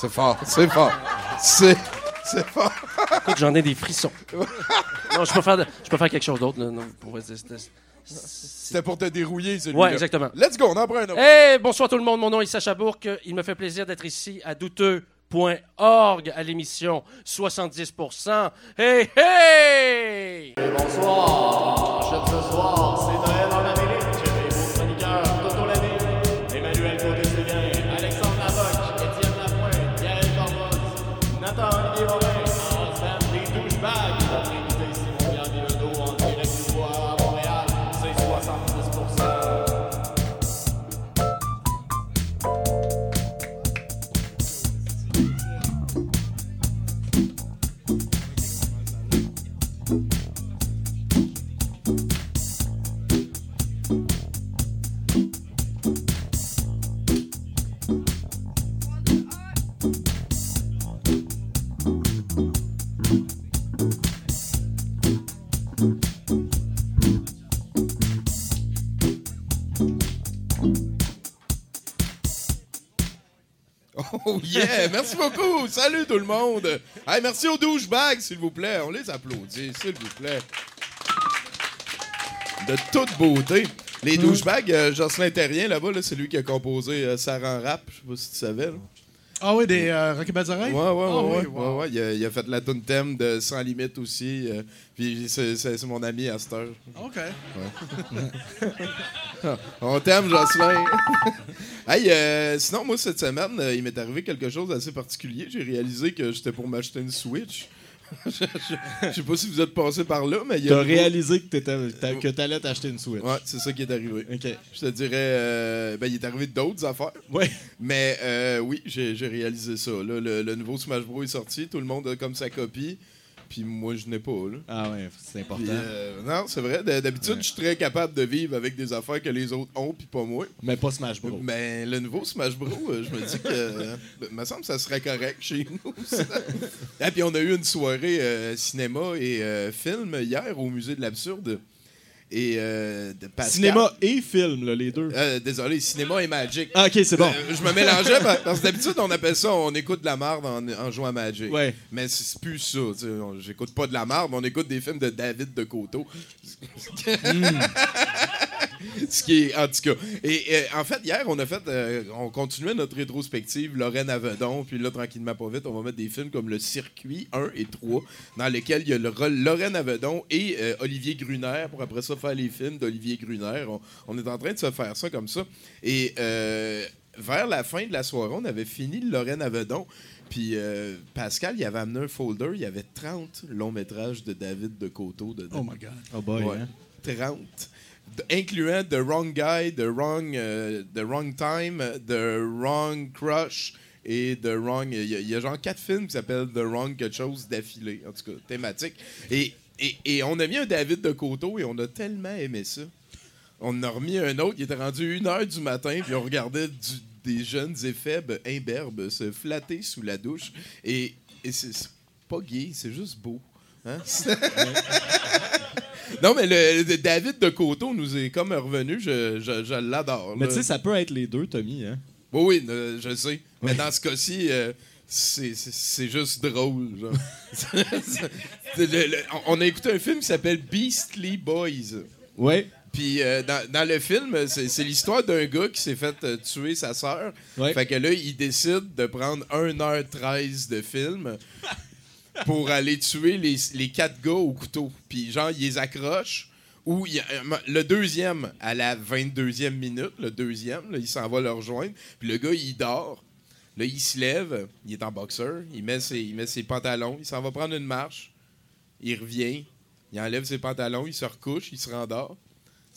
C'est fort, c'est fort. C'est, c'est fort. Écoute, j'en ai des frissons. non, je peux faire, de- je peux faire quelque chose d'autre. là. Non, pour C'était pour te dérouiller, celui-là. Ouais, exactement. Let's go, on en prend un autre. Hey, bonsoir tout le monde. Mon nom est Sacha Bourque. Il me fait plaisir d'être ici à douteux.org à l'émission 70%. Hey, hey! Bonsoir, chef ce soir, c'est Noël en Amérique. Yeah, merci beaucoup. Salut tout le monde. Hey, merci aux douchebags, s'il vous plaît. On les applaudit, s'il vous plaît. De toute beauté. Les douchebags, euh, Jocelyn Terrien, là-bas, là, c'est lui qui a composé euh, Sarah en rap. Je sais pas si tu savais. là. Ah oui, des euh, Rocky Oreilles? Ouais, ouais, ouais, Ah ouais, oui, wow. ouais, ouais. Il, a, il a fait la tune thème de Sans Limite aussi. euh, puis c'est, mon ami à cette heure. OK. On t'aime, Jocelyn. hey, euh, sinon, moi, cette semaine, euh, il m'est arrivé quelque chose d'assez particulier. J'ai réalisé que j'étais pour m'acheter une Switch. je, je- je sais pas si vous êtes passé par là, mais il y a. T'as réalisé que t'étais- t'a- que t'allais t'acheter une Switch. Ouais, c'est ça qui est arrivé. OK. Je te dirais, euh, ben, il est arrivé d'autres affaires. Ouais. Mais euh, oui, j'ai j'ai réalisé ça. Là, le, le nouveau Smash Bros est sorti, tout le monde a comme sa copie. Puis moi, je n'ai pas. Là. Ah ouais, c'est important. Puis, euh, non, c'est vrai. D'habitude, je suis très capable de vivre avec des affaires que les autres ont, puis pas moi. Mais pas Smash Bros. Mais le nouveau Smash Bros, euh, je me dis que. euh, me semble que ça serait correct chez nous. Et puis on a eu une soirée euh, cinéma et film hier au musée de l'absurde. Et euh, de Pascal- Cinéma et film, là, les deux. Euh, désolé, cinéma et Magic. Ah, OK, c'est bon. Euh, je me mélangeais pa- parce que d'habitude on appelle ça on écoute de la marde en, en jouant à Magic. Ouais. Mais c'est plus ça. J'écoute pas de la marde, on écoute des films de David de Coteau. Ce qui est, en tout cas. Et euh, en fait, hier, on a fait, euh, on continuait notre rétrospective Lorraine Avedon, puis là, tranquillement, pas vite, on va mettre des films comme Le Circuit 1 et 3, dans lesquels il y a le Lorraine Avedon et euh, Olivier Gruner, pour après ça faire les films d'Olivier Gruner. On, on est en train de se faire ça comme ça. Et euh, vers la fin de la soirée, on avait fini Lorraine Avedon. Puis euh, Pascal, il avait amené un folder, il y avait 30 longs métrages de David de Coteau dedans. Oh my God. Oh boy, Ouais. hein? 30. Incluant The Wrong Guy, The Wrong, euh, the wrong Time, The Wrong Crush et The Wrong. Il y, a- il y a genre quatre films qui s'appellent The Wrong quelque chose d'affilée, en tout cas, thématique. Et, et, et on a mis un David de Coteau et on a tellement aimé ça. On en a remis un autre, il était rendu 1h du matin, puis on regardait du- des jeunes éphèbes imberbes se flatter sous la douche. Et, c'est pas gay, c'est juste beau. Hein? non, mais le, le David de Coteau nous est comme revenu, je, je, je l'adore. Mais tu sais, ça peut être les deux, Tommy. Hein? Oui, oui, euh, je sais. Mais dans ce cas-ci, euh, c'est- juste drôle. genre. C'est le- le- on a écouté un film qui s'appelle Beastly Boys. Ouais. Puis euh, dans, dans le film, c'est c'est l'histoire d'un gars qui s'est fait euh, tuer sa sœur. Ouais. Fait que là, il décide de prendre 1h13 de film pour aller tuer les, quatre gars au couteau. Puis genre, il les accroche. Ou euh, le deuxième, à la 22e minute, le deuxième, il s'en va le rejoindre. Puis le gars, il dort. Là, il se lève, il est en boxeur, il met ses, il met ses pantalons, il s'en va prendre une marche, il revient, il enlève ses pantalons, il se recouche, il se rendort.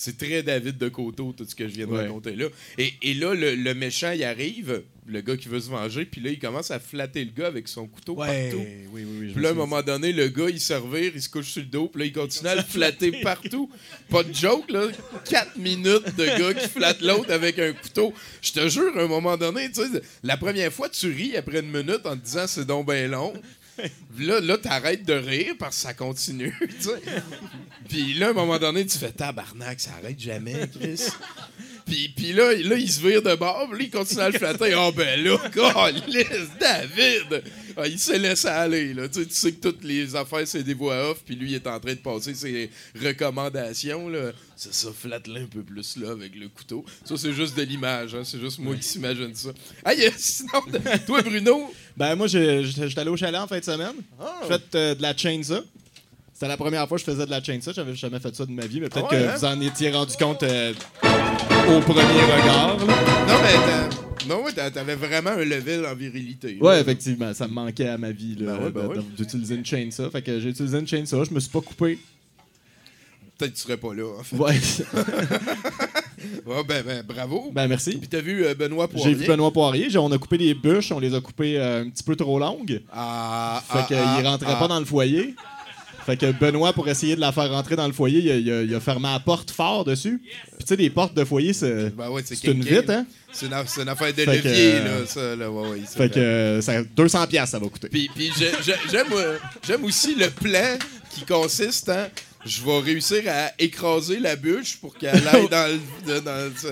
C'est très David de Coteau, tout ce que je viens de Ouais. raconter là. Et, et là, le, le méchant, il arrive, le gars qui veut se venger, puis là, il commence à flatter le gars avec son couteau Ouais, partout. oui, oui, oui. je Puis là, à un moment donné, le gars, il se revire, il se couche sur le dos, puis là, il continue à le flatter partout. Pas de joke, là. Quatre minutes de gars qui flatte l'autre avec un couteau. Je te jure, à un moment donné, tu sais, la première fois, tu ris après une minute en te disant c'est donc bien long. Là, là t'arrêtes de rire parce que ça continue, tu sais. Puis là, à un moment donné, tu fais tabarnak, ça arrête jamais, Chris. Puis, puis là, là, il se vire de bord, puis là, il continue à le flatter. Oh ben là, calisse, David! Ah, il s'est laissé aller, là. Tu sais, tu sais que toutes les affaires, c'est des voix off, puis lui, il est en train de passer ses recommandations, là. C'est ça, flatte-le un peu plus, là, avec le couteau. Ça, c'est juste de l'image, hein. C'est juste moi qui s'imagine ça. Ah, yes! Sinon, toi, Bruno... Ben, moi, j'étais allé au chalet en fin de semaine. J'ai fait euh, de la chainsaw. C'était la première fois que je faisais de la chainsaw. J'avais jamais fait ça de ma vie, mais peut-être Ah ouais, que hein? vous en étiez rendu compte euh, au premier regard. là. Non, mais t'as- non, ouais, t'avais vraiment un level en virilité. là. Ouais, effectivement, ça me manquait à ma vie là, Ben ouais, ben ouais. d'utiliser une chainsaw. Fait que j'ai utilisé une chainsaw, je me suis pas coupé. Peut-être que tu serais pas là, en fait. Ouais. Ouais, ben, ben, bravo. ben merci. Puis t'as vu euh, Benoît Poirier? J'ai vu Benoît Poirier, on a coupé les bûches, on les a coupées euh, un petit peu trop longues. Ah, Fait ah, qu'il ah, rentrait ah. pas dans le foyer. Fait que Benoît, pour essayer de la faire rentrer dans le foyer, il a, il a- il a fermé la porte fort dessus. Puis tu sais, les portes de foyer, c'est Ben ouais, une vite, hein? C'est une, c'est une affaire de Fait levier, euh, là, ça, là, ouais, ouais, c'est Fait que euh, ça, 200 pièces ça va coûter. Puis, puis j'aime, euh, j'aime aussi le plan qui consiste en je vais réussir à écraser la bûche pour qu'elle aille dans le. dans le- ça.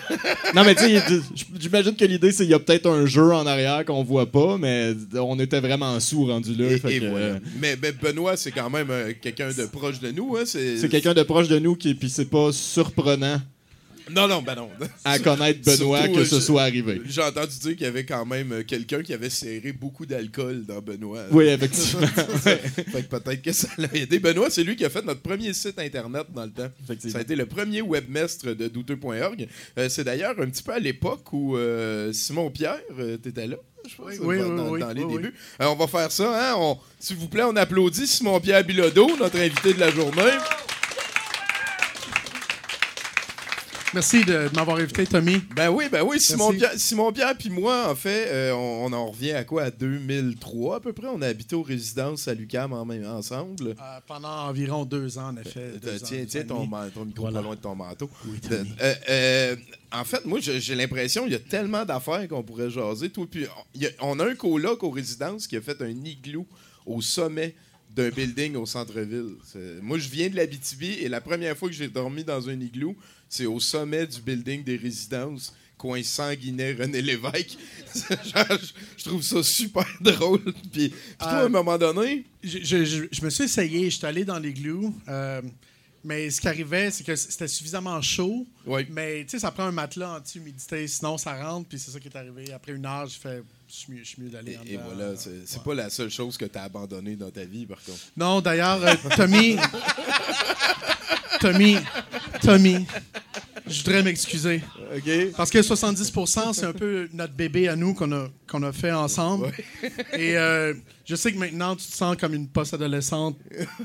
Non, mais tu sais, j'imagine que l'idée, c'est qu'il y a peut-être un jeu en arrière qu'on voit pas, mais on était vraiment sous rendu là. Et, fait et que, voilà. euh, Mais, mais Benoît, c'est quand même euh, quelqu'un de proche de nous. Hein, c'est, c'est quelqu'un de proche de nous qui, puis c'est pas surprenant Non, non, ben non. à connaître Benoît Surtout, que euh, ce je- soit arrivé. J'ai entendu dire qu'il y avait quand même euh, quelqu'un qui avait serré beaucoup d'alcool dans Benoît. Oui, effectivement. fait que peut-être que ça l'a aidé. Benoît, c'est lui qui a fait notre premier site internet dans le temps. Ça a été le premier webmestre de douteux.org. Euh, c'est d'ailleurs un petit peu à l'époque où euh, Simon Pierre, euh, t'étais là. Je pense, Oui, dans, oui, dans- oui, dans les oui, débuts. Euh, on va faire ça, hein? S'il vous plaît, on applaudit Simon Pierre Bilodeau, notre invité de la journée. Merci de, de m'avoir invité, Tommy. Ben oui, ben oui, Simon. Pierre, Simon Pierre puis moi, en fait, euh, on, on en revient à quoi? À 2003 à peu près? On a habité aux résidences à l'UQAM en même, ensemble. Euh, pendant environ deux ans, en effet. Euh, tiens, tiens ton, ton micro Voilà. pas loin de ton manteau. Oui, euh, euh, en fait, moi, j'ai l'impression qu'il y a tellement d'affaires qu'on pourrait jaser. Toi, puis, on, il y a- on a un coloc aux résidences qui a fait un igloo au sommet d'un building au centre-ville. Moi, je viens de l'Abitibi et la première fois que j'ai dormi dans un igloo, c'est au sommet du building des résidences, coin sanguinet René Lévesque. Genre, je, je trouve ça super drôle. Puis, puis toi, à un Euh, moment donné, Je, je- je- je me suis essayé, j'étais allé dans l'igloo, euh, mais ce qui arrivait, c'est que c'était suffisamment chaud, mais tu sais, ça prend un matelas anti-humidité, sinon ça rentre, puis c'est ça qui est arrivé. Après une heure, j'ai fait, je suis mieux, je suis mieux d'aller en et, et voilà, c'est pas la seule chose que tu as abandonnée dans ta vie, par contre. Non, d'ailleurs, euh, Tommy. Tommy. Tommy. Je voudrais m'excuser. OK. Parce que 70%, c'est un peu notre bébé à nous qu'on a, qu'on a fait ensemble. Et euh, je sais que maintenant, tu te sens comme une post-adolescente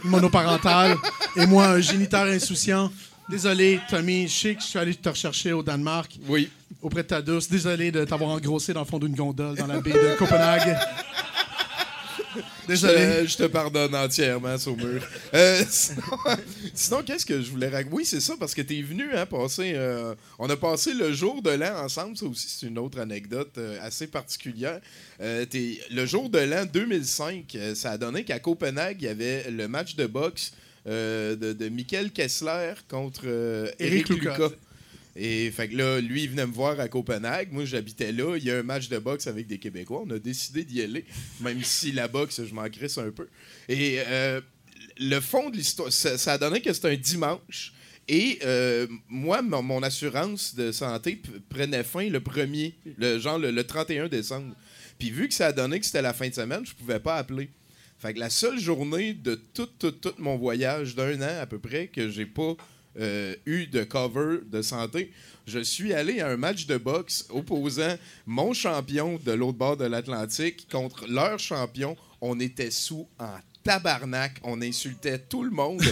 monoparentale et moi, un géniteur insouciant. Désolé, Tommy, je sais que je suis allé te rechercher au Danemark Oui. Auprès de ta douce. Désolé de t'avoir engrossé dans le fond d'une gondole dans la baie de Copenhague. Désolé. Je te pardonne entièrement, Saumur. Euh, sinon, sinon, qu'est-ce que je voulais raconter? Oui, c'est ça, parce que t'es venu hein, passer. euh, on a passé le jour de l'an ensemble. Ça aussi, c'est une autre anecdote euh, assez particulière. T'es- le jour de l'an 2005, euh, ça a donné qu'à Copenhague, il y avait le match de boxe de, de Michael Kessler contre Eric Lucas. Lucas. Et fait que là, lui, il venait me voir à Copenhague. Moi, j'habitais là. Il y a un match de boxe avec des Québécois. On a décidé d'y aller, même si la boxe, je m'en crisse un peu. Et euh, le fond de l'histoire, ça, a donné que c'était un dimanche. Et euh, moi, mon, assurance de santé prenait fin le premier, le, genre le, le 31 décembre. Puis vu que ça a donné que c'était la fin de semaine, je pouvais pas appeler. Fait que la seule journée de tout, tout, tout mon voyage d'un an à peu près que j'ai pas euh, eu de cover de santé, je suis allé à un match de boxe opposant mon champion de l'autre bord de l'Atlantique contre leur champion. On était sous en tabarnak. On insultait tout le monde.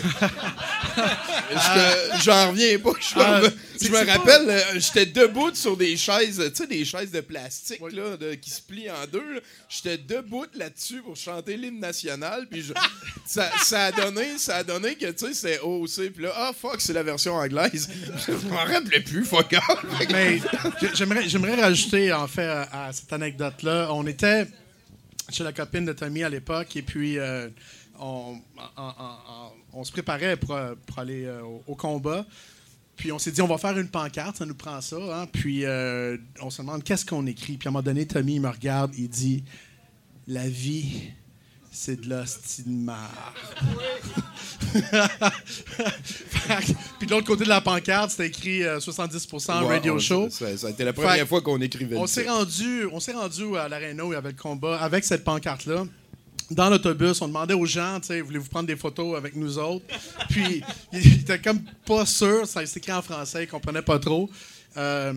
Je- J'en reviens pas. Je, Ah, me- je me pas- rappelle, euh, j'étais debout sur des chaises, tu sais, des chaises de plastique là, de- qui se plient en deux. J'étais debout là-dessus pour chanter l'hymne national. Puis ça, ça a donné, ça a donné que tu sais, c'est OC. Puis là, ah fuck, c'est la version anglaise. Je m'en rappelais plus, fuck off. Mais j'aimerais, rajouter, en fait, à, à cette anecdote-là. On était chez la copine de Tommy à l'époque, et puis euh, on, se préparait pour, euh, aller euh, au, combat. Puis on s'est dit, on va faire une pancarte, ça nous prend ça. hein. Puis on se demande, qu'est-ce qu'on écrit? Puis à un moment donné, Tommy il me regarde, il dit, La vie, c'est de l'hostie de marre. Puis de l'autre côté de la pancarte, c'était écrit euh, 70% Ouais, radio on- show. Ça, ça a été la première Fait- fois qu'on écrivait On s'est rendu, on s'est rendu à l'aréna où il y avait le combat avec cette pancarte-là. Dans l'autobus, on demandait aux gens, tu sais, voulez-vous prendre des photos avec nous autres? Puis, il était comme pas sûr, ça s'écrit en français, il comprenait pas trop. Euh,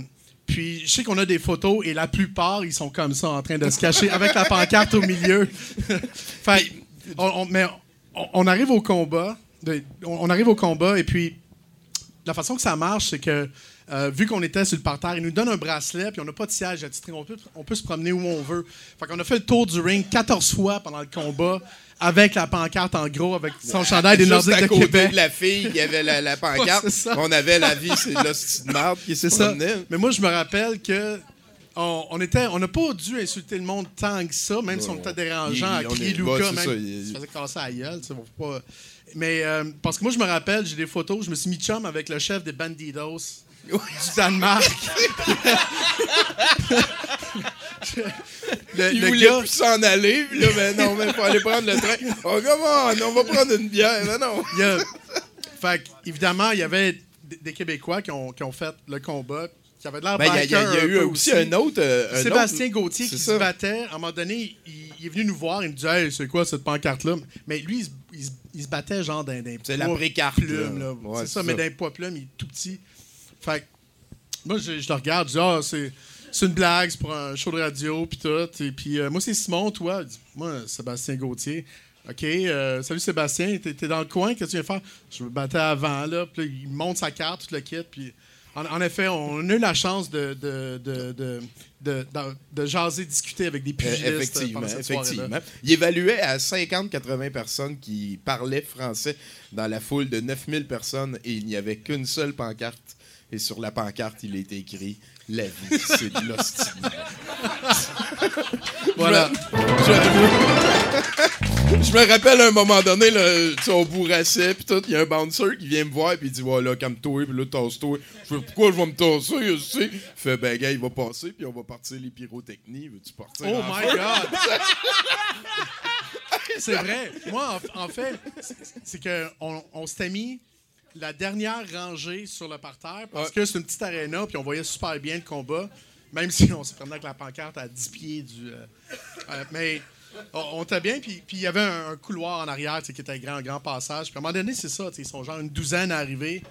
puis, je sais qu'on a des photos et la plupart, ils sont comme ça, en train de se cacher avec la pancarte au milieu. fait, on, on- mais on, on arrive au combat, de- on, arrive au combat et puis la façon que ça marche, c'est que euh, vu qu'on était sur le parterre, ils nous donnent un bracelet, puis on n'a pas de siège attitré. On peut, on peut se promener où on veut. Fait qu'on a fait le tour du ring 14 fois pendant le combat, avec la pancarte en gros, avec son chandail des Nordiques à de côté Québec. de la fille, il y avait la, la pancarte. Ouais, ça. on avait la vie, c'est marde qui se C'est ça. promenait. Mais moi, je me rappelle que on, on était, on n'a pas dû insulter le monde tant que ça, même si on était dérangeant à crier est- Luca, ouais, c'est même. ça, il- Ça faisait casser la gueule, faut pas... Mais euh, parce que moi, je me rappelle, j'ai des photos, je me suis mis chum avec le chef des Bandidos du Danemark. le, Il le voulait gars, plus s'en aller, puis là, ben non, mais faut aller prendre le train. Oh, comment? On va prendre une bière. Non, non. il y a- fait que, évidemment, il y avait des, Québécois qui ont, qui ont fait le combat, qui avaient de l'air Ben, il y a- y, eu aussi un autre. euh, un Sébastien autre- Gauthier qui ça. se battait. À un moment donné, il, il est venu nous voir. Il nous disait Hey, c'est quoi cette pancarte-là Mais lui, il se, il se- il se battait genre d'un C'est la poids précarte, plume. là. là. Ouais, c'est ça, c'est mais ça. d'un poids plume, il est tout petit. Fait que, moi, je, je le regarde. Je dis Ah, c'est. C'est une blague, c'est pour un show de radio, puis tout. Et puis, euh, moi, c'est Simon, toi. Moi, Sébastien Gauthier. OK, euh, salut Sébastien, t'es dans le coin, qu'est-ce que tu viens faire? Je me battais avant, là. Puis là, il monte sa carte, tout le kit. Puis, en, en effet, on a eu la chance de, de, de, de, de, jaser, discuter avec des Euh, pugilistes effectivement, cette effectivement. Il évaluait à 50-80 personnes qui parlaient français dans la foule de 9000 personnes et il n'y avait qu'une seule pancarte. Et sur la pancarte, il était écrit La vie, c'est de merde. Voilà. Je, je me rappelle à un moment donné, là, on bourrassait, puis tout, il y a un bouncer qui vient me voir, puis il dit Voilà, calme-toi, puis là, tasse-toi. Je fais Pourquoi je vais me tasser tu sais? Il fait Ben, gars, il va passer, puis on va partir les pyrotechnies. Veux-tu partir Oh my feu? God! c'est vrai. Moi, en, en fait, c'est- que on, on s'était mis la dernière rangée sur le parterre parce Ouais. que c'est une petite aréna puis on voyait super bien le combat, même si on se promenait avec la pancarte à 10 pieds du. euh, euh, mais on, était bien, puis il y avait un, un couloir en arrière qui était un grand, grand passage. Puis à un moment donné, c'est ça, ils sont genre une douzaine à arriver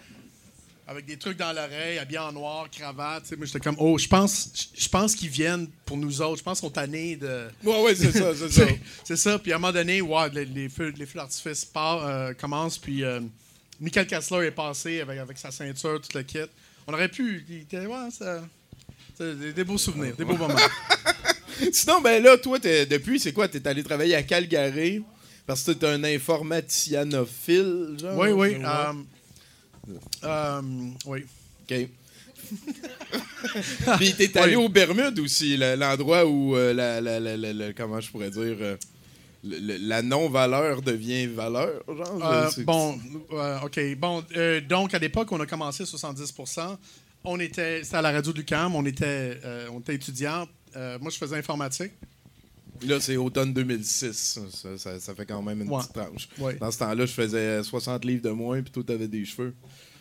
avec des trucs dans l'oreille, habillés en noir, cravate. Moi, j'étais comme, oh, je pense, je- pense qu'ils viennent pour nous autres. Je pense qu'on tannés de. Ouais, ouais, c'est ça, c'est ça. C'est- ça. Puis à un moment donné, ouais, les, les feux, les feux d'artifice euh, commencent. Puis euh, Michael Kessler est passé avec, avec sa ceinture, tout le kit. On aurait pu. Il était, ouais, ça. c'est Des, des beaux souvenirs, des beaux moments. Sinon, ben là, toi, t'es- depuis, c'est quoi? T'es allé travailler à Calgary parce que t'es un informaticianophile, genre? oui, oui. Euh, euh, oui. OK. Puis t'es allé Oui. aux Bermudes aussi, le- l'endroit où, euh, la, la- la- la- la- comment je pourrais dire, euh, le- la non-valeur devient valeur, genre? Euh, bon, euh, OK. Bon, euh, donc, à l'époque, on a commencé à 70% On était, c'était à la radio du CAM, on était, on était étudiants. Euh, moi, je faisais informatique. Là, c'est automne 2006. Ça, ça- ça fait quand même une Ouais. petite tranche. Ouais. Dans ce temps-là, je faisais 60 livres de moins, puis toi, t'avais des cheveux.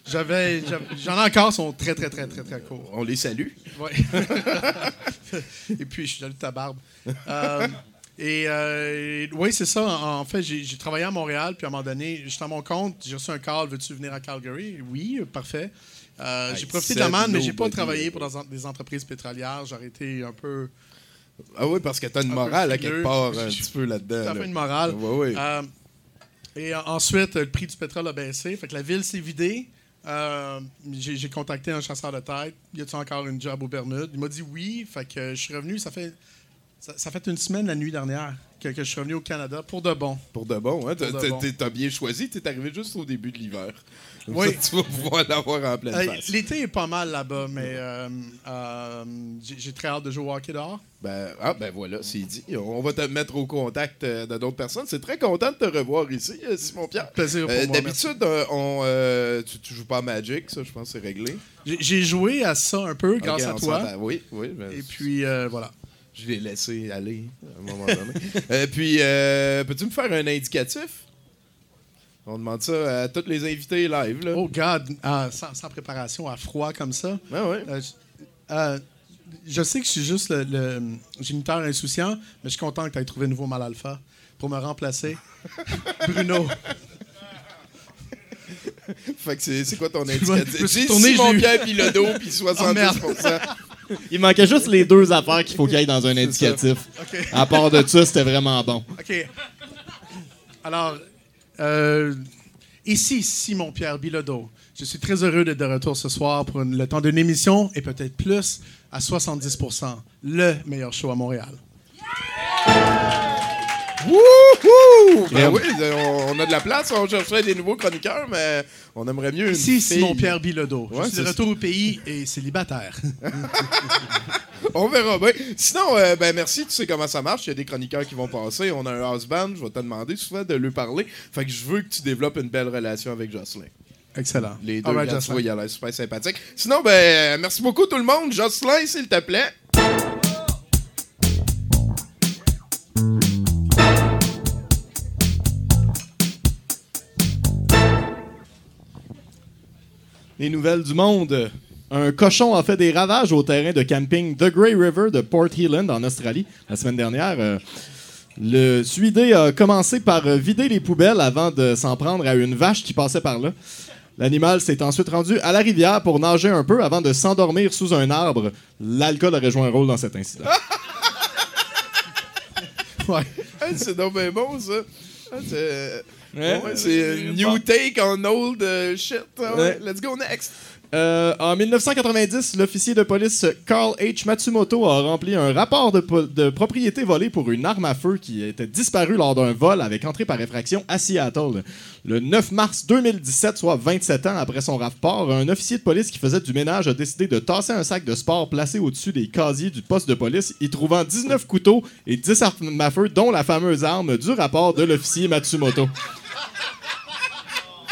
J'avais, j'en ai encore, sont très, très, très, très, très courts. On les salue. Ouais. et puis, je suis jaloux de ta barbe. Et euh, oui, c'est ça. En, fait, j'ai travaillé à Montréal, puis à un moment donné, j'étais à mon compte, j'ai reçu un call, veux-tu venir à Calgary? Oui, parfait. Euh, j'ai profité de la manne, mais j'ai pas travaillé pour des entreprises pétrolières. J'ai été un peu... Ah oui, parce que t'as une Un peu morale à quelque part un petit peu là-dedans. Là. fait une morale. Ouais, ouais. Euh, Et en- ensuite, le prix du pétrole a baissé. Fait que la ville s'est vidée. Euh, j'ai contacté un chasseur de tête. Y a-tu encore une job aux Bermudes? Il m'a dit oui. Fait que je suis revenu. Ça fait, ça, ça fait une semaine la nuit dernière que, que je suis revenu au Canada pour de bon. Pour de bon, hein? T'as, bon. bien choisi, t'es arrivé juste au début de l'hiver. Oui. ça, tu vas pouvoir l'avoir en pleine Euh, face. L'été est pas mal là-bas, mais euh, euh, j'ai très hâte de jouer au hockey dehors. Ben, ah, ben voilà, c'est dit. On va te mettre au contact euh, de d'autres personnes. C'est très content de te revoir ici, Simon-Pierre. Plaisir pour. D'habitude, tu, tu joues pas à Magic, ça, je pense c'est réglé. J'ai- joué à ça un peu grâce à toi. Oui, oui. ben, Et puis, euh, voilà. Je l'ai laissé aller à un moment donné. Euh, puis, euh, peux-tu me faire un indicatif? On demande ça à tous les invités live. Là. Oh, God, ah, sans, sans préparation, à froid comme ça. Ah ouais. Euh, je, euh, je sais que je suis juste le, le géniteur insouciant, mais je suis content que tu aies trouvé un nouveau mal alpha pour me remplacer. Bruno. Fait que c'est quoi ton indicatif? suis J'ai Simon Pierre puis Lodo puis 70%. merde. Il manquait juste les deux affaires qu'il faut qu'il y ait dans un indicatif. OK. À part de ça, c'était vraiment bon. OK. Alors, euh, ici, Simon-Pierre Bilodeau. Je suis très heureux d'être de retour ce soir pour une- le temps d'une émission et peut-être plus à 70% le meilleur show à Montréal. Wouhou! Ben oui, on, on a de la place, on chercherait des nouveaux chroniqueurs, mais on aimerait mieux Ici. Simon-Pierre Bilodeau. Ouais, je suis c'est de retour au pays et célibataire. On verra bien. Sinon, euh, ben merci, tu sais comment ça marche. Il y a des chroniqueurs qui vont passer. On a un house band. Je vais te demander souvent de lui parler. Fait que je veux que tu développes une belle relation avec Jocelyn. Excellent. Les deux, All right, Jocelyn. il a l'air super sympathique. Sinon, ben, euh, merci beaucoup tout le monde. Jocelyn, s'il te plaît. Les nouvelles du monde. Un cochon a fait des ravages au terrain de camping The Grey River de Port Healand en Australie la semaine dernière. Euh, Le Suidé a commencé par euh, vider les poubelles avant de s'en prendre à une vache qui passait par là. L'animal s'est ensuite rendu à la rivière pour nager un peu avant de s'endormir sous un arbre. L'alcool aurait joué un rôle dans cet incident. Ouais. C'est donc bien bon, ça. C'est Ouais. ouais, c'est new take on old euh, shit. Ouais. Ouais. Let's go next. Euh, en 1990, l'officier de police Carl H. Matsumoto a rempli un rapport de, de propriété volée pour une arme à feu qui était disparue lors d'un vol avec entrée par effraction à Seattle. Le 9 mars 2017, soit 27 ans après son rapport, un officier de police qui faisait du ménage a décidé de tasser un sac de sport placé au-dessus des casiers du poste de police, y trouvant 19 couteaux et 10 armes à feu, dont la fameuse arme du rapport de l'officier Matsumoto.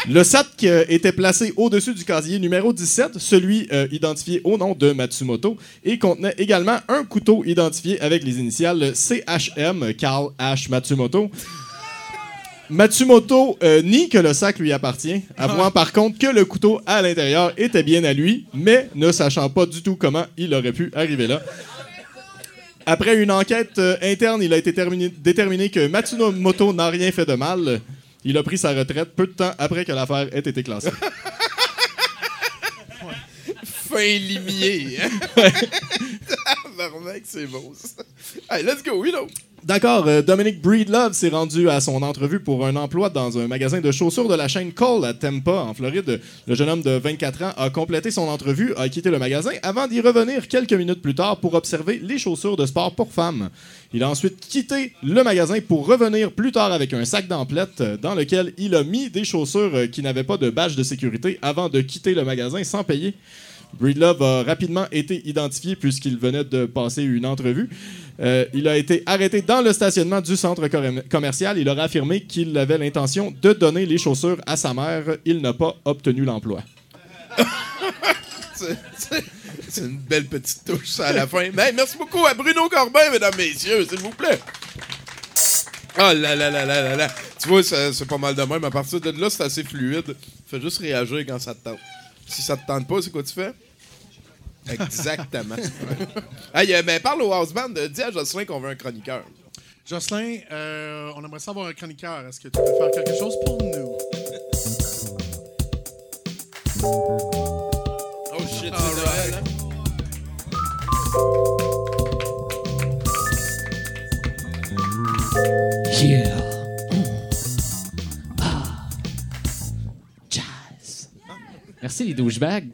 Le sac euh, était placé au-dessus du casier numéro 17, celui euh, identifié au nom de Matsumoto, et contenait également un couteau identifié avec les initiales CHM, Carl H. Matsumoto. Matsumoto euh, nie que le sac lui appartient, avouant par contre que le couteau à l'intérieur était bien à lui, mais ne sachant pas du tout comment il aurait pu arriver là. Après une enquête interne, il a été terminé- déterminé que Matsumoto n'a rien fait de mal. Il a pris sa retraite peu de temps après que l'affaire ait été classée. Fin limier. Hein? C'est beau, ça. Hey, let's go, we know. D'accord, euh, Dominic Breedlove s'est rendu à son entrevue pour un emploi dans un magasin de chaussures de la chaîne Cole à Tampa, en Floride. Le jeune homme de 24 ans a complété son entrevue, a quitté le magasin avant d'y revenir quelques minutes plus tard pour observer les chaussures de sport pour femmes. Il a ensuite quitté le magasin pour revenir plus tard avec un sac d'emplettes dans lequel il a mis des chaussures qui n'avaient pas de badge de sécurité avant de quitter le magasin sans payer. Breedlove a rapidement été identifié puisqu'il venait de passer une entrevue. Euh, il a été arrêté dans le stationnement du centre com- commercial. Il aura affirmé qu'il avait l'intention de donner les chaussures à sa mère. Il n'a pas obtenu l'emploi. C'est- une belle petite touche à la fin. Mais merci beaucoup à Bruno Corbin, mesdames, messieurs, s'il vous plaît. Oh là là là là là là. Tu vois, c'est pas mal de même. À partir de là, c'est assez fluide. Fais juste réagir quand ça te tente. Si ça te tente pas, c'est quoi tu fais? Exactement. hey, euh, parle au house band. Euh, dis à Jocelyn qu'on veut un chroniqueur. Jocelyn, euh, on aimerait savoir un chroniqueur. Est-ce que tu peux faire quelque chose pour nous? Oh shit, c'est Noël, hein? Yeah. Mm. Ah. Jazz. Merci les douchebags.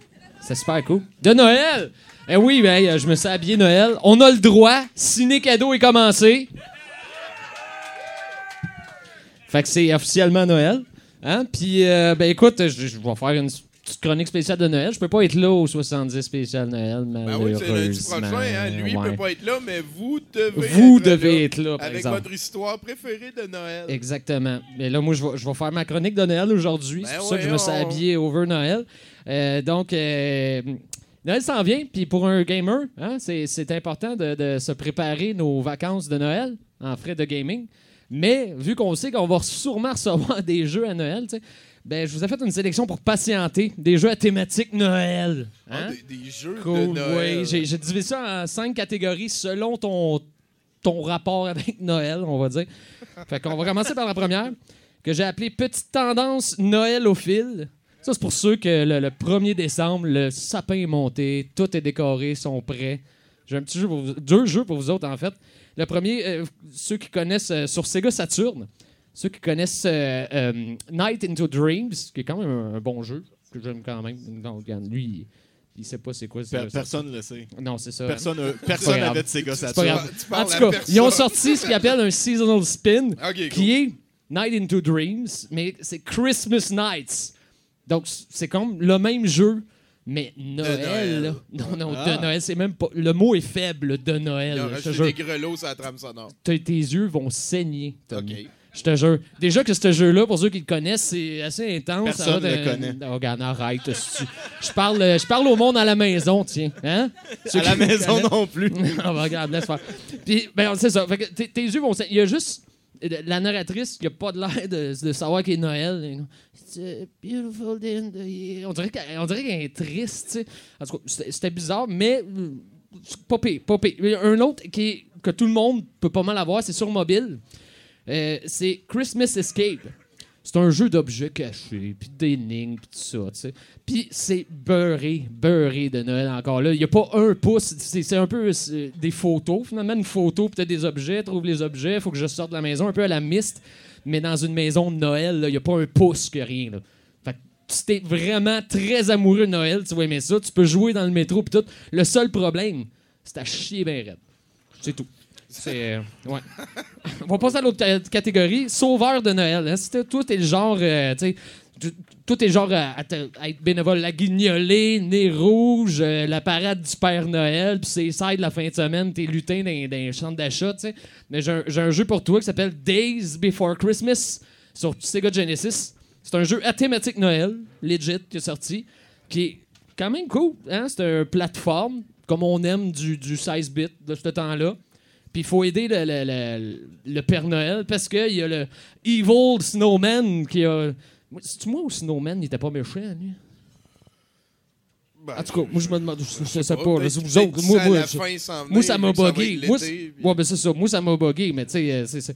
C'est super cool. De Noël! Eh oui, ben, euh, je me suis habillé Noël. On a le droit. Ciné cadeau est commencé. Fait que c'est officiellement Noël. Hein? Puis, euh, ben écoute, je, je vais faire une petite chronique spéciale de Noël. Je peux pas être là au 70 spécial Noël, Ben oui, c'est lundi prochain. Hein? Lui, Ouais. peut pas être là, mais vous devez Vous être devez là. être là, par Avec exemple. votre histoire préférée de Noël. Exactement. Mais là, moi, je vais, je vais faire ma chronique de Noël aujourd'hui. Ben c'est pour ça que je me suis habillé over Noël. Euh, donc, euh, Noël s'en vient. Puis pour un gamer, hein, c'est, important de, de se préparer nos vacances de Noël en frais de gaming. Mais vu qu'on sait qu'on va sûrement recevoir des jeux à Noël, ben, je vous ai fait une sélection pour patienter. Des jeux à thématique Noël. Ah, Hein? des, des jeux de Cool, Noël. oui. J'ai, j'ai divisé ça en cinq catégories selon ton, ton rapport avec Noël, on va dire. Fait qu'on va commencer par la première, que j'ai appelée Petite tendance Noël au fil. Ça, c'est pour ceux que le, le 1er décembre, le sapin est monté, tout est décoré, sont prêts. J'ai un petit jeu pour vous- deux jeux pour vous autres, en fait. Le premier, euh, ceux qui connaissent euh, sur Sega Saturn, ceux qui connaissent euh, euh, Night into Dreams, qui est quand même un, un bon jeu, que j'aime quand même. Non, regarde, lui, il, il sait pas c'est quoi. Personne ne le sait. Non, c'est ça. Personne pas personne n'avait de Sega Saturn. En tout cas, personne. ils ont sorti ce qu'ils appellent un seasonal spin, qui est Night into Dreams, mais c'est Christmas Nights. Donc, c'est comme le même jeu, mais Noël. Non, non, Ah. de Noël, c'est même pas. Le mot est faible de Noël. Il a là, je te rajouté jure. des grelots sur la trame sonore. Tes yeux vont saigner, Tommy. Je te jure. Déjà que ce jeu-là, pour ceux qui le connaissent, c'est assez intense. Personne Ça va le connaît. Oh, regarde, arrête. Je parle, je parle au monde à la maison, tiens. Hein? Ceux À la maison non plus. Ah, bah, regarde, laisse faire. Puis, ben, c'est ça. Fait que tes, tes yeux vont. Il y a juste la narratrice qui a pas de l'air de, savoir qu'il est Noël. It's a beautiful. On dirait qu'elle est triste. En tout cas, c'était bizarre, mais euh, pas pire, Un autre qui que tout le monde peut pas mal avoir, c'est sur mobile. Euh, c'est Christmas Escape. C'est un jeu d'objets cachés, puis d'énigmes, puis tout ça, tu sais. Puis c'est beurré, beurré de Noël encore là. Il n'y a pas un pouce. C'est un peu des photos, finalement. Une photo, peut-être des objets. Trouve les objets, faut que je sorte de la maison, un peu à la mist. Mais dans une maison de Noël, il n'y a pas un pouce que rien. Là. Fait que si t'es vraiment très amoureux de Noël, tu vas aimer ça. Tu peux jouer dans le métro, puis tout. Le seul problème, c'est à chier bien raide. C'est tout. Euh. On va passer à l'autre ca- catégorie. Sauveur de Noël. Hein. T'es- toi, t'es le genre. euh, tu le genre à, à être bénévole. La guignolée, nez rouge, euh, la parade du Père Noël, puis c'est ça de la fin de semaine, t'es lutin dans, dans les d'achat. Mais j'ai un, j'ai un jeu pour toi qui s'appelle Days Before Christmas sur Sega Genesis. C'est un jeu à thématique Noël, legit, qui est sorti, qui est quand même cool. Hein? C'est un plateforme, comme on aime du, du 16-bit de ce temps-là. Puis il faut aider le, le- le- le Père Noël parce qu'il y a le Evil Snowman qui a. C'est-tu moi ou Snowman, il était pas méchant, lui? Ben, En tout cas, moi, je me demande. Je, sais pas, vous autres. Moi, ça moi, je- moi, m'a bugué. Moi, puis- ouais, ben c'est ça. Moi, ça m'a bugué, mais tu sais, euh, c'est- c'est-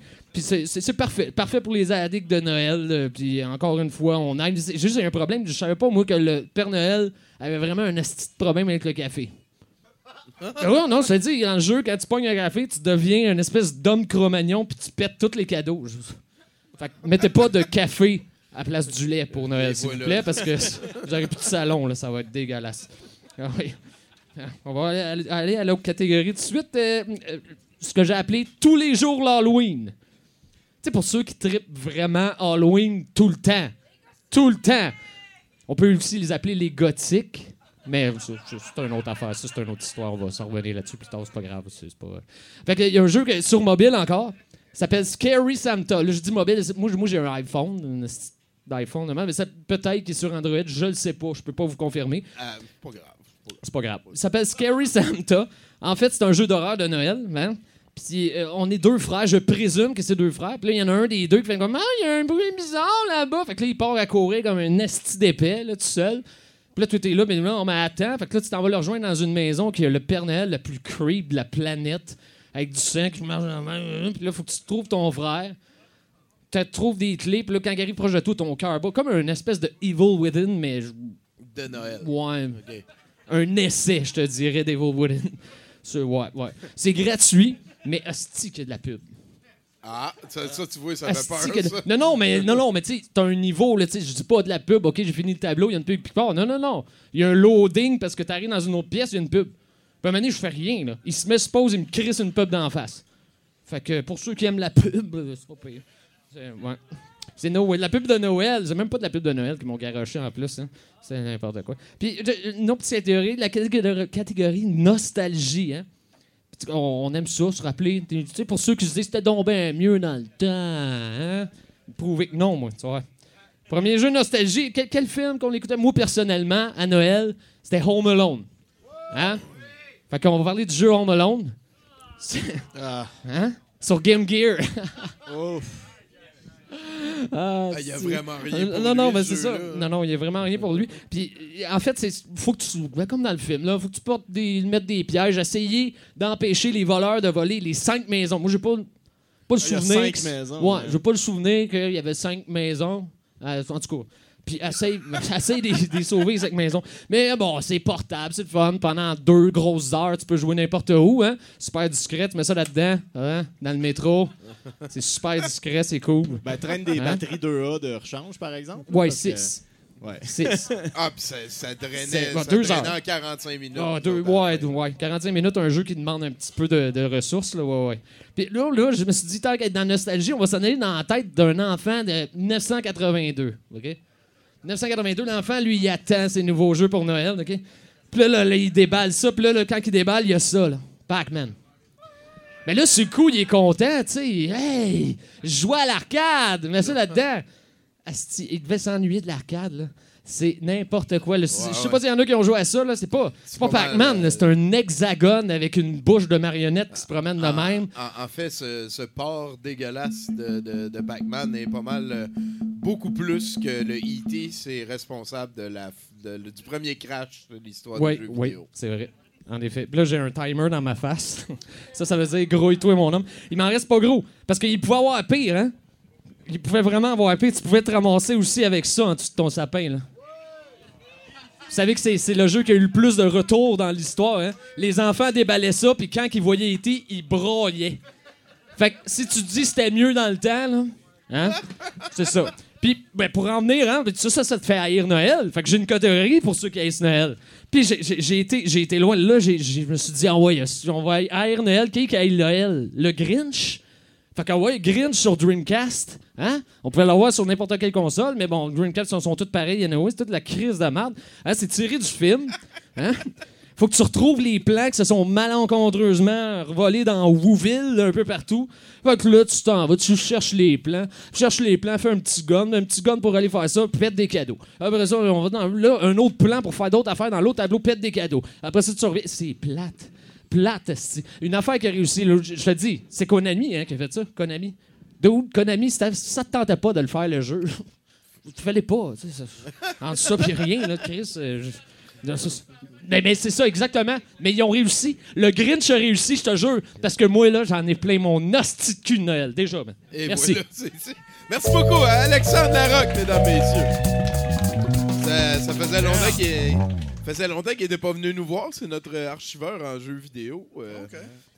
parfait. Parfait pour les addicts de Noël. euh, Puis encore une fois, on aime. c'est Juste, a un problème. Je savais pas, moi, que le Père Noël avait vraiment un de problème avec le café. Ah non, te dis, dans le jeu, quand tu pognes un café, tu deviens une espèce d'homme cro-magnon puis tu pètes tous les cadeaux. Fait que mettez pas de café à la place du lait pour Noël, s'il vous plaît, parce que j'aurais plus de salon, là, ça va être dégueulasse. Ah oui. On va aller, aller à l'autre catégorie tout de suite. euh, euh, ce que j'ai appelé tous les jours l'Halloween. Tu sais, pour ceux qui trippent vraiment Halloween tout le temps. Tout le temps. On peut aussi les appeler les gothiques. Mais ça, ça, c'est une autre affaire. Ça, c'est une autre histoire. On va s'en revenir là-dessus plus tard. C'est pas grave. C'est c'est pas... Fait que, il y a un jeu que- sur mobile encore. Ça s'appelle Scary Santa. Là, je dis mobile. c'est- Moi, j'ai un iPhone. Une d'iPhone, mais ça peut-être qu'il est sur Android. Je le sais pas. Je peux pas vous confirmer. Ah, pas grave. C'est pas grave. Il s'appelle Scary Santa. En fait, c'est un jeu d'horreur de Noël. Hein? Puis euh, on est deux frères. Je présume que c'est deux frères. Puis là, il y en a un des deux qui fait comme Ah, il y a un bruit bizarre là-bas. Fait que là, il part à courir comme un esti d'épais, là, tout seul. Puis là, tout est là, mais là, on m'attend. Fait que là, tu t'en vas le rejoindre dans une maison qui a le Père Noël le plus creep de la planète, avec du sang qui marche dans la main. Puis là, faut que tu trouves ton frère. Tu trouves des clés. Puis là, quand il arrive proche de toi, ton cœur bat. Comme une espèce de Evil Within, mais De Noël. ouais, un essai, je te dirais, d'Evil Within. C'est- ouais, ouais. C'est gratuit, mais hostie qu'il y a de la pub. Ah, ça, ça, tu vois, ça fait Asti peur, que- ça. Non, non, mais non, non, mais tu sais, t'as un niveau, là, tu sais, je dis pas de la pub, ok, j'ai fini le tableau, il y a une pub qui part. Non, non, non. Il y a un loading parce que t'arrives dans une autre pièce, il y a une pub. Puis à un moment donné, je fais rien, là. Il se met, se pose, il me crisse une pub d'en face. Fait que pour ceux qui aiment la pub, c'est pas pire. C'est, ouais. C'est Noël. La pub de Noël, c'est même pas de la pub de Noël qui m'ont garoché en plus. hein. C'est n'importe quoi. Puis, une autre petite théorie, la catégorie, catégorie nostalgie. Hein? On, aime ça, se rappeler. Tu sais, pour ceux qui se disent c'était donc bien mieux dans le temps. Hein? Prouver que non, moi. Tu vois. Premier jeu nostalgie. Quel, quel film qu'on écoutait? Moi, personnellement, à Noël, c'était Home Alone. Hein? Fait qu'on va parler du jeu Home Alone. C'est- Hein? Sur Game Gear. Ah, Ah, il y a vraiment rien pour non, lui, non, mais ce c'est ça. Non, non, il y a vraiment rien pour lui. Puis, euh, en fait, c'est faut que tu, ben, comme dans le film, là, faut que tu portes des, mettre des pièges, essayer d'empêcher les voleurs de voler les cinq maisons. Moi, j'ai pas, pas le Ah, il y a souvenir. cinq que- maisons, Ouais, ouais. j'ai pas le souvenir qu'il y avait cinq maisons. Euh, en tout cas. Puis essaye, essaye de les sauver, les cinq maisons. Mais bon, c'est portable, c'est le fun. Pendant deux grosses heures, tu peux jouer n'importe où. Hein? Super discret, tu mets ça là-dedans, hein? dans le métro. C'est super discret, c'est cool. Ben, traîne des Hein? batteries 2A de rechange, par exemple. Ouais, parce que- 6. Ouais. 6. Ah, puis ça, ça drainait, ça ouais, deux drainait heures. en 45 minutes. Ah, deux, ouais, deux- ouais, 45 minutes, un jeu qui demande un petit peu de, de ressources. Là, ouais, ouais. Puis là, là, je me suis dit, tant qu'être dans la nostalgie, on va s'en aller dans la tête d'un enfant de 1982. OK? 1982, l'enfant, lui, il attend ses nouveaux jeux pour Noël. OK? Puis là, là, là, il déballe ça. Puis là, là, quand il déballe, il y a ça. là. Pac-Man. Mais là, sur le coup, il est content, tu sais. Hey, je joue à l'arcade. Mets ça là-dedans. Asti, il devait s'ennuyer de l'arcade, là. C'est n'importe quoi. je sais ouais. pas s'il y en a qui ont joué à ça, là. C'est pas, c'est pas, Pac-Man, euh, c'est un hexagone avec une bouche de marionnette qui se promène de même. En, en fait, ce, ce port dégueulasse de, de, de Pac-Man est pas mal euh, beaucoup plus que le E.T. C'est responsable de la, de- du premier crash de l'histoire Oui, du jeu oui, vidéo. c'est vrai. En effet. Puis là, j'ai un timer dans ma face. ça, ça veut dire gros et toi, mon homme. Il m'en reste pas gros. Parce qu'il pouvait avoir pire, hein? Il pouvait vraiment avoir pire. Tu pouvais te ramasser aussi avec ça en dessous de ton sapin, là. Vous savez que c'est, c'est le jeu qui a eu le plus de retours dans l'histoire, hein? Les enfants déballaient ça, puis quand ils voyaient E.T., ils braillaient. Fait que si tu te dis c'était mieux dans le temps, là, hein? C'est ça. Puis, ben, pour en venir, hein, ça, ça, ça te fait haïr Noël. Fait que j'ai une catégorie pour ceux qui haïssent Noël. Puis j'ai- été, été loin. Là, je me suis dit, ah on va haïr Noël. Qui qui haït Noël? Le Grinch? Fait que, ah ouais, Grinch sur Dreamcast. Hein? On pouvait l'avoir sur n'importe quelle console, mais bon, Dreamcast sont, sont toutes pareilles. Anyway, c'est toute la crise de merde. Hein, c'est tiré du film. Hein? Faut que tu retrouves les plans qui se sont malencontreusement volés dans Wouville, un peu partout. Fait que là, tu t'en vas, tu cherches les plans. Tu cherches les plans, fais un petit gun, un petit gun pour aller faire ça, pète des cadeaux. Après ça, on va dans là, un autre plan pour faire d'autres affaires dans l'autre tableau, pète des cadeaux. Après ça, tu reviens. C'est plate. Plate. Une affaire qui a réussi, je te dis, c'est Konami hein, qui a fait ça. Konami. De où Konami, ça te tentait pas de le faire, le jeu, tu fallait pas. tu sais, ça- Entre ça puis rien, là, Chris. euh, mais, mais c'est ça, exactement. Mais ils ont réussi. Le Grinch a réussi, je te jure. Parce que moi, là, j'en ai plein mon hostie de cul de Noël, déjà. man. Et Merci. voilà, c'est- c'est- Merci beaucoup à Alexandre Larocque, mesdames, messieurs. Ça, ça faisait longtemps qu'il faisait longtemps qu'il n'était pas venu nous voir. C'est notre archiveur en jeux vidéo. Euh,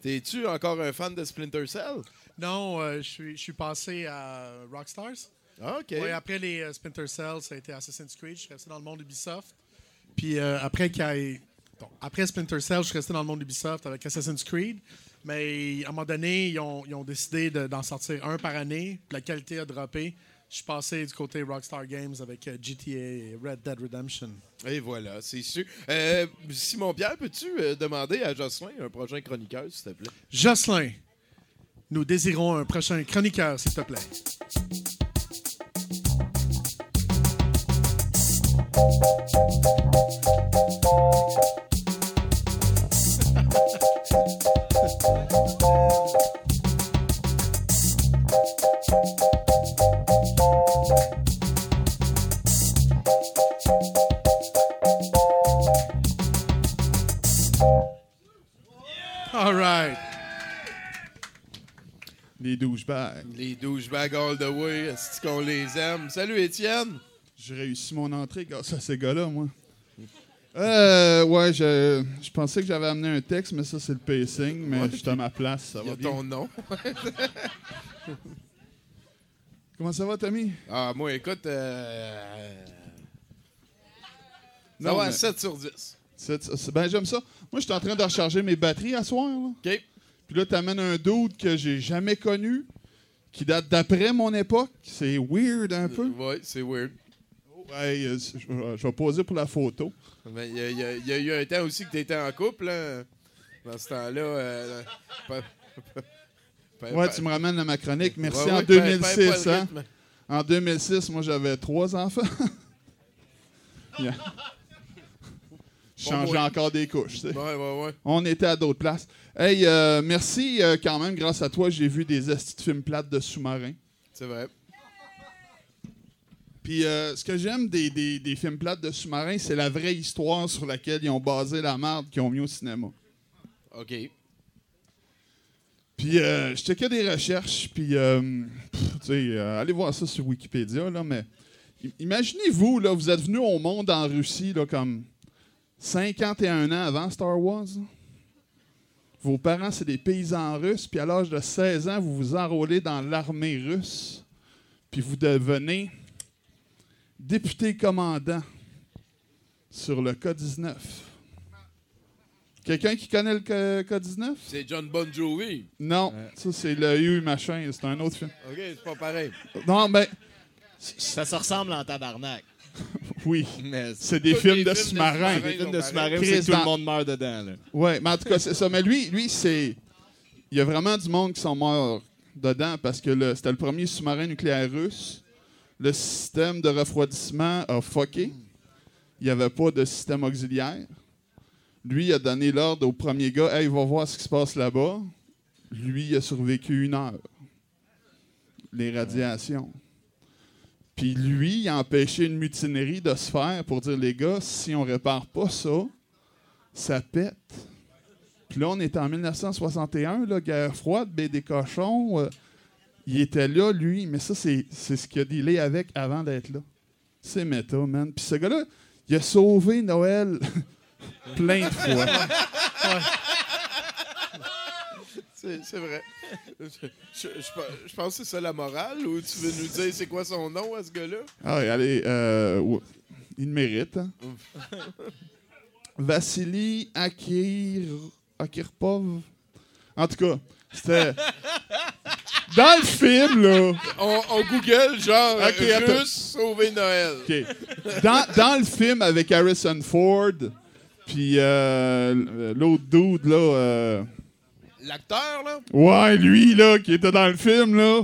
T'es-tu encore un fan de Splinter Cell? Non, euh, je suis- je suis passé à Rockstars. Ah, OK. Ouais, après les euh, Splinter Cell, ça a été Assassin's Creed. Je suis resté dans le monde Ubisoft. Puis euh, après, qu'il y ait- bon, après Splinter Cell, je suis resté dans le monde Ubisoft avec Assassin's Creed. Mais à un moment donné, ils ont, ils ont décidé de- d'en sortir un par année. La qualité a droppé. Je suis passé du côté Rockstar Games avec euh, GTA et Red Dead Redemption. Et voilà, c'est sûr. Euh, Simon Pierre, peux-tu euh, demander à Jocelyn un prochain chroniqueur, s'il te plaît? Jocelyn, nous désirons un prochain chroniqueur, s'il te plaît. All right. Les douchebags. Les douchebags all the way, est-ce qu'on les aime? Salut, Étienne! J'ai réussi mon entrée grâce à ces gars-là, moi. Euh, ouais, je, je pensais que j'avais amené un texte, mais ça, c'est le pacing. Mais Ouais. je suis à ma place, ça Il y va a bien. ton nom. Comment ça va, Tommy? Ah, moi, écoute. Euh... Ça Non, va à mais- 7 sur 10. C'est- c'est- ben, j'aime ça. Moi, je suis en train de recharger mes batteries à soir. Là. OK. Puis là, t'amènes un dude que j'ai jamais connu, qui date d'après mon époque. C'est weird un peu. Ouais, c'est weird. Ouais, je, vais poser pour la photo. Mais il y, a- y y eu un temps aussi que tu étais en couple. Hein. Dans ce temps-là. Euh, Ouais, tu me ramènes à ma chronique. Merci. Ouais, en ouais, pa- pa- pas 2006, le hein? En 2006, moi, j'avais trois enfants. Yeah. Je Bon changeais boy. encore des couches. Ouais, ouais, ouais. On était à d'autres places. Hey, euh, merci euh, quand même. Grâce à toi, j'ai vu des estis de films plates de sous-marins. C'est vrai. Puis euh, ce que j'aime des, des- des films plates de sous-marins, c'est la vraie histoire sur laquelle ils ont basé la merde qu'ils ont mis au cinéma. OK. Puis euh, je checkais des recherches, puis euh, pff, tu sais, euh, allez voir ça sur Wikipédia, là, mais imaginez-vous, là, vous êtes venu au monde en Russie, là, comme 51 ans avant Star Wars. Vos parents, c'est des paysans russes, puis à l'âge de 16 ans, vous vous enrôlez dans l'armée russe, puis vous devenez député commandant sur le K-19. Quelqu'un qui connaît le K- K-19? C'est John Bon Jovi. Non, ça c'est le U machin, c'est un autre film. OK, c'est pas pareil. Non, ben Ça se ressemble en tabarnak. oui, Mais c'est des films de sous-marins. les films de sous-marins, que tout le monde meurt dedans. Là. Ouais, mais en tout cas, c'est ça. Mais lui, lui c'est. Il y a vraiment du monde qui sont morts dedans parce que c'était le premier sous-marin nucléaire russe. Le système de refroidissement a fucké. Il n'y avait pas de système auxiliaire. Lui, a donné l'ordre au premier gars Hey, va voir ce qui se passe là-bas. Lui, il a survécu une heure. Les radiations. Puis lui, il a empêché une mutinerie de se faire pour dire les gars, si on répare pas ça, ça pète. Puis là, on est en 1961, là, guerre froide, des cochons. euh, il était là, lui, mais ça, c'est c'est ce qu'il a dealé avec avant d'être là. C'est méta, man. Puis ce gars-là, il a sauvé Noël plein de fois. C'est c'est vrai. Je, je- je pe- je pense que c'est ça la morale ou tu veux nous dire c'est quoi son nom à ce gars-là? Ah, allez, euh, ouais, il le mérite. hein. Vassili Akir, Akirpov. En tout cas, c'était. Dans le film, là. On, on Google genre Ok, attends. Russe sauver Noël. Dans, dans le film avec Harrison Ford, puis euh, l'autre dude, là. euh, L'acteur, là? Ouais, lui, là, qui était dans le film, là.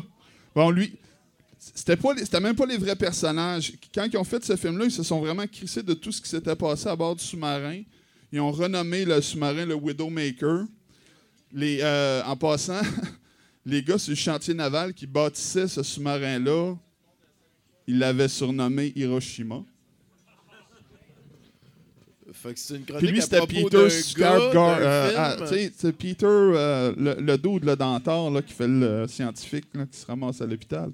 Bon, lui, c'était pas les- c'était même pas les vrais personnages. Quand ils ont fait ce film-là, ils se sont vraiment crissés de tout ce qui s'était passé à bord du sous-marin. Ils ont renommé le sous-marin le Widowmaker. Les, euh, en passant, les gars sur le chantier naval qui bâtissaient ce sous-marin-là, ils l'avaient surnommé Hiroshima. Fait que c'est une Puis lui, c'était Peter Skarsgård. euh, ah, tu sais, c'est Peter, euh, le, le dude là, d'Antar, là, qui fait le scientifique là, qui se ramasse à l'hôpital.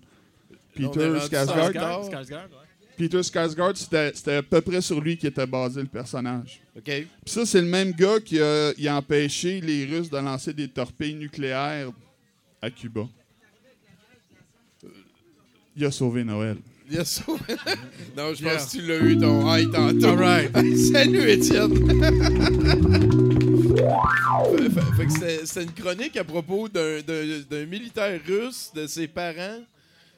Peter Skarsgård. Skarsgård. Skarsgård, ouais. Peter Skarsgård, c'était c'était à peu près sur lui qui était basé le personnage. OK. Puis ça, c'est le même gars qui a, il a empêché les Russes de lancer des torpilles nucléaires à Cuba. Il a sauvé Noël. Bien sûr. non, je Yeah. pense que tu l'as eu ton high tantôt. All right. Salut, Étienne. fait, fait- fait que c'était c'était une chronique à propos d'un- militaire russe, de ses parents,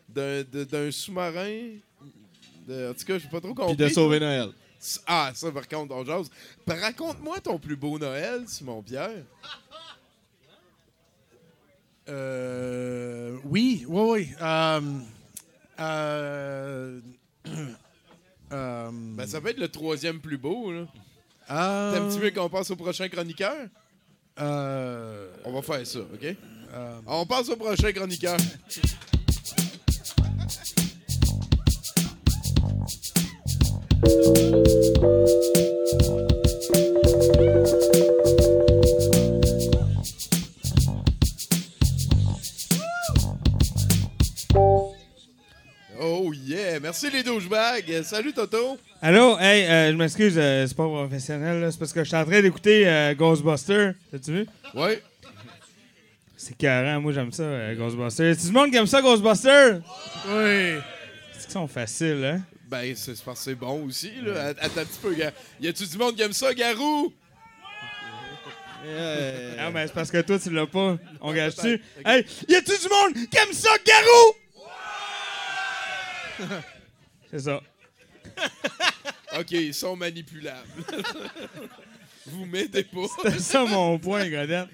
d'un sous-marin. En tout cas, j'ai pas trop compris. Puis de sauver Noël. Ah, ça, par contre, on jase. Raconte-moi ton plus beau Noël, Simon Pierre. Euh, oui, oui, oui. Euh, euh, euh, Ben, ça peut être le troisième plus beau, là. euh, T'aimes-tu mieux qu'on passe au prochain chroniqueur? euh, On va faire ça, OK? euh, On passe au prochain chroniqueur. merci les douchebags. Salut Toto. Allô? Hey, euh, je m'excuse, euh, c'est pas professionnel, là. C'est parce que je suis en train d'écouter euh, Ghostbusters. T'as-tu vu? Ouais. C'est carré, moi j'aime ça, euh, Ghostbusters. Tout le monde qui aime ça, Ghostbusters? Oui. C'est qu'ils sont faciles, hein? Ben, c'est c'est parce que c'est bon aussi, là. Att- Attends un petit peu, gars. Y a-tu du monde qui aime ça, Garou? Ah, mais c'est parce que toi, tu l'as pas. On gâche-tu? Hey, y a-tu du monde qui aime ça, Garou? C'est ça. Ok, ils sont manipulables. Vous m'aidez pas. C'était ça mon point, Godette.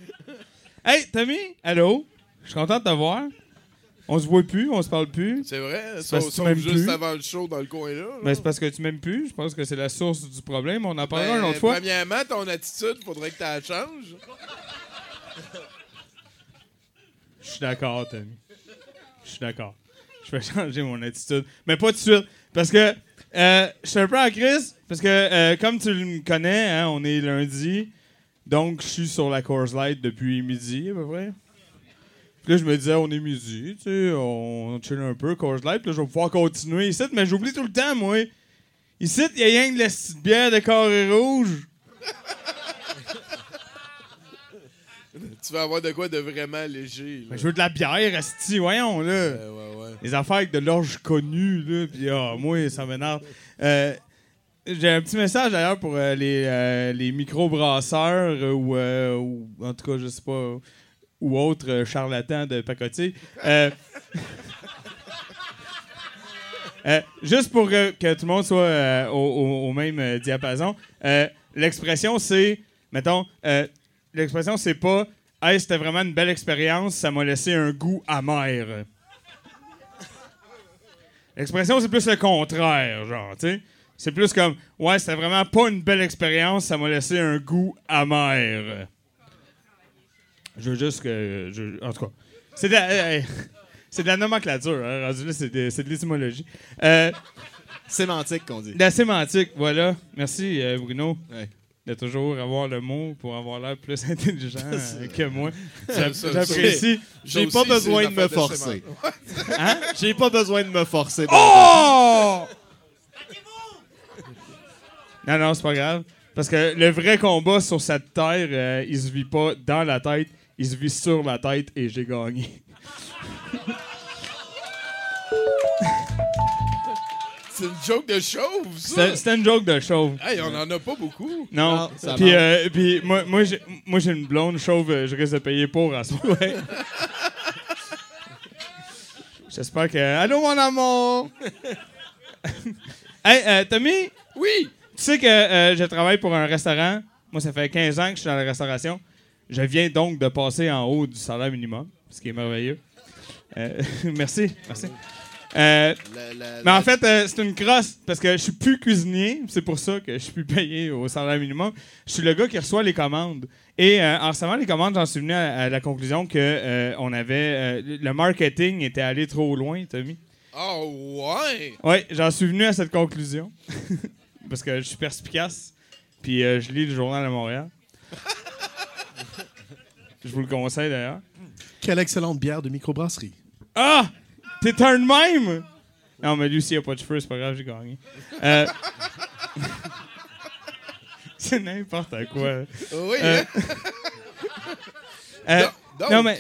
Hey, Tommy, allô? Je suis content de te voir. On se voit plus, on se parle plus. C'est vrai? C'est tu sauf m'aimes juste plus. avant le show dans le coin là. là. Mais c'est parce que tu m'aimes plus. Je pense que c'est la source du problème. On en parlera Ben, une autre fois. Premièrement, ton attitude, faudrait que tu la changes. Je suis d'accord, Tommy. Je suis d'accord. Je vais changer mon attitude. Mais pas tout de suite. Parce que euh, je suis un peu en crise. Parce que, euh, comme tu me connais, hein, on est lundi. Donc, je suis sur la course light depuis midi, à peu près. Puis là, je me disais, on est midi, tu sais, on chill un peu, course light. Puis là, je vais pouvoir continuer ici. Mais j'oublie tout le temps, moi. Ici, il y a rien que la petite bière de carré rouge. Tu vas avoir de quoi de vraiment léger. Là. Ben, je veux de la bière, Asti, voyons, là. Euh, ouais, ouais. Les affaires avec de l'orge connue, là, pis ah, moi, ça m'énerve. Euh, J'ai un petit message d'ailleurs pour euh, les, euh, les micro-brasseurs ou, en tout cas, je sais pas, ou autres charlatans de pacotier. Juste pour que, tout le monde soit au, au- même diapason, l'expression c'est, mettons, l'expression c'est pas Hey, c'était vraiment une belle expérience, ça m'a laissé un goût amer. L'expression, c'est plus le contraire, genre, tu sais. C'est plus comme, ouais, c'était vraiment pas une belle expérience, ça m'a laissé un goût amer. Je veux juste que. je- en tout cas, c'est de, euh, de la nomenclature, hein, c'est de, l'étymologie. Euh, Sémantique qu'on dit. de la sémantique, voilà. Merci, euh, Bruno. Ouais. De toujours avoir le mot pour avoir l'air plus intelligent euh, que moi. J'apprécie. J'ai pas besoin de me forcer. Hein? J'ai pas besoin de me forcer. Oh! Non, non, c'est pas grave. Parce que le vrai combat sur cette terre, euh, il se vit pas dans la tête, il se vit sur la tête et j'ai gagné. C'est une joke de chauve, ça. C'était une joke de chauve. Hey, on en a pas beaucoup. Non, Non, ça puis, euh, puis moi, moi, j'ai, moi j'ai une blonde chauve, euh, je risque de payer pour à ce moment. J'espère que. Allô, mon amour! hey, euh, Tommy, Oui! tu sais que euh, je travaille pour un restaurant. Moi, ça fait 15 ans que je suis dans la restauration. Je viens donc de passer en haut du salaire minimum, ce qui est merveilleux. Euh, merci, merci. Euh, La- la- mais en fait, euh, c'est une crosse parce que je suis plus cuisinier. C'est pour ça que je suis plus payé au salaire minimum. Je suis le gars qui reçoit les commandes. Et euh, en recevant les commandes, j'en suis venu à, à la conclusion que euh, on avait euh, le marketing était allé trop loin, Tommy. Oh, ouais! Oui, j'en suis venu à cette conclusion parce que je suis perspicace. Puis euh, je lis le journal de Montréal. je vous le conseille d'ailleurs. Quelle excellente bière de microbrasserie. Ah! T'es un de même? Non, mais lui, s'il a pas de cheveux, c'est pas grave, j'ai gagné. Euh, c'est n'importe quoi. Oui, Euh, hein? Euh, Donc- non, mais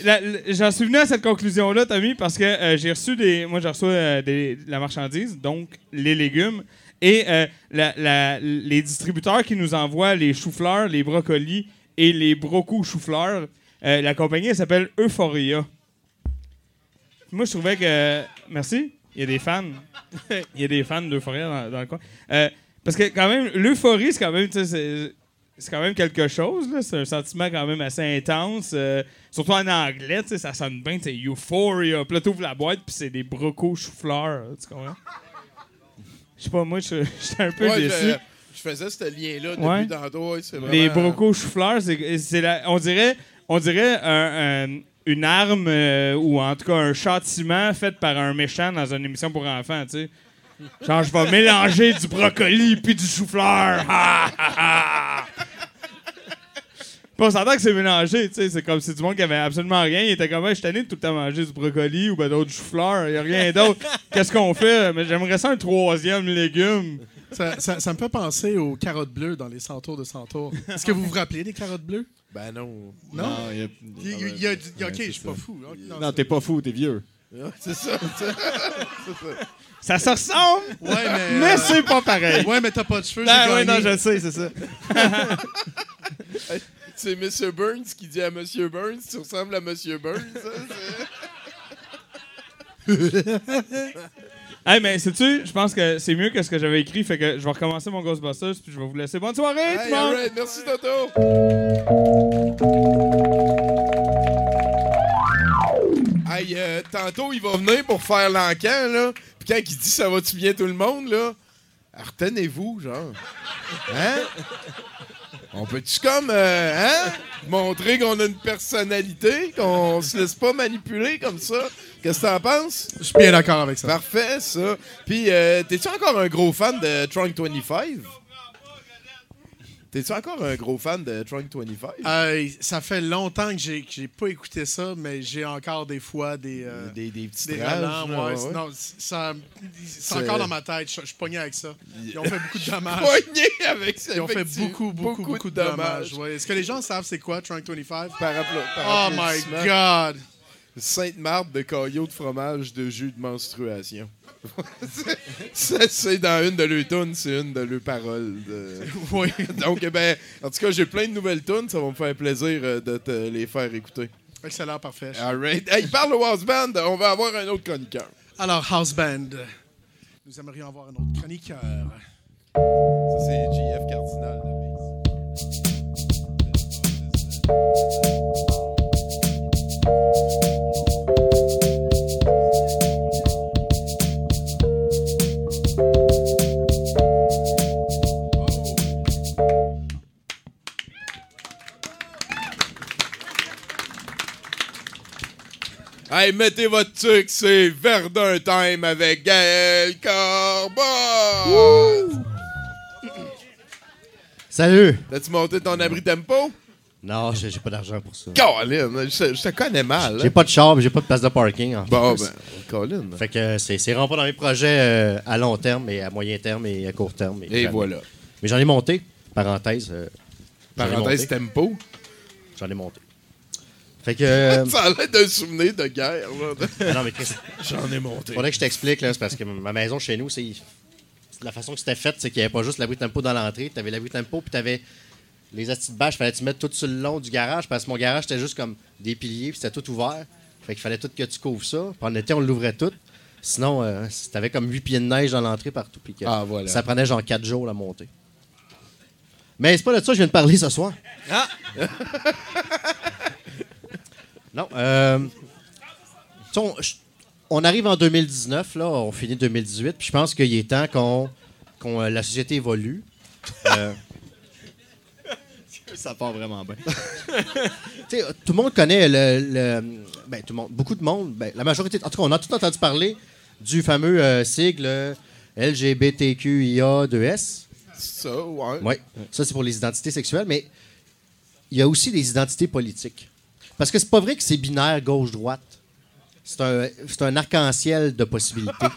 j'en suis venu à cette conclusion-là, Tommy, parce que euh, j'ai reçu des. Moi, j'ai reçu euh, des- de la marchandise, donc les légumes. Et euh, la- la- les distributeurs qui nous envoient les choux-fleurs, les brocolis et les brocos choux-fleurs, la compagnie, elle s'appelle Euphoria. Moi, je trouvais que. Merci. Il y a des fans. Il y a des fans d'Euphoria dans, dans le coin. Euh, parce que, quand même, l'euphorie, c'est quand même. c'est- quand quelque chose. C'est un sentiment quand même assez intense. euh, surtout en anglais, ça sonne bien. C'est Euphoria. Puis là, t'ouvres la boîte, puis c'est des brocos chou-fleurs. Tu comprends? Je sais pas, moi, je j'étais un peu Ouais, déçu. je, faisais ce lien-là depuis Ouais. tantôt. ouais, vraiment... Les brocos chou-fleurs, c'est, on dirait, on dirait un- un- une arme euh, ou en tout cas un châtiment fait par un méchant dans une émission pour enfants, tu sais. Genre, je vais mélanger du brocoli puis du chou-fleur. Ha, ha. Puis on s'entend que c'est mélangé, tu sais. C'est comme si du monde qui avait absolument rien. Il était comme, je suis tout le temps manger du brocoli ou ben d'autres choux-fleurs. Il n'y a rien d'autre. Qu'est-ce qu'on fait? Mais j'aimerais ça un troisième légume. Ça, ça- ça me fait penser aux carottes bleues dans les centaures de centaures. Est-ce que vous vous rappelez des carottes bleues? Ben non. Non? il y a- Il y a- il y a du- Ouais, ok, je suis pas fou. Ok, Non, t'es pas fou, t'es vieux. C'est ça. c'est- Ça se ressemble, Ouais, mais. mais euh, c'est pas pareil. Ouais, mais t'as pas de cheveux. Ben j'ai ouais, non, je sais, c'est ça. C'est M. Burns qui dit à M. Burns Tu ressembles à M. Burns ça, c'est- Hey, mais sais-tu, je pense que c'est mieux que ce que j'avais écrit, fait que je vais recommencer mon Ghostbusters, puis je vais vous laisser. Bonne soirée, tout Hey, le monde! alright, merci Toto. Hey, euh, tantôt, il va venir pour faire l'encan, là. Puis quand il dit ça va-tu bien tout le monde, là, retenez-vous, genre. Hein? On peut-tu comme, euh, hein? Montrer qu'on a une personnalité, qu'on se laisse pas manipuler comme ça? Qu'est-ce que t'en penses? Je suis bien d'accord avec ça. Parfait, ça. Puis, euh, t'es-tu encore un gros fan de Trunk 25? T'es-tu encore un gros fan de Trunk 25? Euh, ça fait longtemps que j'ai pas écouté ça, mais j'ai encore des fois des. euh, des, des petits des rages, relents, là, ouais, ouais. Non, ça, c'est encore dans ma tête. Je suis pogné avec ça. Ils ont fait beaucoup de dommages. Poigné avec ça. Ils ont fait beaucoup, beaucoup, beaucoup, de dommages. dommages. ouais. Est-ce que les gens savent c'est quoi Trunk 25? Par, appla- par Oh my. God! Sainte-Marthe de caillots de fromage de jus de menstruation. c'est c'est dans une de leurs tunes, c'est une de leurs paroles. de- Oui. Donc, ben, en tout cas, j'ai plein de nouvelles tunes. Ça va me faire plaisir euh, de te les faire écouter. Excellent, parfait. All right. Hey, parle au house band. On va avoir un autre chroniqueur. Alors, House Band, nous aimerions avoir un autre chroniqueur. Ça, c'est JF Cardinal. de Base. Hey, mettez votre truc, c'est Verdun Time avec Gaël Corbin! Salut! T'as-tu monté ton abri tempo? Non, j'ai j'ai pas d'argent pour ça. Colin, je, je te connais mal. J'ai hein. pas de char, j'ai pas de place de parking. En Bon, plus. ben, Colin. Fait que c'est c'est vraiment pas dans mes projets euh, à long terme, et à moyen terme et à court terme. Et voilà. Mais j'en ai monté, parenthèse. euh, j'en ai Parenthèse monté. tempo. J'en ai monté. Fait que. euh, Ça a l'air d'un souvenir de guerre. là. non, mais J'en ai monté. faudrait que je t'explique, là, c'est parce que ma maison chez nous, c'est. La façon que c'était fait, c'est qu'il n'y avait pas juste l'abri tempo dans l'entrée. Tu avais l'abri tempo, puis tu avais les astis de bâche, fallait que tu mettre tout sur le long du garage, parce que mon garage, c'était juste comme des piliers, puis c'était tout ouvert. Fait qu'il fallait tout que tu couvres ça. Puis en été, on l'ouvrait tout. Sinon, euh, t'avais comme 8 pieds de neige dans l'entrée partout. Puis que Ah, voilà. ça prenait genre 4 jours la montée. Mais c'est pas de ça que je viens de parler ce soir. Ah! non. Euh, on, arrive en 2019, là, on finit 2018, puis je pense qu'il est temps qu'on, euh, la société évolue. Euh, Ça part vraiment bien. Tout le monde connaît le, le- ben, tout le monde, beaucoup de monde, ben, la majorité, en tout cas, on a tout entendu parler du fameux euh, sigle LGBTQIA2S. Ça, ouais. Oui, ça c'est pour les identités sexuelles, mais il y a aussi des identités politiques. Parce que c'est pas vrai que c'est binaire gauche-droite. C'est un, un arc-en-ciel de possibilités.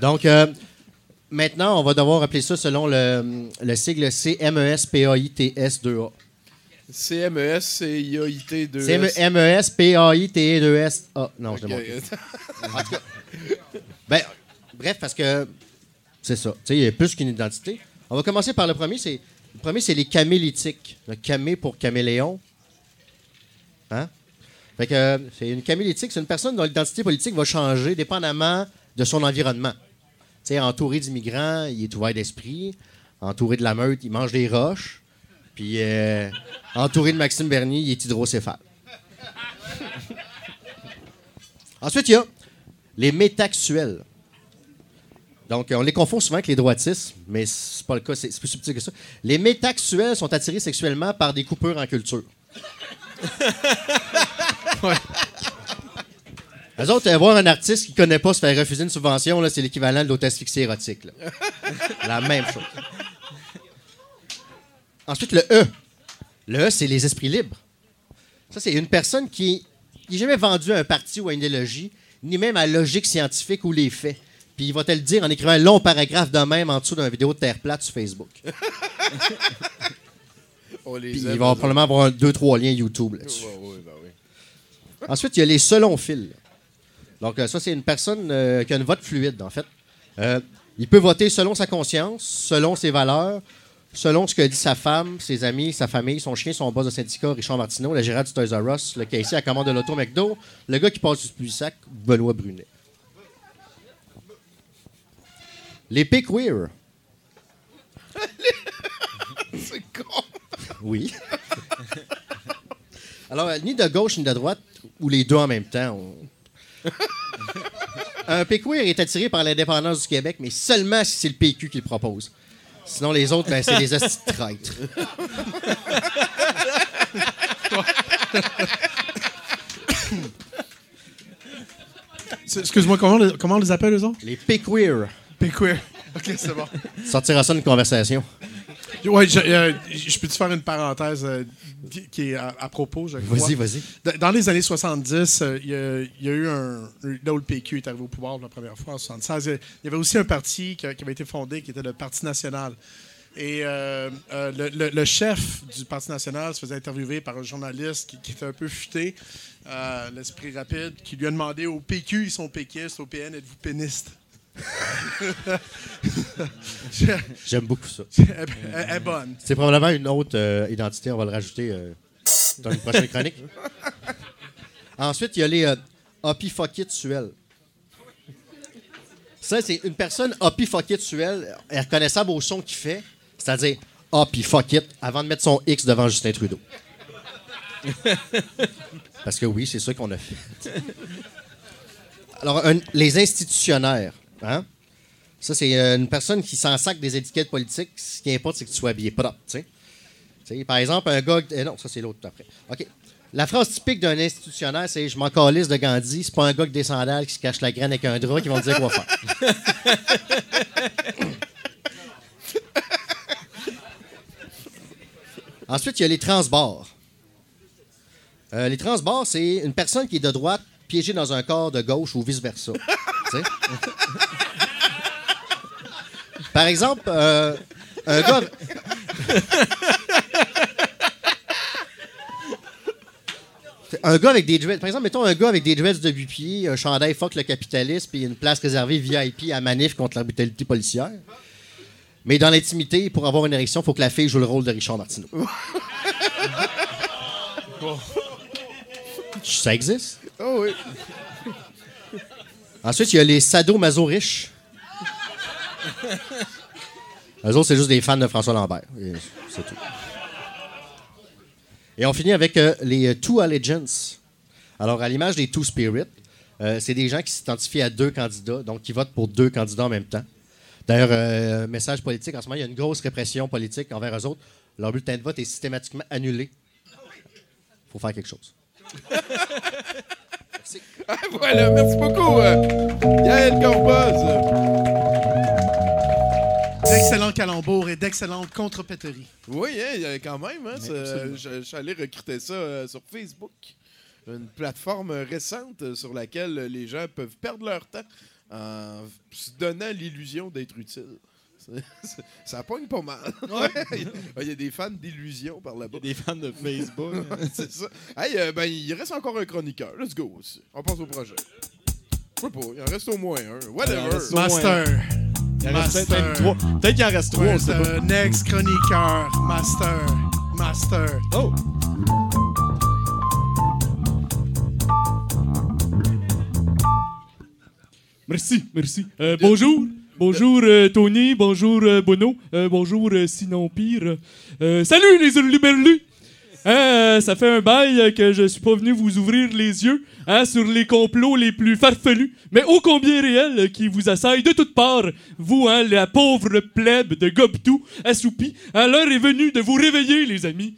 Donc, euh, maintenant, on va devoir appeler ça selon le, le sigle E CMES-PAITS-2A. CMES, c'est IAIT 2 CMES-PAITS-2S. Ah, non, je l'ai manqué. Ben, bref, parce que c'est ça. Tu sais, il y a plus qu'une identité. On va commencer par le premier. C'est, le premier, c'est les camélétiques. Le camé pour caméléon. Hein? Fait que, euh, c'est une camélétique, c'est une personne dont l'identité politique va changer dépendamment de son environnement. Entouré d'immigrants, il est ouvert d'esprit. Entouré de la meute, il mange des roches. Puis, euh, entouré de Maxime Bernier, il est hydrocéphale. Ensuite, il y a les métaxuels. Donc, on les confond souvent avec les droitistes, mais c'est pas le cas, c'est plus subtil que ça. Les métaxuels sont attirés sexuellement par des coupures en culture. Les autres, euh, voir un artiste qui connaît pas se faire refuser une subvention, c'est l'équivalent de l'authasphyxie érotique. là. La même chose. Ensuite, le E. Le E, c'est les esprits libres. Ça, c'est une personne qui n'est jamais vendue à un parti ou à une idéologie, ni même à la logique scientifique ou les faits. Puis il va te le dire en écrivant un long paragraphe de même en dessous d'une vidéo de Terre plate sur Facebook. On les Puis il va probablement avoir un, deux, trois liens YouTube là-dessus. Ouais, ouais, ben oui. Ensuite, il y a les selon fils. Donc, euh, ça, c'est une personne euh, qui a une vote fluide, en fait. Euh, il peut voter selon sa conscience, selon ses valeurs, selon ce que dit sa femme, ses amis, sa famille, son chien, son boss de syndicat, Richard Martineau, la gérante du Toys R Us, le caissier à commande de l'auto McDo, le gars qui passe du sac, Benoît Brunet. Les P queer. C'est con. Oui. Alors, ni de gauche ni de droite, ou les deux en même temps. on- Un PQR est attiré par l'indépendance du Québec, mais seulement si c'est le PQ qui le propose. Sinon, les autres, ben, c'est des hosties de traîtres. Excuse-moi, comment, on les- comment on les appelle, eux autres? Les PQR. Péquer. OK, c'est bon. Sortira ça d'une conversation. Je, euh, je peux-tu faire une parenthèse euh, qui- est à, à propos, je crois? Vas-y, vas-y. Dans les années 70, euh, il y, a- il y a eu un. Là où le PQ est arrivé au pouvoir pour la première fois en 76, il y avait aussi un parti qui, avait été fondé qui était le Parti national. Et euh, euh, le, le- le chef du Parti national se faisait interviewer par un journaliste qui, qui était un peu futé, euh, l'esprit rapide, qui lui a demandé au PQ, ils sont péquistes, au PN, êtes-vous pénistes? J'aime beaucoup ça. elle, est bonne. C'est probablement une autre euh, identité. On va le rajouter euh, dans une prochaine chronique. Ensuite, il y a les euh, opifokituels. Ça, c'est une personne opifokituelle, est reconnaissable au son qu'il fait, c'est-à-dire opifokit, avant de mettre son X devant Justin Trudeau. Parce que oui, c'est ça qu'on a fait. Alors, un- les institutionnaires. Hein? Ça, c'est euh, une personne qui s'en sac des étiquettes politiques. Ce qui importe, c'est que tu sois habillé propre. tu sais. Tu sais, par exemple, un gars. eh non, ça, c'est l'autre après. OK. La phrase typique d'un institutionnaire, c'est Je m'en calisse de Gandhi. C'est pas un gars avec des sandales qui se cache la graine avec un drap qui va me dire quoi faire. Ensuite, il y a les transbords. Euh, les transbords, c'est une personne qui est de droite piégée dans un corps de gauche ou vice-versa. Tu sais? Par exemple, euh, un gars. Un gars avec des dreads. Par exemple, mettons un gars avec des dreads de 8 pieds, un chandail fuck le capitalisme, puis une place réservée VIP à manif contre la brutalité policière. Mais dans l'intimité, pour avoir une érection, il faut que la fille joue le rôle de Richard Martineau. Ça existe? Oh oui. Ensuite, il y a les sadomaso riches. Eux autres, c'est juste des fans de François Lambert. Et C'est tout. Et on finit avec euh, les euh, Two Allegiance. Alors, à l'image des Two Spirit, euh, c'est des gens qui s'identifient à deux candidats, donc qui votent pour deux candidats en même temps. D'ailleurs, euh, message politique, en ce moment, il y a une grosse répression politique envers eux autres. Leur bulletin de vote est systématiquement annulé. Il faut faire quelque chose. Ah, voilà, merci beaucoup. euh, Yael Corboz. D'excellents calembours et d'excellentes contrepéteries. Oui, hein, il y a quand même. Hein, ça- je, je suis allé recruter ça euh, sur Facebook. Une plateforme récente euh, sur laquelle les gens peuvent perdre leur temps en se donnant l'illusion d'être utile. Ça pogne pas mal. Il y a des fans d'illusion par là-bas. Des fans de Facebook. C'est ça. Hey, euh, ben, il reste encore un chroniqueur. Let's go aussi. On passe au projet. Je sais pas, il en reste au moins un. Il Whatever. moins Master. Il en reste peut-être trois. Peut-être qu'il en reste trois, on sait pas. Next chroniqueur. Master. Master. Oh! Merci, merci. Euh, bonjour. Bonjour euh, Tony, bonjour euh, Bono, euh, bonjour sinon pire. Salut les hurluberlus! Hein, ça fait un bail que je suis pas venu vous ouvrir les yeux hein, sur les complots les plus farfelus, mais ô combien réels qui vous assaillent de toutes parts. Vous, hein, la pauvre plèbe de Gobtou, assoupi, hein, l'heure est venue de vous réveiller, les amis.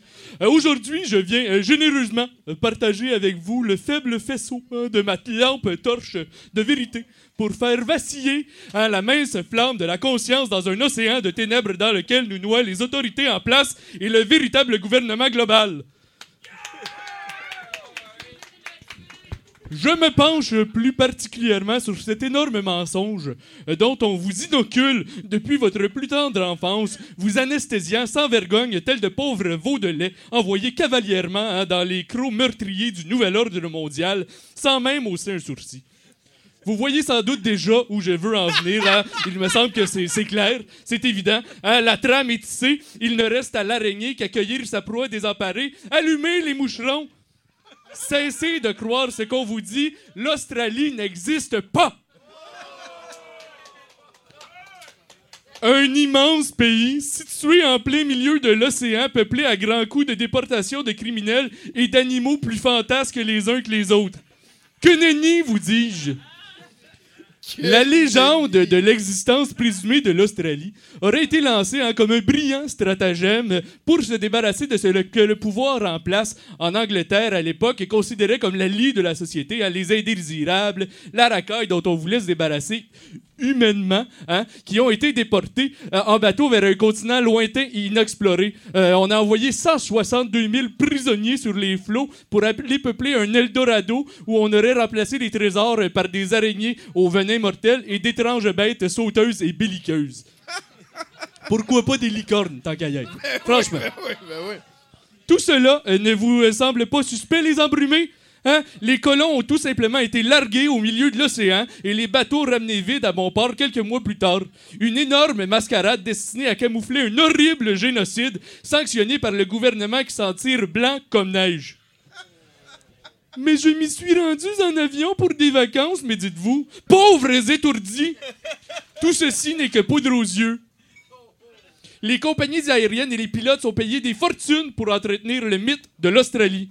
Aujourd'hui, je viens généreusement partager avec vous le faible faisceau de ma lampe torche de vérité pour faire vaciller hein, la mince flamme de la conscience dans un océan de ténèbres dans lequel nous noient les autorités en place et le véritable gouvernement global. Je me penche plus particulièrement sur cet énorme mensonge dont on vous inocule depuis votre plus tendre enfance, vous anesthésiant sans vergogne tel de pauvres veaux de lait envoyés cavalièrement hein, dans les crocs meurtriers du nouvel ordre mondial sans même hausser un sourcil. Vous voyez sans doute déjà où je veux en venir. hein. Il me semble que c'est clair, c'est évident. hein. La trame est tissée. Il ne reste à l'araignée qu'à cueillir sa proie désemparée. Allumez les moucherons. Cessez de croire ce qu'on vous dit. L'Australie n'existe pas. Un immense pays situé en plein milieu de l'océan, peuplé à grands coups de déportation de criminels et d'animaux plus fantasques les uns que les autres. Que nenni, vous dis-je? La légende de l'existence présumée de l'Australie aurait été lancée hein, comme un brillant stratagème pour se débarrasser de ce que le pouvoir en place en Angleterre à l'époque est considéré comme la lie de la société, hein, les indésirables, la racaille dont on voulait se débarrasser humainement, hein, qui ont été déportés euh, en bateau vers un continent lointain et inexploré. Euh, on a envoyé 162 000 prisonniers sur les flots pour appeler peupler un Eldorado où on aurait remplacé les trésors euh, par des araignées au venin mortel et d'étranges bêtes sauteuses et belliqueuses. Pourquoi pas des licornes, tant qu'à y être? Franchement. Oui, ben oui. Tout cela ne vous semble pas suspect, les embrumés? Hein? Les colons ont tout simplement été largués au milieu de l'océan et les bateaux ramenés vides à bon port quelques mois plus tard. Une énorme mascarade destinée à camoufler un horrible génocide sanctionné par le gouvernement qui s'en tire blanc comme neige. Mais je m'y suis rendu en avion pour des vacances, mais dites-vous, pauvres étourdis! Tout ceci n'est que poudre aux yeux. Les compagnies aériennes et les pilotes sont payés des fortunes pour entretenir le mythe de l'Australie.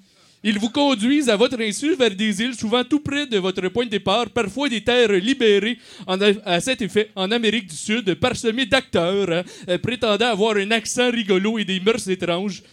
Ils vous conduisent à votre insu vers des îles souvent tout près de votre point de départ, parfois des terres libérées à cet effet en Amérique du Sud, parsemées d'acteurs euh, prétendant avoir un accent rigolo et des mœurs étranges.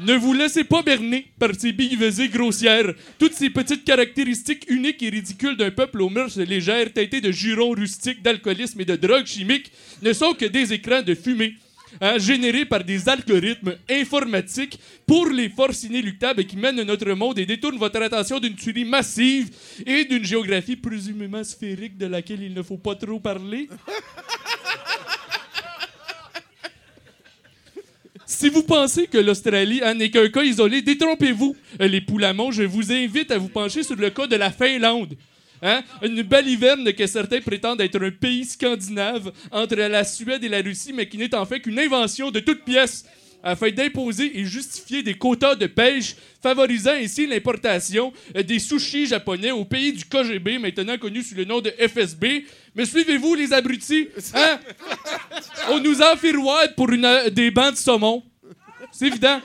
Ne vous laissez pas berner par ces billevesées grossières. Toutes ces petites caractéristiques uniques et ridicules d'un peuple aux mœurs légères, teinté de jurons rustiques, d'alcoolisme et de drogues chimiques, ne sont que des écrans de fumée. Hein, générés par des algorithmes informatiques pour les forces inéluctables qui mènent notre monde et détournent votre attention d'une tuerie massive et d'une géographie présumément sphérique de laquelle il ne faut pas trop parler. Si vous pensez que l'Australie n'est qu'un cas isolé, détrompez-vous. Euh, Les poulamons, je vous invite à vous pencher sur le cas de la Finlande. Hein? Une baliverne que certains prétendent être un pays scandinave entre la Suède et la Russie, mais qui n'est en fait qu'une invention de toutes pièces afin d'imposer et justifier des quotas de pêche, favorisant ainsi l'importation des sushis japonais au pays du KGB, maintenant connu sous le nom de FSB. Mais suivez-vous, les abrutis? Hein? On nous a enfiroide pour euh, des bancs de saumon. C'est évident.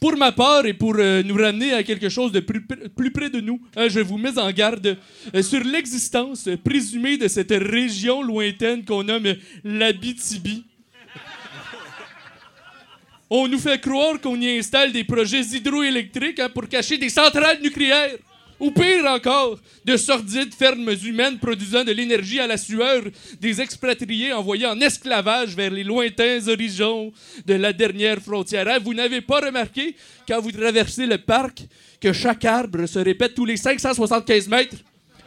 Pour ma part et pour euh, nous ramener à quelque chose de plus, pr- plus près de nous, hein, je vous mets en garde euh, sur l'existence présumée de cette région lointaine qu'on nomme l'Abitibi. On nous fait croire qu'on y installe des projets hydroélectriques hein, pour cacher des centrales nucléaires. Ou pire encore, de sordides fermes humaines produisant de l'énergie à la sueur des expatriés envoyés en esclavage vers les lointains horizons de la dernière frontière. Hein, vous n'avez pas remarqué, quand vous traversez le parc, que chaque arbre se répète tous les 575 mètres?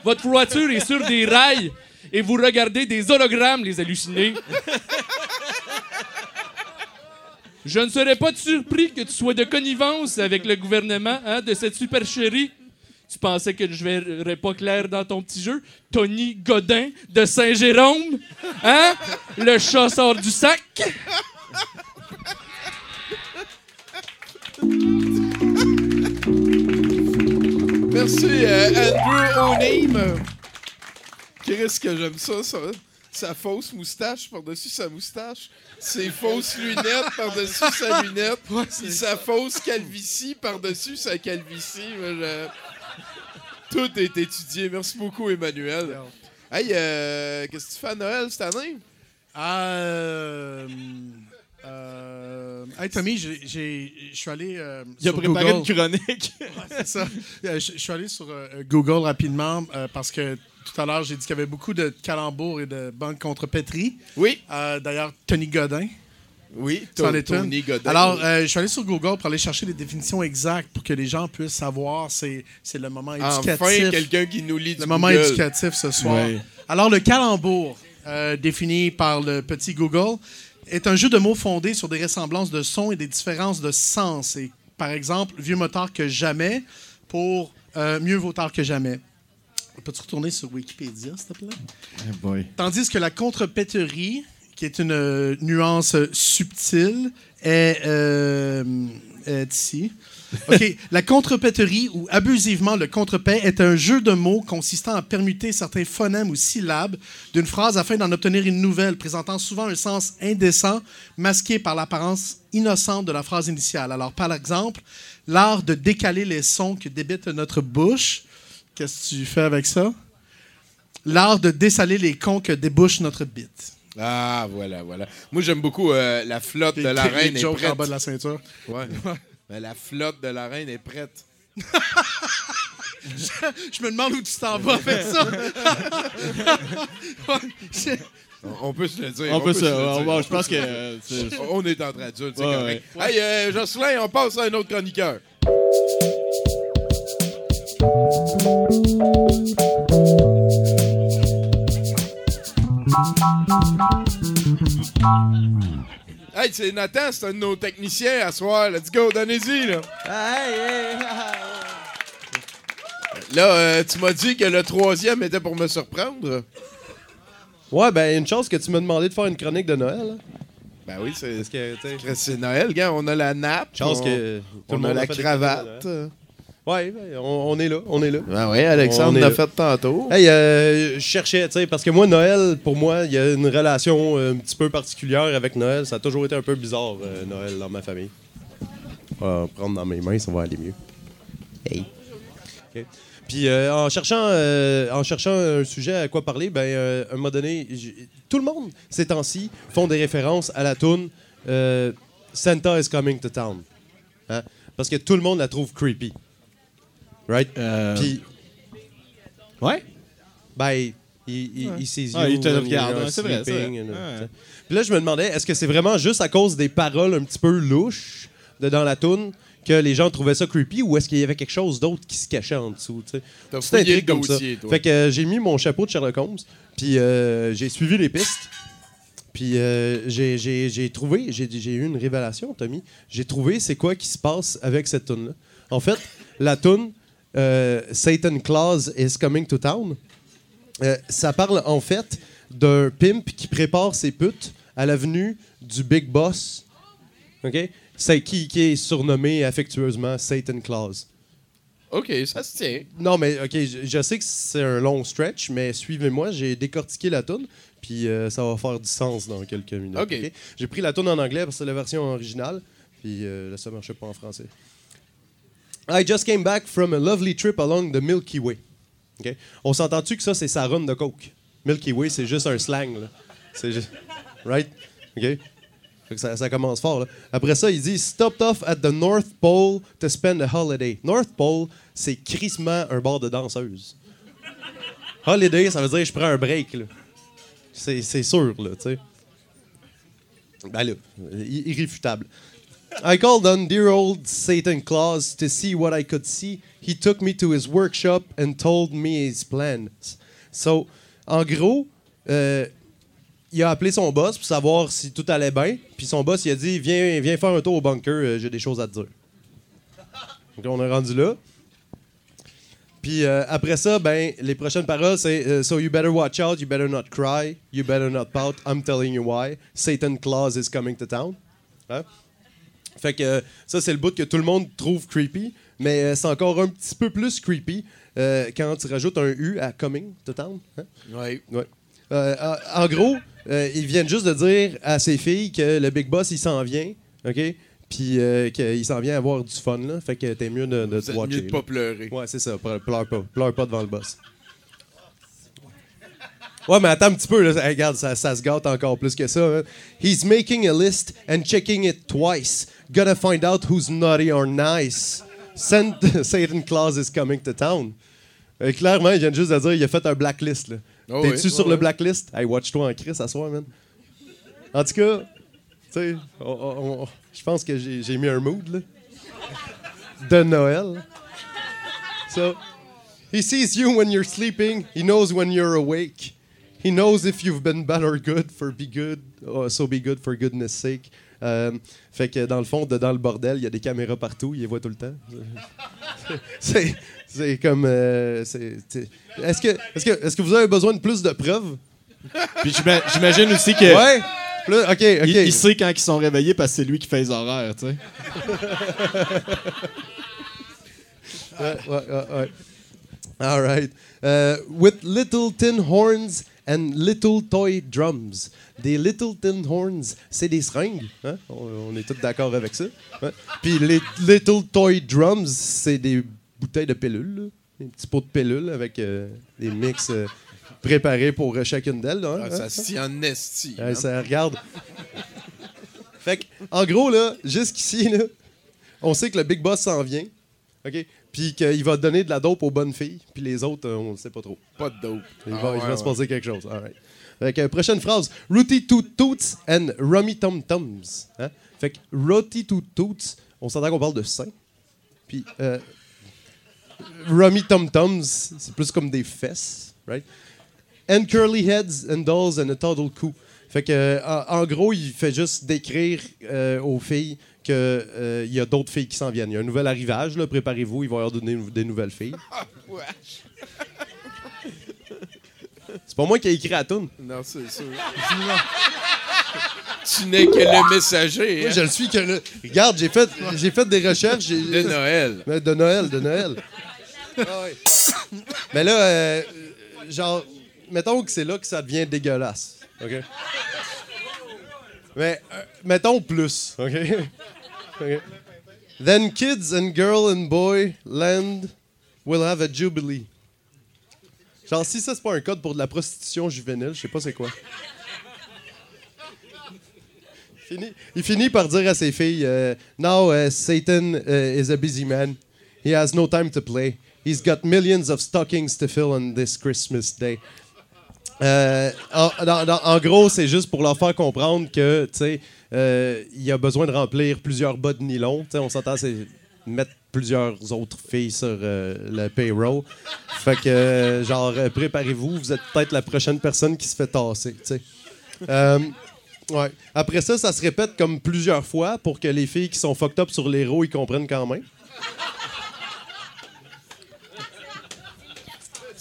Votre voiture est sur des rails et vous regardez des hologrammes, les hallucinés. Je ne serais pas surpris que tu sois de connivence avec le gouvernement hein, de cette supercherie. Tu pensais que je verrais pas clair dans ton petit jeu? Tony Godin de Saint-Jérôme? Hein? Le chat sort du sac? Merci, euh, Andrew O'Neill. Qu'est-ce que j'aime ça, ça? Sa fausse moustache par-dessus sa moustache, ses fausses lunettes par-dessus sa lunette, sa fausse calvitie par-dessus sa calvitie. Je- Tout est étudié. Merci beaucoup, Emmanuel. Hey, euh, qu'est-ce que tu fais à Noël cette année? Euh, Euh, hey, Tommy, je suis allé. euh, Il a sur préparé Google. une chronique. C'est ça. Euh, Je je suis allé sur euh, Google rapidement euh, parce que tout à l'heure, j'ai dit qu'il y avait beaucoup de calembours et de banques contre pétri. Oui. Euh, D'ailleurs, Tony Godin. Oui, c'en To- est une. Tony Godin. Alors, euh, je suis allé sur Google pour aller chercher les définitions exactes pour que les gens puissent savoir. C'est c'est le moment éducatif. Enfin, quelqu'un qui nous lit du Le moment Google. éducatif ce soir. Alors, le calembour, euh, défini par le petit Google, est un jeu de mots fondé sur des ressemblances de sons et des différences de sens. Et, par exemple, vieux motard que jamais pour euh, mieux vaut tard que jamais. Peux-tu retourner sur Wikipédia, s'il te plaît? Eh boy. Tandis que la contrepéterie, qui est une euh, nuance subtile, est, euh, est ici. OK. La contrepéterie ou abusivement le contrepet est un jeu de mots consistant à permuter certains phonèmes ou syllabes d'une phrase afin d'en obtenir une nouvelle, présentant souvent un sens indécent, masqué par l'apparence innocente de la phrase initiale. Alors, par exemple, l'art de décaler les sons que débite notre bouche. Qu'est-ce que tu fais avec ça? L'art de dessaler les cons que débouche notre bite. Ah, voilà, voilà. Moi, j'aime beaucoup euh, la flotte de la reine est prête. en bas de la ceinture. Ouais. Ben, la flotte de la reine est prête. Je me demande où tu t'en vas avec ça. Ouais, c'est- On, peut se le dire. On peut se se- le dire. va- je pense que, euh, c'est- On est entre adultes, c'est Ouais, correct. Hey, euh, Jocelyn, on passe à un autre chroniqueur. Hey, c'est Nathan, c'est un de nos techniciens à soir. Let's go, donnez-y, là. Là, euh, tu m'as dit que le troisième était pour me surprendre. Ouais, ben, une chance que tu m'as demandé de faire une chronique de Noël. hein. Ben oui, c'est Parce que, tu sais, Chris, c'est Noël, gars. On a la nappe. chance on, que tout on le monde a la fait des cravate. chroniques de Noël. Ouais, ouais, on, on est là, on est là. Ben oui, Alexandre l'a fait tantôt. Hey, euh, je cherchais, tu sais, parce que moi, Noël, pour moi, il y a une relation euh, un petit peu particulière avec Noël. Ça a toujours été un peu bizarre, euh, Noël, dans ma famille. On va prendre dans mes mains, ça va aller mieux. Hey. Puis euh, en, cherchant, en cherchant un sujet à quoi parler, ben, à un moment donné, tout le monde, ces temps-ci, font des références à la toune Santa is coming to town. Hein? Parce que tout le monde la trouve creepy. Right? Euh, Puis, Ouais? ben, il, il, il sait Ah, il te when regarde, ouais, c'est vrai, c'est Ouais. Puis là, je me demandais, est-ce que c'est vraiment juste à cause des paroles un petit peu louches de dans la toune que les gens trouvaient ça creepy ou est-ce qu'il y avait quelque chose d'autre qui se cachait en dessous? fouillé intrigue le comme ça. toi. Fait que euh, j'ai mis mon chapeau de Sherlock Holmes, puis euh, j'ai suivi les pistes. Puis euh, j'ai- j'ai j'ai trouvé, j'ai j'ai eu une révélation, Tommy. J'ai trouvé c'est quoi qui se passe avec cette tune là En fait, la tune Satan Claus is coming to town. euh, ça parle en fait d'un pimp qui prépare ses putes à l'avenue du Big Boss. OK? C'est qui, qui est surnommé affectueusement Satan Claus. OK, ça se tient. Non, mais OK, je, je sais que c'est un long stretch, mais suivez-moi, j'ai décortiqué la tune, puis euh, ça va faire du sens dans quelques minutes. OK. ok? J'ai pris la tune en anglais parce que c'est la version originale, puis euh, là, ça marchait pas en français. I just came back from a lovely trip along the Milky Way. OK? On s'entend-tu que ça, c'est sa run de coke? Milky Way, c'est juste un slang. C'est. Right? OK? Ça, commence fort. Là. Après ça, il dit Stopped off at the North Pole to spend a holiday. North Pole, c'est crissement un bar de danseuse. Holiday, ça veut dire je prends un break. C'est, sûr, là, tu. Ben là, irréfutable. I called on dear old Satan Claus to see what I could see. He took me to his workshop and told me his plans. So, en gros, euh, il a appelé son boss pour savoir si tout allait bien. Puis son boss, il a dit Viens, viens faire un tour au bunker, euh, j'ai des choses à te dire. Donc on est rendu là. Puis euh, après ça, ben, les prochaines paroles, c'est euh, So you better watch out, you better not cry, you better not pout, I'm telling you why. Satan Claus is coming to town. Hein? Fait que euh, ça, c'est le bout que tout le monde trouve creepy, mais euh, c'est encore un petit peu plus creepy euh, quand tu rajoutes un U à coming to town. hein? Oui. Ouais. En, gros, ils viennent juste de dire à ses filles que le Big Boss, il s'en vient, OK? Puis euh, qu'il s'en vient avoir du fun, là. Fait que t'es mieux de, de te watcher. mieux de pas pleurer. Ouais, c'est ça. Pleure pas. Pleure pas devant le boss. Ouais, mais attends un petit peu, là. Hey, regarde, ça, ça se gâte encore plus que ça. hein. He's making a list and checking it twice. Gonna find out who's naughty or nice. Saint Satan Claus is coming to town. Euh, clairement, il vient juste de dire il a fait un blacklist. là. Oh T'es-tu oui, sur oh le oui. blacklist? Hey, watch-toi en crise à soir, man. En tout cas, tu sais, je pense que j'ai j'ai mis un mood, là. De Noël. So, he sees you when you're sleeping. He knows when you're awake. He knows if you've been bad or good for be good. So be good for goodness sake. Euh, fait que dans le fond, dedans le bordel, il y a des caméras partout. Il les voit tout le temps. C'est, c'est comme. euh, c'est- c'est- est-ce, que, est-ce, que, est-ce que vous avez besoin de plus de preuves? Puis j'ima- j'imagine aussi que. Ouais. Là, ok, ok. Il, il sait quand ils sont réveillés parce que c'est lui qui fait les horaires, tu sais. Ouais, ouais, ouais, ouais. All right. Uh, with little tin horns and little toy drums. Des little tin horns, c'est des seringues. hein? On, on est tous d'accord avec ça. Ouais. Puis les little toy drums, c'est des bouteilles de pilules. Des petits pots de pilules avec euh, des mix euh, préparés pour euh, chacune d'elles. hein? Ah, ça se tient en esti. Ouais, hein? ça regarde. fait que, en gros, là, jusqu'ici, là, on sait que le Big Boss s'en vient. OK? Puis qu'il va donner de la dope aux bonnes filles. Puis les autres, euh, on ne sait pas trop. Pas de dope. Il Ah, va, il ouais, va se passer quelque chose. All right. Fait que, prochaine phrase. Rooty Toot Toots and Rummy Tum Tums. Hein? Fait que Rooty Toot Toots, on s'entend qu'on parle de seins. Puis euh, Rummy Tum Tums, c'est plus comme des fesses. Right? And curly heads and dolls and a toddle coo. Fait que, euh, en, en gros, il fait juste décrire euh, aux filles qu'il y a d'autres filles qui s'en viennent. Il y a un nouvel arrivage, préparez-vous, il va y avoir donner des nouvelles filles. C'est pas moi qui ai écrit la toune. Non, c'est sûr. tu n'es que le messager. Hein. je le suis que le. Regarde, j'ai fait, j'ai fait des recherches. De Noël. De Noël, de Noël. Ah ouais. Mais là, euh, genre, mettons que c'est là que ça devient dégueulasse. OK? Mais, euh, mettons plus. OK? OK. Then kids and girl and boy land will have a jubilee. Genre, si ça, c'est pas un code pour de la prostitution juvénile, je sais pas c'est quoi. Il finit, il finit par dire à ses filles euh, Now uh, Satan uh, is a busy man. He has no time to play. He's got millions of stockings to fill on this Christmas day. Euh, en, gros, c'est juste pour leur faire comprendre que, tu sais, euh, il y a besoin de remplir plusieurs bas de nylon. Tu sais, on s'entend, c'est mettre plusieurs autres filles sur euh, le payroll. Fait que, genre, préparez-vous, vous êtes peut-être la prochaine personne qui se fait tasser, tu sais. Ouais. Après ça, ça se répète comme plusieurs fois pour que les filles qui sont fucked up sur l'héros, ils comprennent quand même.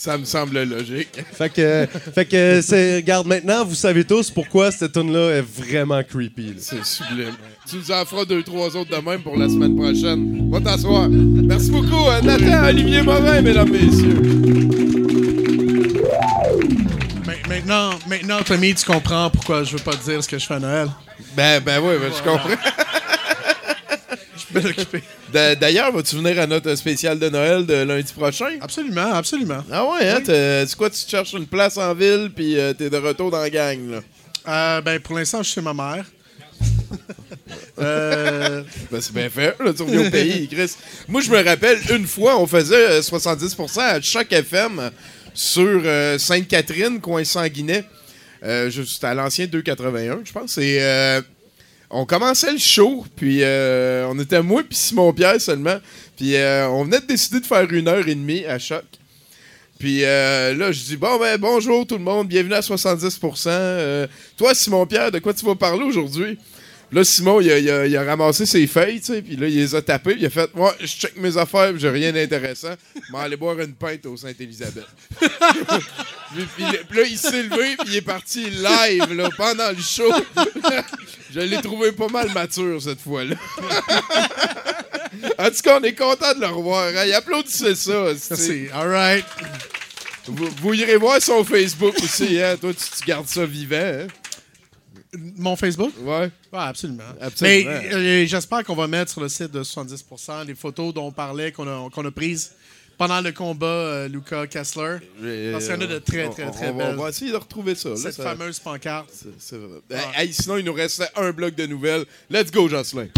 Ça me semble logique. Fait que, fait que c'est, regarde, maintenant, vous savez tous pourquoi cette tune là est vraiment creepy. là. C'est sublime. Tu nous en feras deux, trois autres de même pour la semaine prochaine. Va t'asseoir. Merci beaucoup, euh, Nathan Olivier Morin, mesdames, messieurs. Ma- Maintenant, maintenant, Tommy, tu comprends pourquoi je veux pas te dire ce que je fais à Noël. Ben, ben oui, ben, je comprends. D'ailleurs, vas-tu venir à notre spécial de Noël de lundi prochain? Absolument, absolument. Ah ouais, hein? C'est quoi, tu cherches une place en ville, puis euh, t'es de retour dans la gang, là? Euh, ben, pour l'instant, je suis chez ma mère. euh, Ben, c'est bien fait, là, tu reviens au pays, Chris. Moi, je me rappelle, une fois, on faisait euh, 70% à chaque FM sur euh, Sainte-Catherine, coin Sanguinet. Euh, C'était à l'ancien 281, je pense. Et euh, on commençait le show, puis euh, on était moi puis Simon Pierre seulement. Puis euh, on venait de décider de faire une heure et demie à choc. Puis euh, là, je dis bon ben bonjour tout le monde, bienvenue à 70%. Euh, toi Simon Pierre, de quoi tu vas parler aujourd'hui? Là Simon, il a, il a- il a ramassé ses feuilles, tu sais, puis là il les a tapées, puis il a fait moi, je check mes affaires, puis j'ai rien d'intéressant. Je vais aller boire une pinte au Sainte-Élisabeth. puis, puis- puis là il s'est levé, puis il est parti live là pendant le show. je l'ai trouvé pas mal mature cette fois-là. En tout cas, on est content de le revoir. Hein? Il applaudissait ça. merci. All right. Vous, vous irez voir son Facebook aussi. Hein? Toi, tu, tu gardes ça vivant. Hein? Mon Facebook? Ouais. Ouais, absolument. Absolument. Mais euh, j'espère qu'on va mettre sur le site de 70% les photos dont on parlait, qu'on a, qu'on a prises pendant le combat, euh, Luca Kessler. Parce qu'il y en a de très, très, On- très on, belles. On va essayer de retrouver ça. là, Cette ça- fameuse pancarte. c'est- c'est hey, sinon, il nous restait un bloc de nouvelles. Let's go, Jocelyn.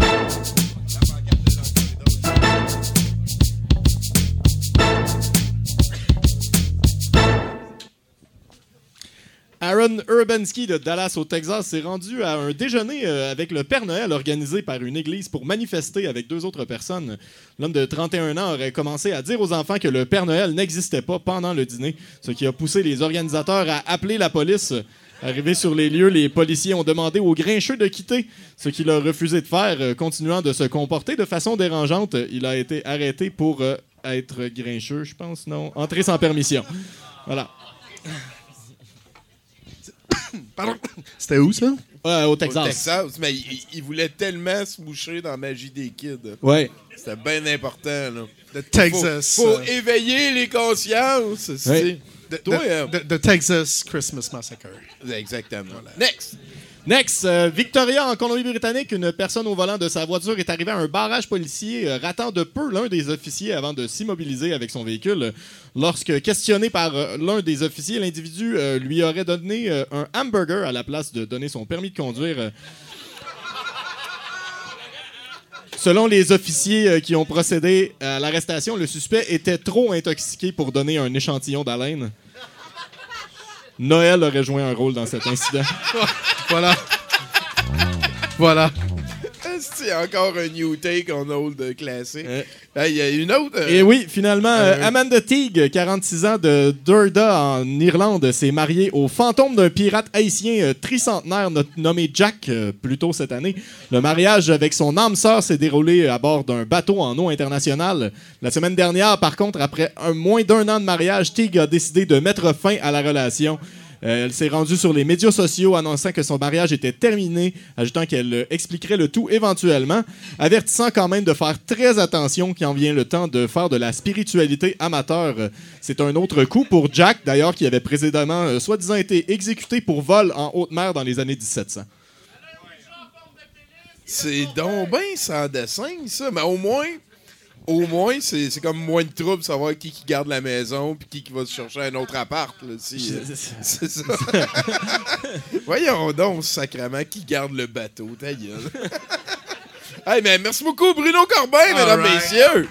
Aaron Urbanski de Dallas au Texas s'est rendu à un déjeuner euh, avec le Père Noël organisé par une église pour manifester avec deux autres personnes. L'homme de 31 ans aurait commencé à dire aux enfants que le Père Noël n'existait pas pendant le dîner, ce qui a poussé les organisateurs à appeler la police. Arrivés sur les lieux, les policiers ont demandé au grincheux de quitter, ce qu'il a refusé de faire, euh, continuant de se comporter de façon dérangeante. Il a été arrêté pour euh, être grincheux, je pense, non? Entrer sans permission. Voilà. Pardon? C'était où, ça? Ouais, au Au Texas. Texas, mais il, il voulait tellement se moucher dans la magie des kids. Ouais. C'était bien important. Là. De Texas. Faut, faut euh, éveiller les consciences. Ouais. Toi, de- de Texas Christmas Massacre. Exactement. Next. Next, euh, Victoria, en Colombie-Britannique, une personne au volant de sa voiture est arrivée à un barrage policier, euh, ratant de peu l'un des officiers avant de s'immobiliser avec son véhicule. Lorsque questionné par euh, l'un des officiers, l'individu euh, lui aurait donné un hamburger à la place de donner son permis de conduire. Selon les officiers qui ont procédé à l'arrestation, le suspect était trop intoxiqué pour donner un échantillon d'haleine. Noël aurait joué un rôle dans cet incident. Voilà. voilà. C'est encore un new take on old classique. Euh. Hey, Il y a une autre. euh, Et oui, finalement, euh, Amanda Teague, 46 ans de Durda en Irlande, s'est mariée au fantôme d'un pirate haïtien euh, tricentenaire nommé Jack euh, plus tôt cette année. Le mariage avec son âme sœur s'est déroulé à bord d'un bateau en eau internationale. La semaine dernière, par contre, après un, moins d'un an de mariage, Teague a décidé de mettre fin à la relation. Euh, elle s'est rendue sur les médias sociaux annonçant que son mariage était terminé, ajoutant qu'elle euh, expliquerait le tout éventuellement, avertissant quand même de faire très attention quand vient le temps de faire de la spiritualité amateur. C'est un autre coup pour Jack, d'ailleurs, qui avait précédemment euh, soi-disant été exécuté pour vol en haute mer dans les années 1700. C'est donc bien sans dessin, ça. Mais au moins, au moins, c'est c'est comme moins de trouble savoir qui qui garde la maison puis qui qui va se chercher un autre appart. là, si, euh, c'est ça. Voyons donc, sacrement, qui garde le bateau, ta gueule. hey, mais merci beaucoup, Bruno Corbin, mesdames, right. messieurs.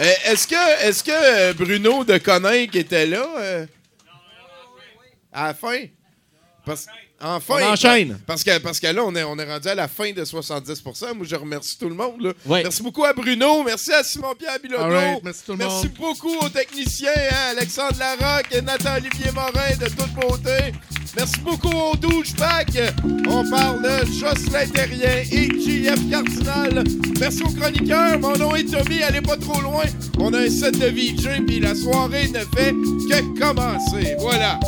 Euh, Est-ce que, est que euh, Bruno de Coninck était là euh, à la fin? Parce, enfin, On enchaîne. Parce que, parce que là, on est, on est rendu à la fin de 70% Moi, je remercie tout le monde. là. Ouais. Merci beaucoup à Bruno. Merci à Simon-Pierre Bilodeau. Merci tout le Merci monde. beaucoup aux techniciens, hein, Alexandre Larocque et Nathan-Olivier Morin de toute beauté. Merci beaucoup aux douchebags. On parle de Jocelyn Terrien et JF Cardinal. Merci aux chroniqueurs. Mon nom est Tommy. Allez pas trop loin. On a un set de VJ, puis la soirée ne fait que commencer. Voilà.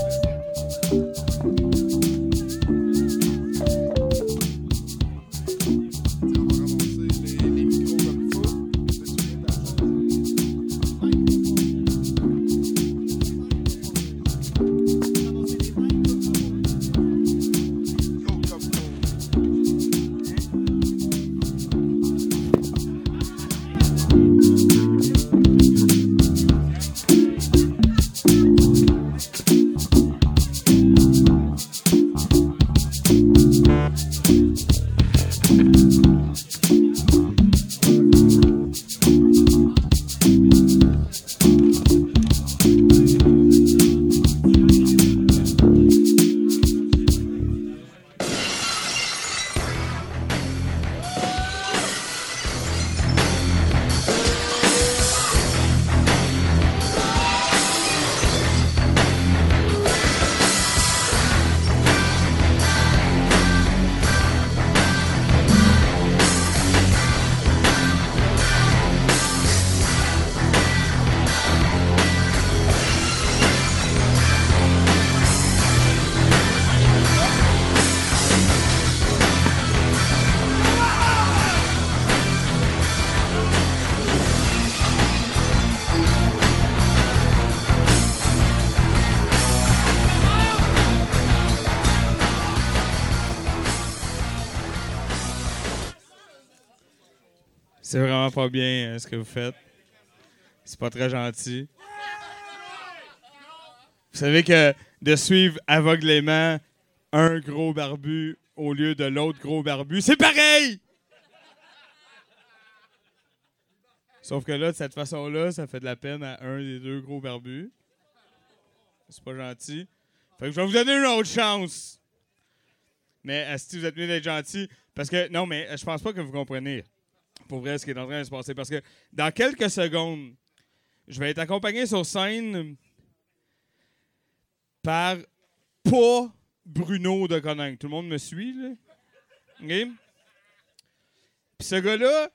Que vous faites. C'est pas très gentil. Vous savez que de suivre aveuglément un gros barbu au lieu de l'autre gros barbu, c'est pareil! Sauf que là, de cette façon-là, ça fait de la peine à un des deux gros barbus. C'est pas gentil. Fait que je vais vous donner une autre chance. Mais euh, si vous êtes mieux d'être gentil, parce que non, mais euh, je pense pas que vous comprenez pour vrai ce qui est en train de se passer. Parce que dans quelques secondes, je vais être accompagné sur scène par pas Bruno de Coninck. Tout le monde me suit, là? OK? Puis ce gars-là,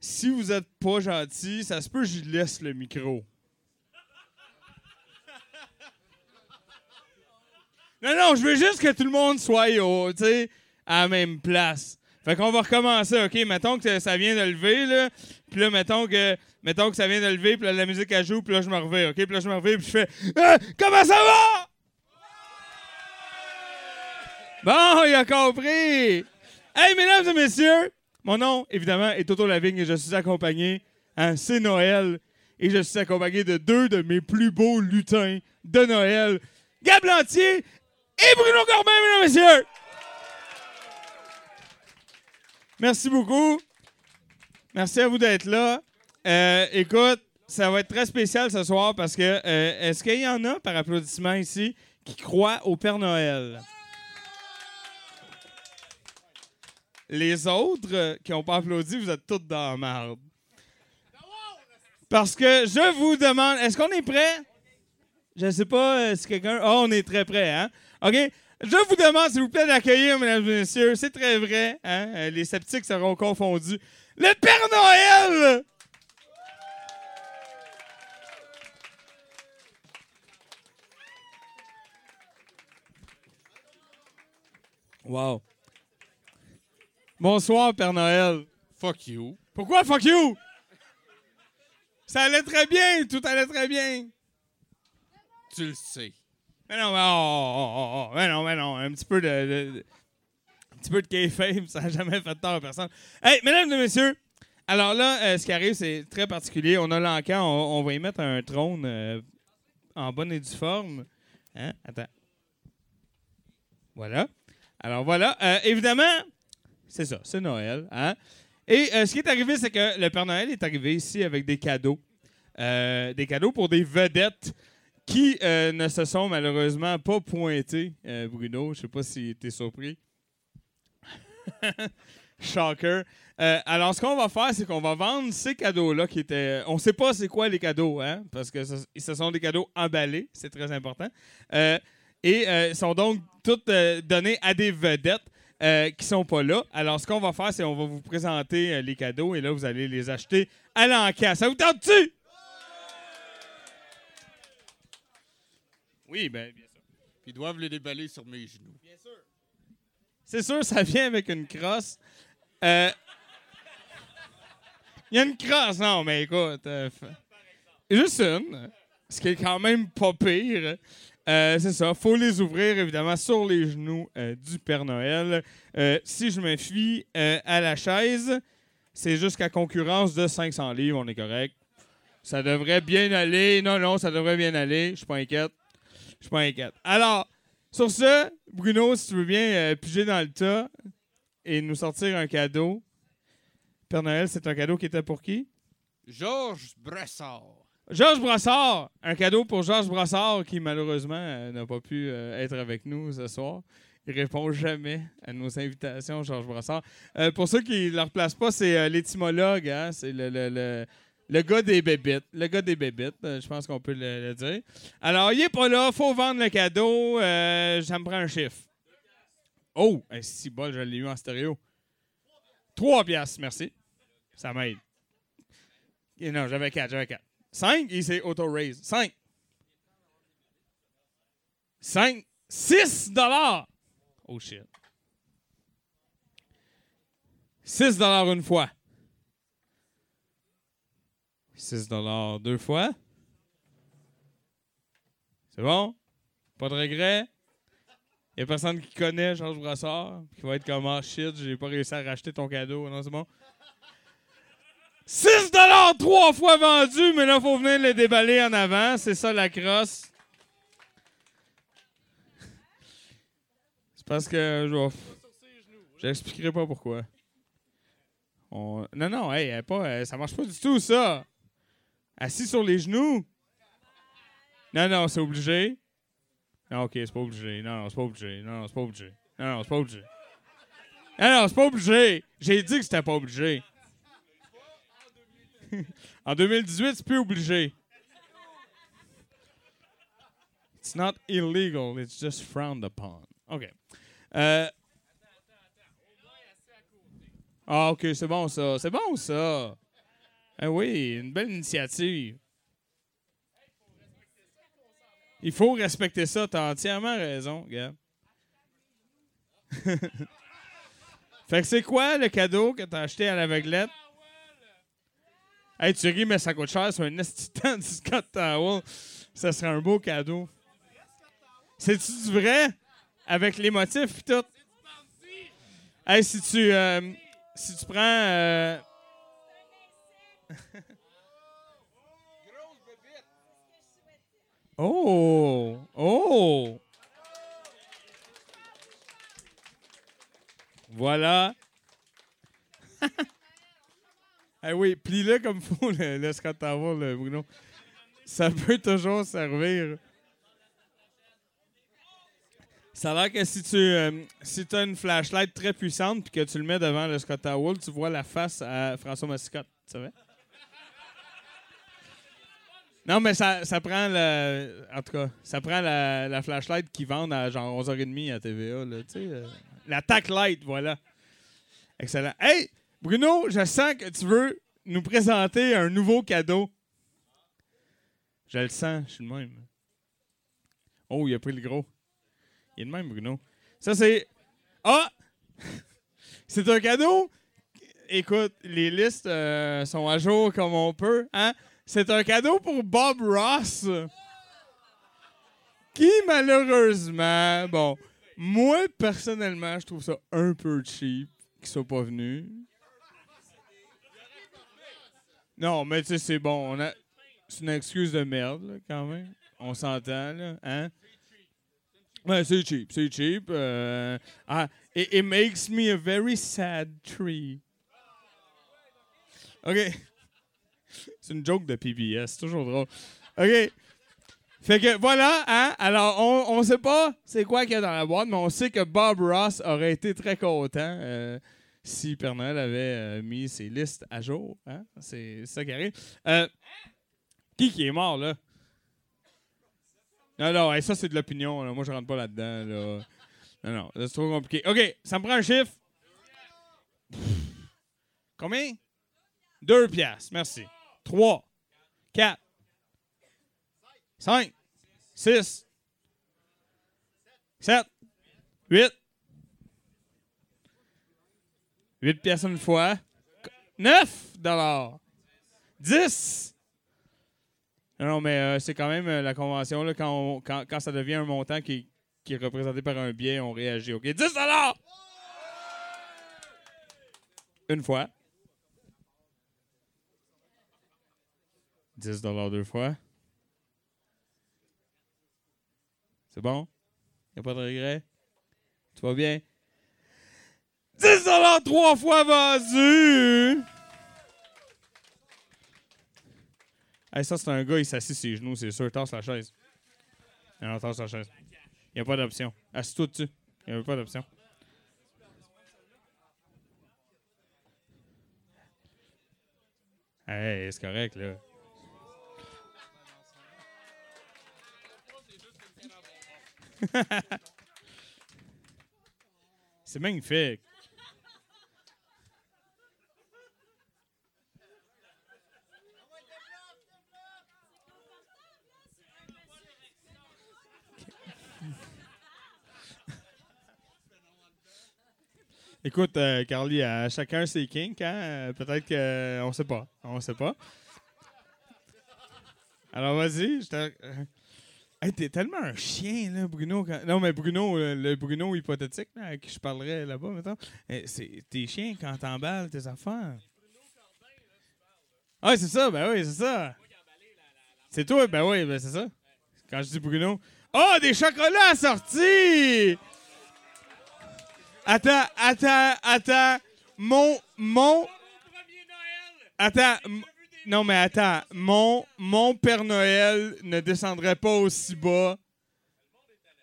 si vous êtes pas gentil, ça se peut que je laisse le micro. Non, non, je veux juste que tout le monde soit au, à la même place. Fait qu'on va recommencer, OK? Mettons que ça vient de lever, là. Puis là, mettons que, mettons que ça vient de lever, puis là, la musique, elle joue, puis là, je me reviens, OK? Puis là, je me reviens, puis je fais Ah, Comment ça va? Bon, il a compris! Hey, mesdames et messieurs, mon nom, évidemment, est Toto Lavigne et je suis accompagné, hein, c'est Noël, et je suis accompagné de deux de mes plus beaux lutins de Noël, Gab Lantier et Bruno Corbin, mesdames et messieurs! Merci beaucoup. Merci à vous d'être là. Euh, écoute, ça va être très spécial ce soir parce que euh, est-ce qu'il y en a par applaudissement ici qui croient au Père Noël? Les autres qui n'ont pas applaudi, vous êtes toutes dans la merde. Parce que je vous demande, est-ce qu'on est prêt? Je ne sais pas euh, si quelqu'un. Oh, on est très prêt, hein? OK? Je vous demande, s'il vous plaît, d'accueillir, mesdames et messieurs, c'est très vrai, hein? euh, les sceptiques seront confondus. Le Père Noël! Wow. Bonsoir, Père Noël. Fuck you. Pourquoi fuck you? Ça allait très bien, tout allait très bien. Tu le sais. Mais non, mais, oh, oh, oh, oh, mais non, mais non, un petit peu de, un petit peu de kayfabe, ça n'a jamais fait tort à personne. Hey, mesdames et messieurs, alors là, euh, ce qui arrive, c'est très particulier. On a l'encan, on, on va y mettre un trône euh, en bonne et due forme. Hein? Attends. Voilà. Alors voilà. Euh, évidemment, c'est ça, c'est Noël. Hein? Et ce qui est arrivé, c'est que le Père Noël est arrivé ici avec des cadeaux. Des cadeaux pour des vedettes qui euh, ne se sont malheureusement pas pointées. Euh, Bruno, je sais pas si tu es surpris. Shocker. Euh, alors, ce qu'on va faire, c'est qu'on va vendre ces cadeaux-là qui étaient. On sait pas c'est quoi les cadeaux, hein, parce que ce, sont des cadeaux emballés, c'est très important. Et euh, sont donc toutes donnés à des vedettes euh, qui sont pas là. Alors, ce qu'on va faire, c'est qu'on va vous présenter les cadeaux et là, vous allez les acheter à l'encan. Ça vous tente-tu? Oui, ben, bien sûr. Ils doivent les déballer sur mes genoux. C'est sûr, ça vient avec une crosse. Euh, Il y a une crosse, non, mais écoute. euh, juste une, ce qui est quand même pas pire. Euh, c'est ça, faut les ouvrir évidemment sur les genoux du Père Noël. Si je me fie à la chaise, c'est jusqu'à concurrence de 500 livres, on est correct. Ça devrait bien aller. Non, non, ça devrait bien aller. Je suis pas inquiète. Je suis pas inquiète. Alors, sur ce, Bruno, si tu veux bien euh, piger dans le tas et nous sortir un cadeau. Père Noël, c'est un cadeau qui était pour qui? Georges Brassard. Georges Brassard! Un cadeau pour Georges Brassard qui, malheureusement, euh, n'a pas pu euh, être avec nous ce soir. Il répond jamais à nos invitations, Georges Brassard. Euh, pour ceux qui ne le replacent pas, c'est euh, l'étymologue, hein? c'est le, le, le, le gars des bébites. Le gars des bébites, euh, je pense qu'on peut le, dire. Alors, il est pas là, faut vendre le cadeau. euh, ça me prend un chiffre. Oh, un si bol, je l'ai eu en stéréo. Trois piastres, merci. Ça m'aide. Non, j'avais quatre, j'avais quatre. 5, il s'est auto-raise. 5. 5. 6 dollars. Oh shit. 6 dollars une fois. 6 dollars deux fois. C'est bon? Pas de regret? Il a personne qui connaît Georges Brassard qui va être comme Ah shit, j'ai pas réussi à racheter ton cadeau. Non, c'est bon? 6 trois fois vendu, mais là, faut venir le déballer en avant. C'est ça la crosse. C'est parce que je vais- J'expliquerai pas pourquoi. On- Non, non, hey, pas, euh, ça marche pas du tout, ça. Assis sur les genoux. Non, non, c'est obligé. Non, ok, c'est pas obligé. Non, non, c'est pas obligé. Non, non, c'est pas obligé. Non, non, c'est pas obligé. Non, non, c'est pas obligé. J'ai dit que c'était pas obligé. en 2018, c'est plus obligé. It's not illegal, it's just frowned upon. OK. Euh... Ah, OK, c'est bon ça. C'est bon ça. Ah oui, une belle initiative. Il faut respecter ça, t'as entièrement raison, Gab. fait que c'est quoi le cadeau que t'as acheté à l'aveuglette? Hey, tu ris, mais ça coûte cher sur un estitant du Scott Towel. Ça serait un beau cadeau. C'est-tu du vrai? Avec les motifs et tout? Hey, si tu, euh, si tu prends... euh, Oh! Oh! Voilà. ah oui, plie-le comme faut, le, le Scott Bruno. Ça peut toujours servir. Ça a l'air que si tu euh, as une flashlight très puissante puis que tu le mets devant le Scott tu vois la face à François Mascotte, tu savais? Non, mais ça, ça prend le. En tout cas, ça prend la, la flashlight qu'ils vendent à genre 11h30 à TVA, là, euh, la TAC Light, voilà. Excellent. Hey, Bruno, je sens que tu veux nous présenter un nouveau cadeau. Je le sens, je suis le même. Oh, il a pris le gros. Il est le même, Bruno. Ça, c'est. Ah! c'est un cadeau. Écoute, les listes euh, sont à jour comme on peut. Hein? C'est un cadeau pour Bob Ross. Qui, malheureusement, bon, moi, personnellement, je trouve ça un peu cheap qu'ils soient pas venus. Non, mais tu sais, c'est bon. on a- C'est une excuse de merde, là, quand même. On s'entend, là. Hein? C'est cheap, c'est cheap. euh, ah, it, it makes me a very sad tree. OK. C'est une joke de PBS, toujours drôle. OK. Fait que voilà, hein? Alors, on, on sait pas c'est quoi qu'il y a dans la boîte, mais on sait que Bob Ross aurait été très content euh, si Père avait euh, mis ses listes à jour. Hein? C'est ça qui arrive. Euh, qui qui est mort, là? Non, non, hey, ça, c'est de l'opinion. Moi, je rentre pas là-dedans. Là. Non, non, c'est trop compliqué. OK, ça me prend un chiffre. Combien? Deux piastres, merci. Trois, quatre, cinq, six, sept, huit. Huit piastres une fois. Neuf dollars. Dix. Non, non, mais euh, c'est quand même euh, la convention, là, quand, on- quand, quand ça devient un montant qui, qui est représenté par un biais, on réagit. OK? 10 dollars! Une fois. 10 dollars deux fois. C'est bon? Y a pas de regret? Tout va bien? 10 dollars trois fois vendu! Hey, ça, c'est un gars, il s'assit sur ses genoux, c'est sûr. Tasse la chaise. Non, tasse la chaise. Il a pas d'option. Assis-toi dessus. Il n'y a pas d'option. Hey, c'est correct, là. c'est magnifique. Écoute, euh, Carly, à chacun ses kinks, hein? Euh, Peut-être que. on sait pas. On sait pas. Alors, vas-y. Je te... t'es tellement un chien, là, Bruno. Non, mais Bruno, le Bruno hypothétique, là, à qui je parlerais là-bas, mettons. Eh, c'est- T'es chien quand t'emballes tes affaires. Ah, c'est ça, ben oui, c'est ça. C'est toi, ben oui, ben c'est ça. Quand je dis Bruno. Oh, des chocolats assortis! Attends, attends, attends. Mon, mon. Attends, non mais attends. Mon, mon Père Noël ne descendrait pas aussi bas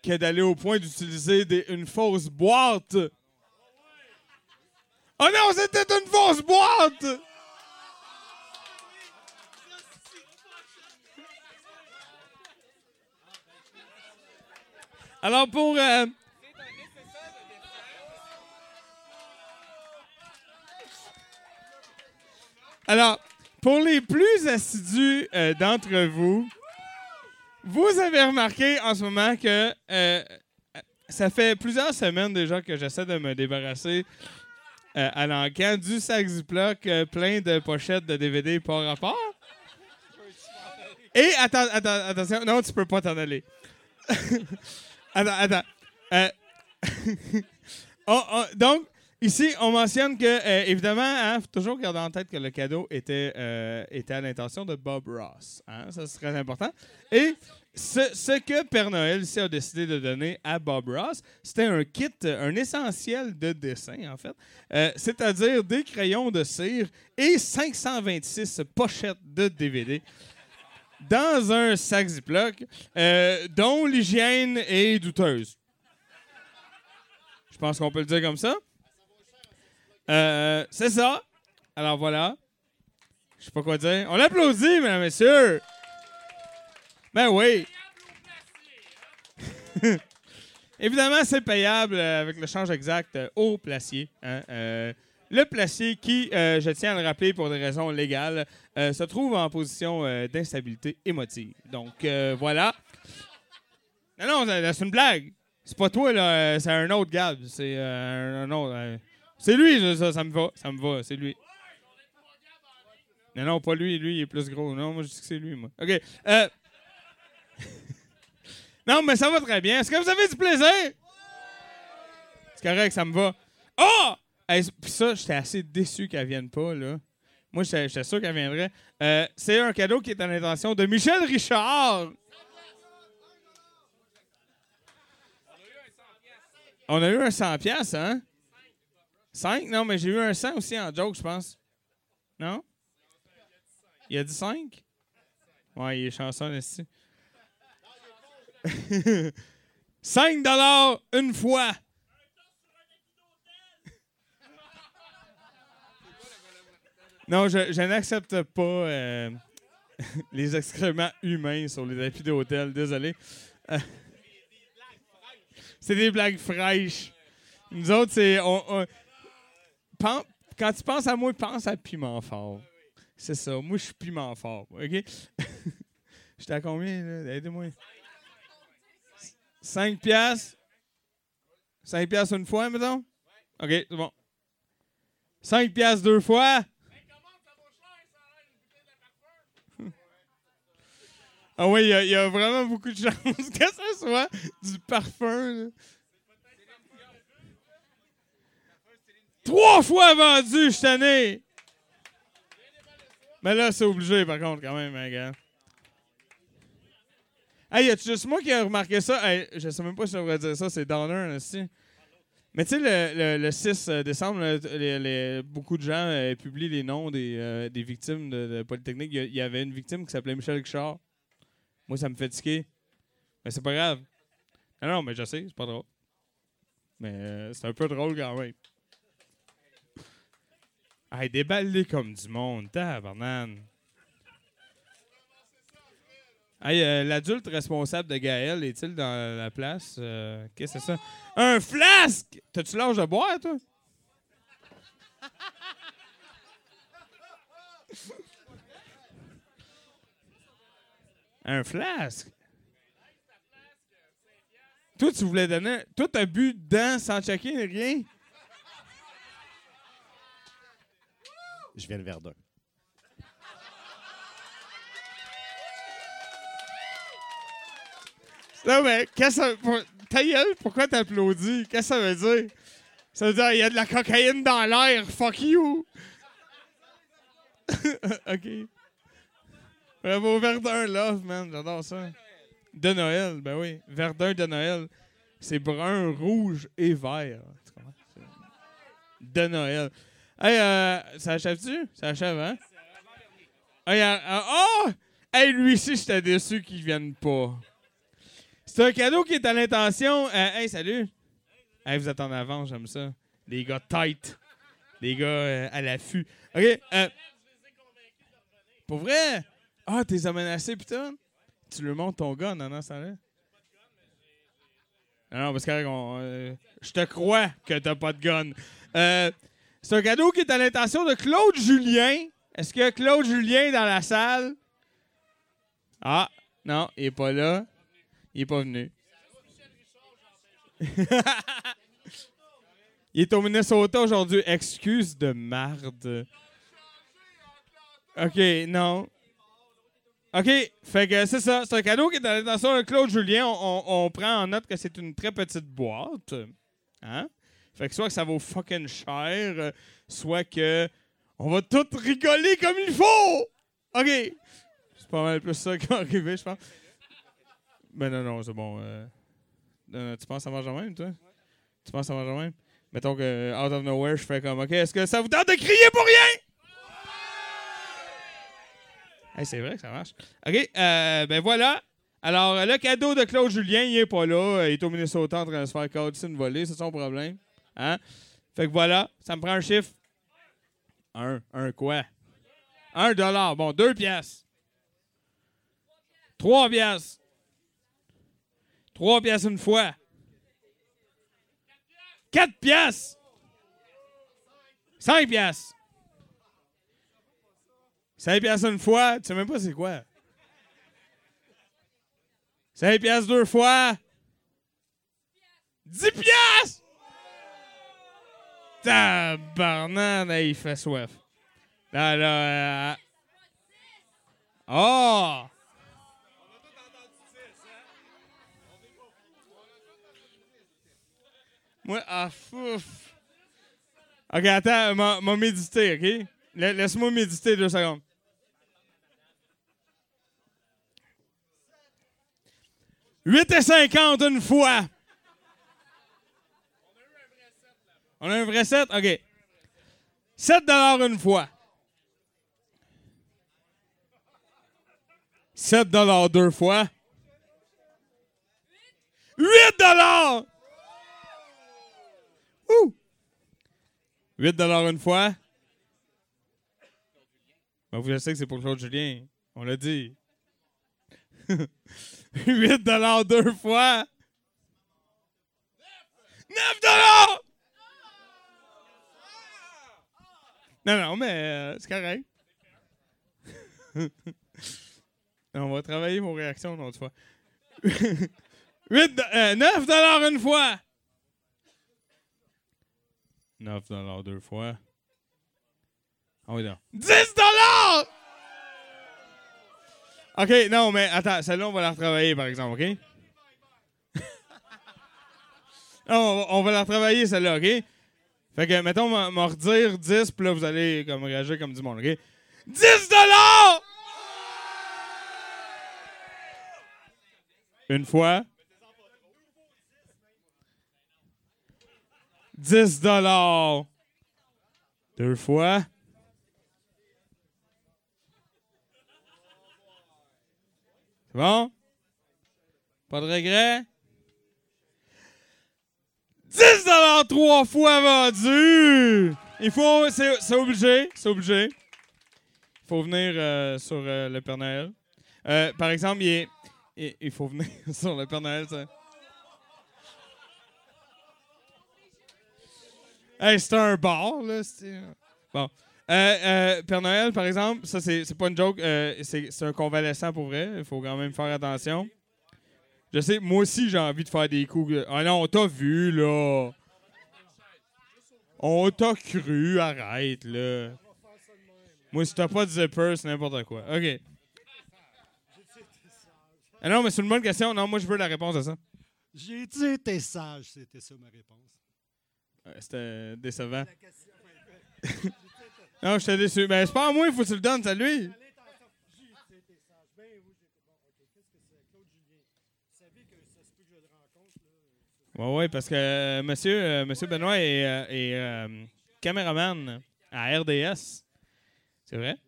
que d'aller au point d'utiliser une fausse boîte. Oh non, c'était une fausse boîte! Alors pour... euh, Alors, pour les plus assidus euh, d'entre vous, vous avez remarqué en ce moment que euh, ça fait plusieurs semaines déjà que j'essaie de me débarrasser euh, à l'encan du sac Ziploc euh, plein de pochettes de DVD par rapport. Et attends, attends, attention, non, tu peux pas t'en aller. attends, attends. Euh, on- on- donc, ici, on mentionne que, euh, évidemment, hein, faut toujours garder en tête que le cadeau était, euh, à l'intention de Bob Ross. Hein, ça, c'est très important. Et ce, ce que Père Noël ici a décidé de donner à Bob Ross, c'était un kit, un essentiel de dessin, en fait. Euh, C'est-à-dire des crayons de cire et 526 pochettes de DVD dans un sac Ziploc euh, dont l'hygiène est douteuse. Je pense qu'on peut le dire comme ça. Euh, c'est ça. Alors voilà. Je sais pas quoi dire. On l'applaudit, mesdames et messieurs. Ben oui. Évidemment, c'est payable euh, avec le change exact euh, au placier. hein. Le placier qui, je tiens à le rappeler pour des raisons légales, se trouve en position d'instabilité émotive. Donc voilà. Non, non, c'est une blague. C'est pas toi, là. C'est un autre Gab. C'est un autre. C'est lui, ça, ça, me va. Ça me va, c'est lui. Non, non, pas lui. Lui, il est plus gros. Non, moi, je dis que c'est lui, moi. OK. Euh... non, mais ça va très bien. Est-ce que vous avez du plaisir? C'est correct, ça me va. Oh! Puis ça, j'étais assez déçu qu'elle vienne pas, là. Moi, j'étais sûr qu'elle viendrait. Euh, c'est un cadeau qui est à l'intention de Michel Richard. On a eu un 100 pièces, hein? 5? Non, mais j'ai eu un 100 aussi en joke, je pense. Non? Il a dit 5? Ouais, il est chanceux, ici. 5 dollars une fois. Non, je, je n'accepte pas euh, les excréments humains sur les tapis d'hôtel. Désolé. C'est des blagues fraîches. Nous autres, c'est. on- on- quand tu penses à moi, pense à piment fort. C'est ça. Moi, je suis piment fort. OK? J'étais à combien? Aidez-moi. 5 piastres? 5 piastres une fois, mettons? OK, c'est bon. 5 piastres deux fois? Ah oui, il y a- il y, a vraiment beaucoup de chances que ce soit du parfum. Trois fois vendu, cette année. Mais là, c'est obligé, par contre, quand même, hein, gars. Hey, y a juste moi qui ai remarqué ça? Hey, je sais même pas si je devrais dire ça, c'est Downer, aussi. Mais tu sais, le, le- le 6 décembre, là, t- les- beaucoup de gens euh, publient les noms des, euh, des victimes de, Polytechnique. Il y avait une victime qui s'appelait Michel Richard. Moi, ça me fait tiquer. Mais c'est pas grave. Non, non, mais je sais, c'est pas drôle. Mais euh, c'est un peu drôle quand même. Hey, comme du monde, tabarnane. Hey, euh, l'adulte responsable de Gaël est-il dans la place? Euh, Qu'est-ce que c'est ça? Un flasque! T'as-tu l'âge de boire, toi? Un flasque? Toi, tu voulais donner. Toi, t'as bu dedans sans checker rien? Je viens de Verdun. Non, mais qu'est-ce que pour- Ta gueule, pourquoi t'applaudis? Qu'est-ce que ça veut dire? Ça veut dire il y a de la cocaïne dans l'air, fuck you! OK. Bravo, Verdun Love, man. J'adore ça. De Noël, ben oui. Verdun de Noël. C'est brun, rouge et vert. De Noël. Hey, euh, ça achève-tu? Ça achève, hein? Hey, euh, euh, oh! Hey, lui aussi, j'étais déçu qu'il vienne pas. C'est un cadeau qui est à l'intention. euh, hey, salut! Hey, vous êtes en avance, j'aime ça. Les gars tight. Les gars euh, à l'affût. OK. pour vrai? Ah, t'es menacé, putain? Tu lui montres ton gun en ce temps-là? Non, non, parce que je te crois que t'as pas de gun. Euh, c'est un cadeau qui est à l'intention de Claude Julien. Est-ce que Claude Julien est dans la salle? Ah, non, il est pas là. Il est pas venu. il est au Minnesota aujourd'hui. Excuse de marde. OK, non. OK, fait que c'est ça. C'est un cadeau qui est à l'intention de Claude Julien. On- on prend en note que c'est une très petite boîte. Hein? Fait que soit que ça vaut fucking cher, euh, soit que on va tout rigoler comme il faut. OK. C'est pas mal plus ça arriver, je pense. Ben non, non, c'est bon. euh. Euh, tu penses que ça marche de même, toi? Tu penses que ça marche de même? Mettons que out of nowhere, je fais comme OK, est-ce que ça vous tente de crier pour rien? Hey, c'est vrai que ça marche. OK, euh, ben voilà. Alors, euh, le cadeau de Claude Julien, il est pas là. Euh, Il est au Minnesota en train de se faire une volée. C'est son problème. Hein? Fait que voilà, ça me prend un chiffre. Un. Un quoi? Un dollar. Bon, deux piastres. Trois piastres. Trois piastres une fois. Quatre piastres. Cinq piastres. Cinq piastres une fois, tu sais même pas c'est quoi. Cinq piastres deux fois. Dix piastres! Tabarnane, hey, il fait soif. Là, là, euh, Oh! Moi, ah, fouf. Ok, attends, m'a médité, ok? La- Laisse-moi méditer deux secondes. Huit et cinquante une fois. On a un vrai 7? OK. 7 une fois. 7 deux fois. 8 Ouh! 8 une fois. Vous le savez que c'est pour Claude Julien. On l'a dit. 8 deux fois. 9 Non, non, mais euh, c'est correct. On va travailler vos réactions une fois. 8, euh, 9 dollars une fois. 9 dollars deux fois. Ah oui, non. 10 dollars! OK, non, mais attends, celle-là, on va la retravailler, par exemple, OK? On, on va la retravailler, celle-là, OK? Fait que, mettons, m'a redire 10, puis là, vous allez comme réagir comme du monde, OK? 10 dollars! Une fois. 10 dollars. Deux fois. C'est bon? Pas de regret? 10 dollars trois fois vendu! Il faut, c'est obligé, c'est obligé. Il faut venir euh, sur euh, le Père Noël. Euh, par exemple, il, faut venir sur le Père Noël. C'est un bar, là. c'est- Bon. Euh, euh, Père Noël, par exemple, ça, c'est pas une joke. euh, c'est un convalescent pour vrai. Il faut quand même faire attention. Je sais, moi aussi, j'ai envie de faire des coups. Ah non, on t'a vu, là. On t'a cru, arrête, là. Moi, si t'as pas de zipper, c'est n'importe quoi. OK. Ah non, mais c'est une bonne question. Non, moi, je veux la réponse à ça. J'ai été sage, c'était ça ma réponse. Ouais, C'était décevant. Non, j'étais déçu. Ben, c'est pas à moi, il faut que tu le donnes, c'est à lui. Ouais, ouais, parce que euh, monsieur, euh, monsieur Benoît est, euh, est, euh, caméraman à RDS. C'est vrai?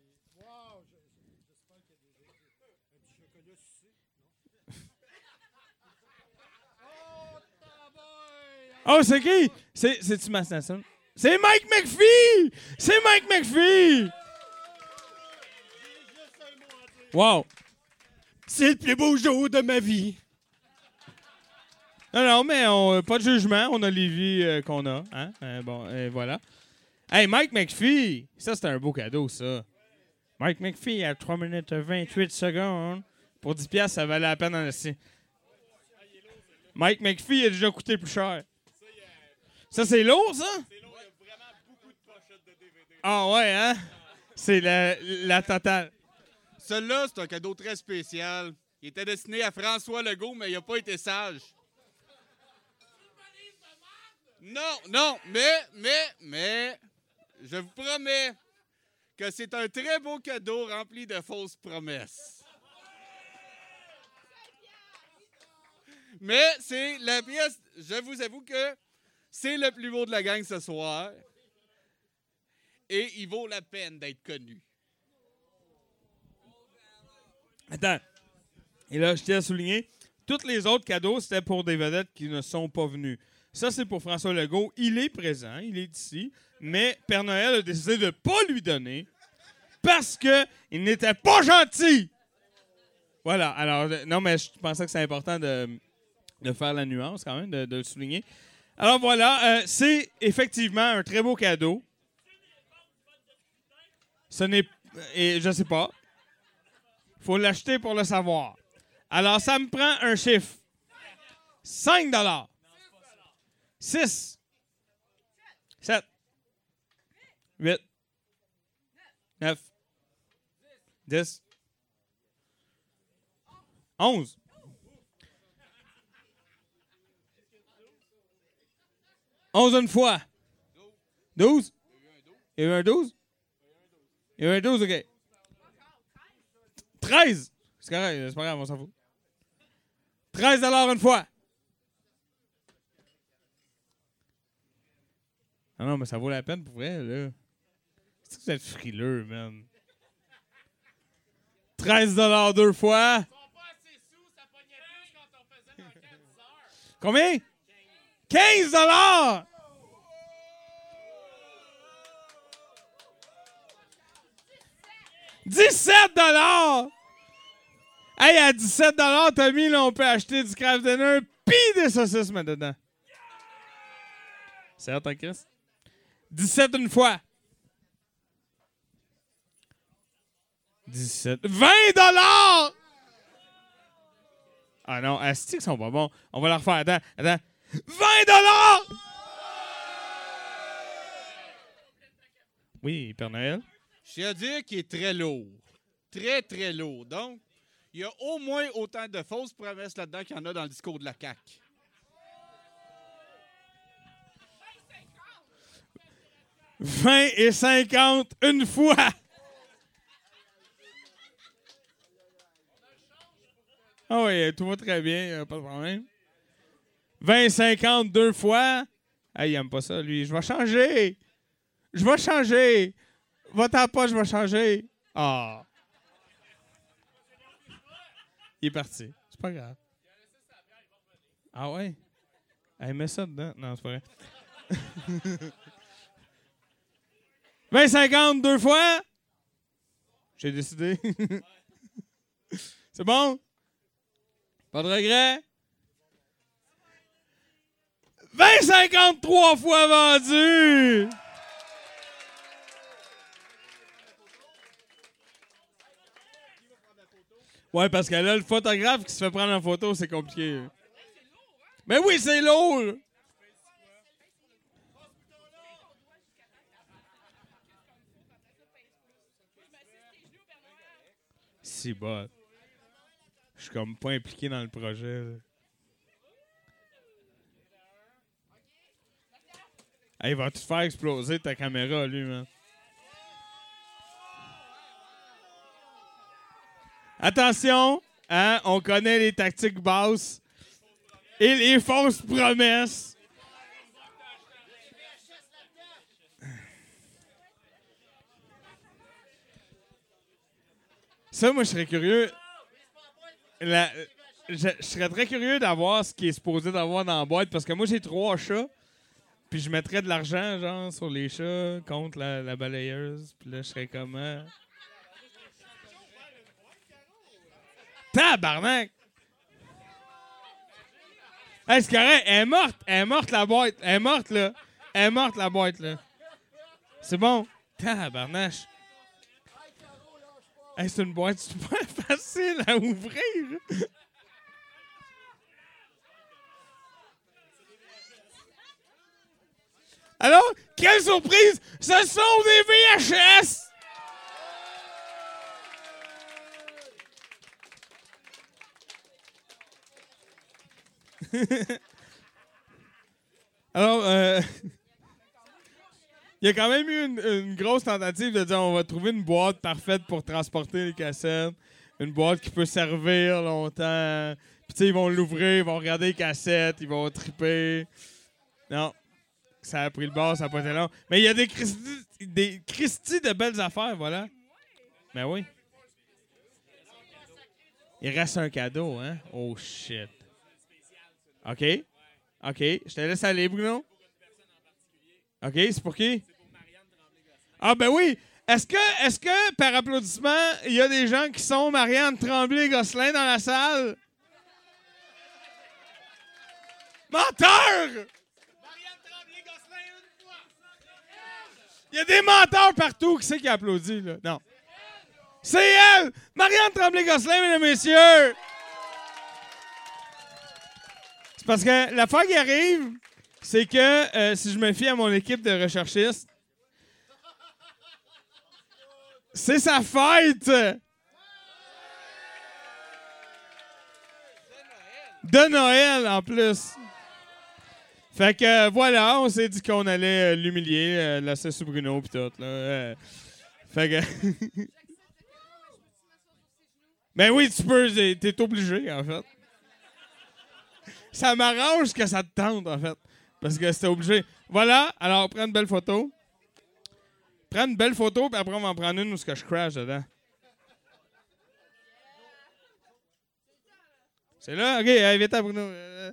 Oh, c'est qui? C'est, c'est-tu ma station? C'est Mike McPhee! C'est Mike McPhee! Wow! C'est le plus beau jour de ma vie. Non, non, mais on, pas de jugement. On a les vies euh, qu'on a. Hein? Euh, bon, et voilà. Hey, Mike McPhee! Ça, c'est un beau cadeau, ça. Mike McPhee à 3 minutes 28 secondes. Pour 10 piastres, ça valait la peine en essayer. Mike McPhee a déjà coûté plus cher. Ça, c'est lourd, ça? Ah ouais, hein? C'est la, la totale. Celui-là, c'est un cadeau très spécial. Il était destiné à François Legault, mais il n'a pas été sage. Non, non, mais, mais, mais, je vous promets que c'est un très beau cadeau rempli de fausses promesses. Mais c'est la pièce, je vous avoue que c'est le plus beau de la gang ce soir. Et il vaut la peine d'être connu. Attends. Et là, je tiens à souligner, tous les autres cadeaux, c'était pour des vedettes qui ne sont pas venues. Ça, c'est pour François Legault. Il est présent, il est ici, mais Père Noël a décidé de ne pas lui donner parce qu'il n'était pas gentil. Voilà. Alors, euh, non, mais je pensais que c'est important de, faire la nuance quand même, de, de le souligner. Alors voilà, euh, c'est effectivement un très beau cadeau. Ce n'est. Et je sais pas. faut l'acheter pour le savoir. Alors, ça me prend un chiffre 5 6 7 8 9 10 11 11 une fois. 12 Il y a eu un 12 Il y a eu un 12, OK. 13 C'est correct, c'est pas grave, on s'en fout. 13 une fois. Ah non, mais ça vaut la peine pour vrai, là. C'est que vous êtes frileux, man. 13 deux fois. Combien? 15 dollars! « 17 dollars! Hey, à 17 dollars, Tommy, là, on peut acheter du craft dinner pis des saucisses mais dedans. Certes, hein, Chris? 17 une fois. 17. 20 dollars! Ah non, Asti, ils sont pas bons. On va la refaire. Attends, attends. 20 dollars! Oui, Père Noël? Je tiens à dire qu'il est très lourd. Très, très lourd. Donc, il y a au moins autant de fausses promesses là-dedans qu'il y en a dans le discours de la CAQ. « 20 et 50 une fois. Ah oui, tout va très bien, euh, pas de problème. 20 et 50 deux fois. Ah, il aime pas ça, lui. Je vais changer. Je vais changer. Va-t'en pas, je vais changer. Ah. Il est parti. C'est pas grave. Ah ouais? Elle met ça dedans. Non, c'est pas vrai. 20 50 deux fois? J'ai décidé. c'est bon? Pas de regret? 20 53 fois vendu! Ouais, parce que là, le photographe qui se fait prendre en photo, c'est compliqué. Mais oui, c'est lourd! si bon. Je suis comme pas impliqué dans le projet. Il va tout faire exploser ta caméra, lui, man. Attention, hein, on connaît les tactiques basses. Il fausses promesses! Ça, moi, je serais curieux. La- je, serais très curieux d'avoir ce qui est supposé d'avoir dans la boîte parce que moi, j'ai trois chats. Puis je mettrais de l'argent, genre, sur les chats contre la, la balayeuse. Puis là, je serais comment? Tabarnak! Hey, c'est correct. Elle est morte. Elle est morte, la boîte. Elle est morte, là. Elle est morte, la boîte, là. C'est bon. Tabarnache. Hey, c'est une boîte super facile à ouvrir. Alors, quelle surprise! Ce sont des VHS! Alors, euh, il y a quand même eu une, grosse tentative de dire on va trouver une boîte parfaite pour transporter les cassettes, une boîte qui peut servir longtemps. Puis tu sais, ils vont l'ouvrir, ils vont regarder les cassettes, ils vont triper. Non, ça a pris le bord, ça n'a pas été long. Mais il y a des Christi, des Christi de belles affaires, voilà. Ben oui. Il reste un cadeau, hein? Oh shit. OK. OK. Je te laisse aller, Bruno. OK, c'est pour qui? Ah ben oui! Est-ce que, est-ce que, par applaudissement, il y a des gens qui sont Marianne Tremblay-Gosselin dans la salle? Menteur! Il y a des menteurs partout. Qui c'est qui applaudit, là? Non. C'est elle! Marianne Tremblay-Gosselin, mesdames et messieurs! C'est parce que l'affaire qui arrive, c'est que euh, si je me fie à mon équipe de recherchistes, c'est sa fête! De Noël, en plus. Fait que euh, voilà, on s'est dit qu'on allait euh, l'humilier, euh, laisser sous Bruno pis tout. Là, fait que. ben oui, tu peux, t'es obligé, en fait. Ça m'arrange que ça te tente, en fait. Parce que c'était obligé. Voilà, alors prends une belle photo. Prends une belle photo, puis après on va en prendre une où ce que je crash dedans. C'est là? Ok, vite à Bruno. Euh,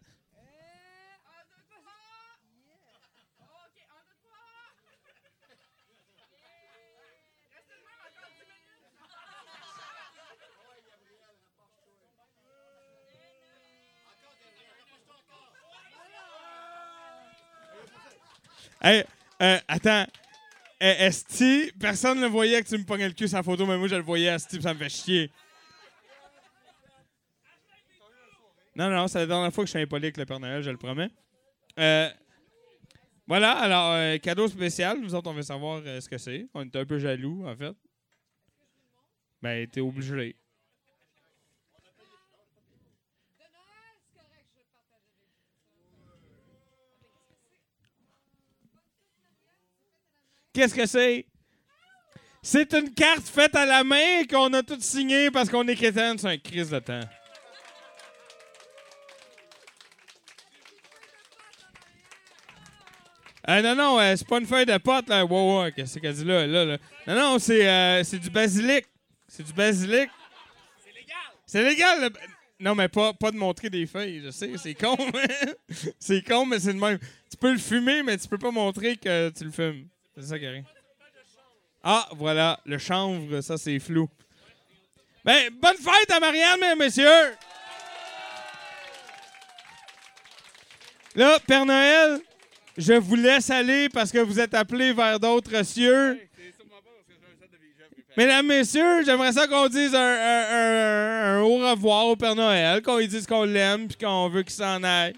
Hey, euh, attends. Euh, Esti, personne ne voyait que tu me pognais le cul la photo, mais moi je le voyais, Esti, ça me fait chier. Non, non, c'est la dernière fois que je suis impoli avec le Père Noël, je le promets. Euh, voilà, alors, euh, cadeau spécial. Nous autres, on veut savoir euh, ce que c'est. On était un peu jaloux, en fait. Ben, t'es obligé. Qu'est-ce que c'est? C'est une carte faite à la main qu'on a toutes signée parce qu'on est crétin. C'est un crise de temps. Euh, non, non, euh, c'est pas une feuille de pote, là. Wow, wow, qu'est-ce qu'elle dit là, là, là? Non, non, c'est euh, c'est du basilic. C'est du basilic. C'est légal. C'est légal. le- Non, mais pas, pas de montrer des feuilles, je sais. C'est con, c'est con, mais c'est le même. Tu peux le fumer, mais tu peux pas montrer que tu le fumes. C'est ça qui. Ah, voilà, le chanvre, ça, c'est flou. Ben, bonne fête à Marianne, messieurs! Là, Père Noël, je vous laisse aller parce que vous êtes appelés vers d'autres cieux. Mesdames, messieurs, j'aimerais ça qu'on dise un- un au revoir au Père Noël, qu'on lui dise qu'on l'aime puis qu'on veut qu'il s'en aille.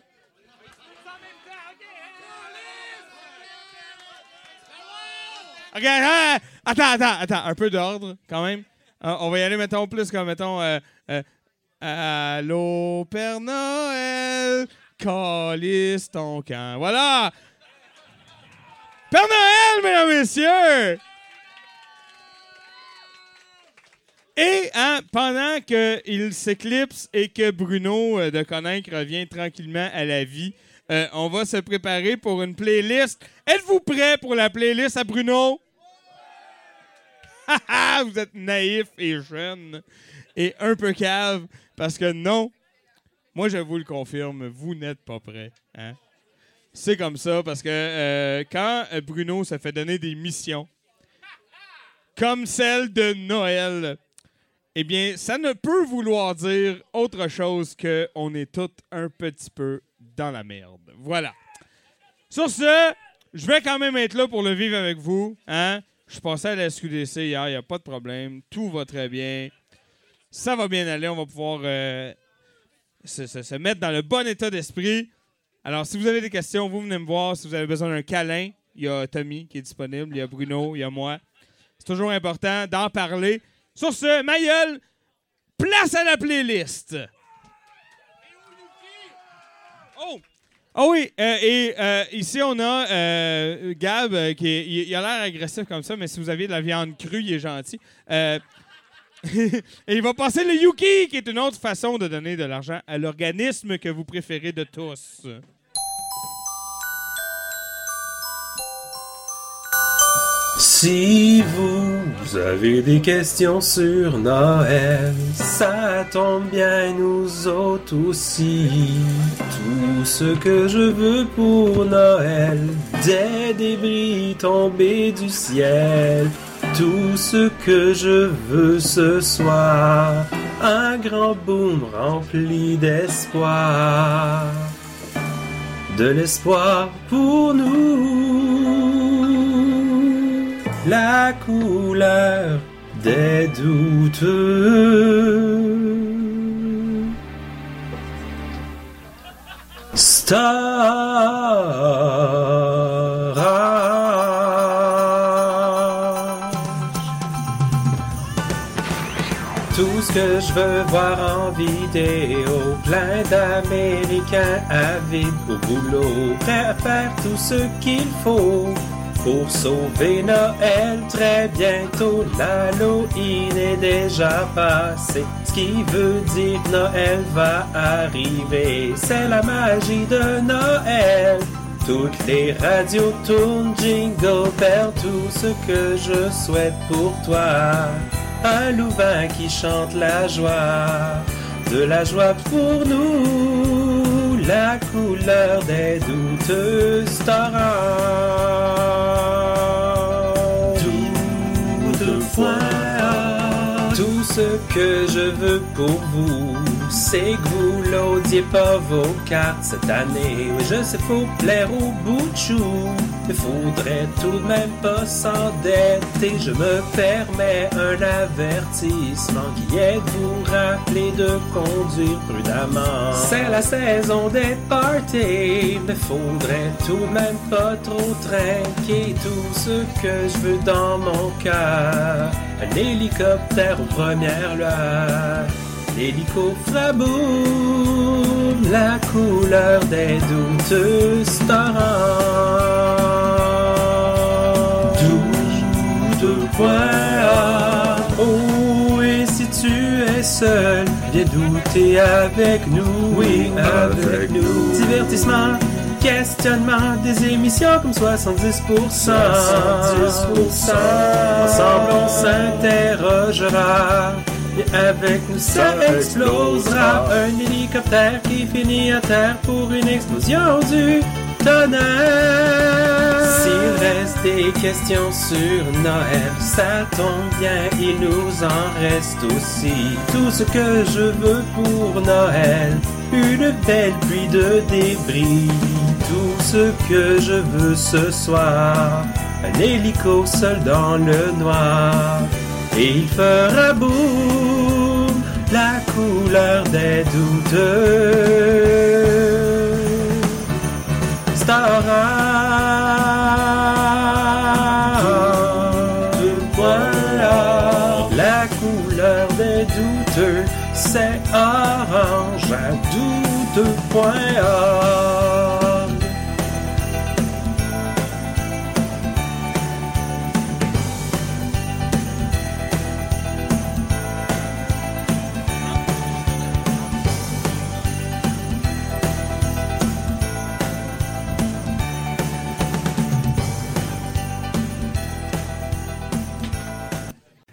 Ah, attends, attends, attends, un peu d'ordre quand même. Euh, on va y aller, mettons, plus comme, mettons, euh, euh, Allô, Père Noël, calisse ton camp. Voilà! Père Noël, mesdames et messieurs! Et hein, pendant qu'il s'éclipse et que Bruno euh, de Coninck revient tranquillement à la vie, euh, on va se préparer pour une playlist. Êtes-vous prêts pour la playlist à Bruno? Vous êtes naïf et jeune et un peu cave parce que non, moi je vous le confirme, vous n'êtes pas prêts. Hein? C'est comme ça parce que euh, quand euh, Bruno se fait donner des missions, comme celle de Noël, eh bien, ça ne peut vouloir dire autre chose que on est tous un petit peu dans la merde. Voilà. Sur ce, je vais quand même être là pour le vivre avec vous. Hein? Je suis passé à la SQDC hier, il n'y a pas de problème. Tout va très bien. Ça va bien aller. On va pouvoir euh, se, mettre dans le bon état d'esprit. Alors, si vous avez des questions, vous venez me voir. Si vous avez besoin d'un câlin, il y a Tommy qui est disponible, il y a Bruno, il y a moi. C'est toujours important d'en parler. Sur ce, ma gueule, place à la playlist. Oh! Ah oui, euh, et euh, ici on a euh, Gab qui il, a l'air agressif comme ça, mais si vous aviez de la viande crue, il est gentil. Et il va passer le Yuki, qui est une autre façon de donner de l'argent à l'organisme que vous préférez de tous. Si vous avez des questions sur Noël, ça tombe bien nous autres aussi. Tout ce que je veux pour Noël, des débris tombés du ciel. Tout ce que je veux ce soir, un grand boom rempli d'espoir. De l'espoir pour nous, la couleur des douteux. Star Tout ce que je veux voir en vidéo, plein d'Américains avides au boulot, prêts à faire tout ce qu'il faut pour sauver Noël très bientôt. L'Halloween est déjà passé, ce qui veut dire Noël va arriver. C'est la magie de Noël. Toutes les radios tournent, jingle bell, tout ce que je souhaite pour toi. Un louvain qui chante la joie, de la joie pour nous, la couleur des douteux stars. Tout point, tout ce que je veux pour vous, c'est que vous l'audiez pas vos cartes cette année. Oui, je sais, faut plaire au bout de chou. Mais faudrait tout de même pas s'endetter. Je me permets un avertissement qui est de vous rappeler de conduire prudemment. C'est la saison des parties, mais faudrait tout de même pas trop trinquer tout ce que je veux dans mon cœur. Un hélicoptère aux premières lueurs. L'hélico fera boum, la couleur des douteux stars. Point. Oh, et si tu es seul, viens douter avec nous, oui, avec nous. Divertissement, questionnement, des émissions comme 70%. 70%. Ensemble, on s'interrogera. Et avec nous, ça explosera. Un hélicoptère qui finit à terre pour une explosion du tonnerre. S'il reste des questions sur Noël, ça tombe bien, il nous en reste aussi. Tout ce que je veux pour Noël, une belle pluie de débris. Tout ce que je veux ce soir, un hélico seul dans le noir. Et il fera boum la couleur des douteux. Stara, c'est orange à doute.org.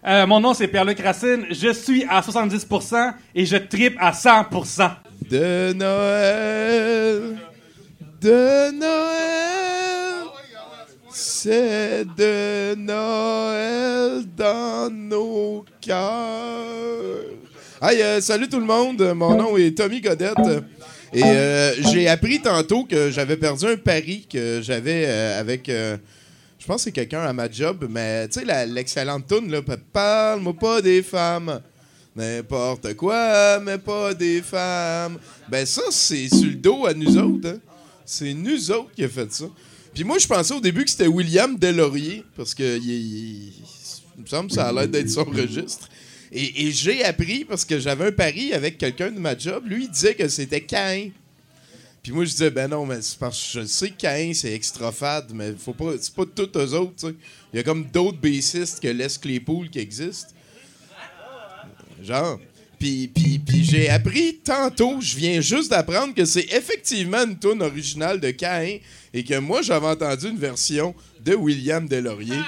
euh, mon nom c'est Pierre-Luc. Je suis à 70% et je tripe à 100%. De Noël, de Noël, c'est de Noël dans nos cœurs. Hey, euh, salut tout le monde, mon nom est Tommy Godette. Et euh, j'ai appris tantôt que j'avais perdu un pari que j'avais euh, avec. Je pense que c'est quelqu'un à ma job, mais tu sais, l'excellente toune, là, Parle-moi pas des femmes. N'importe quoi, mais pas des femmes. Ben ça, c'est sur le dos à nous autres. Hein? C'est nous autres qui a fait ça. Puis moi, je pensais au début que c'était William Delaurier, parce que il, me semble que ça a l'air d'être son registre. Et, et j'ai appris, parce que j'avais un pari avec quelqu'un de ma job, lui, il disait que c'était Cain. Puis moi, je disais, ben non, mais c'est parce que je sais que Cain, c'est extra fade, mais faut pas, c'est pas tous eux autres, tu sais. Il y a comme d'autres bassistes que Les Claypool qui existent. Genre. Puis, j'ai appris tantôt, je viens juste d'apprendre que c'est effectivement une tune originale de Cain et que moi, j'avais entendu une version de William Delaurier.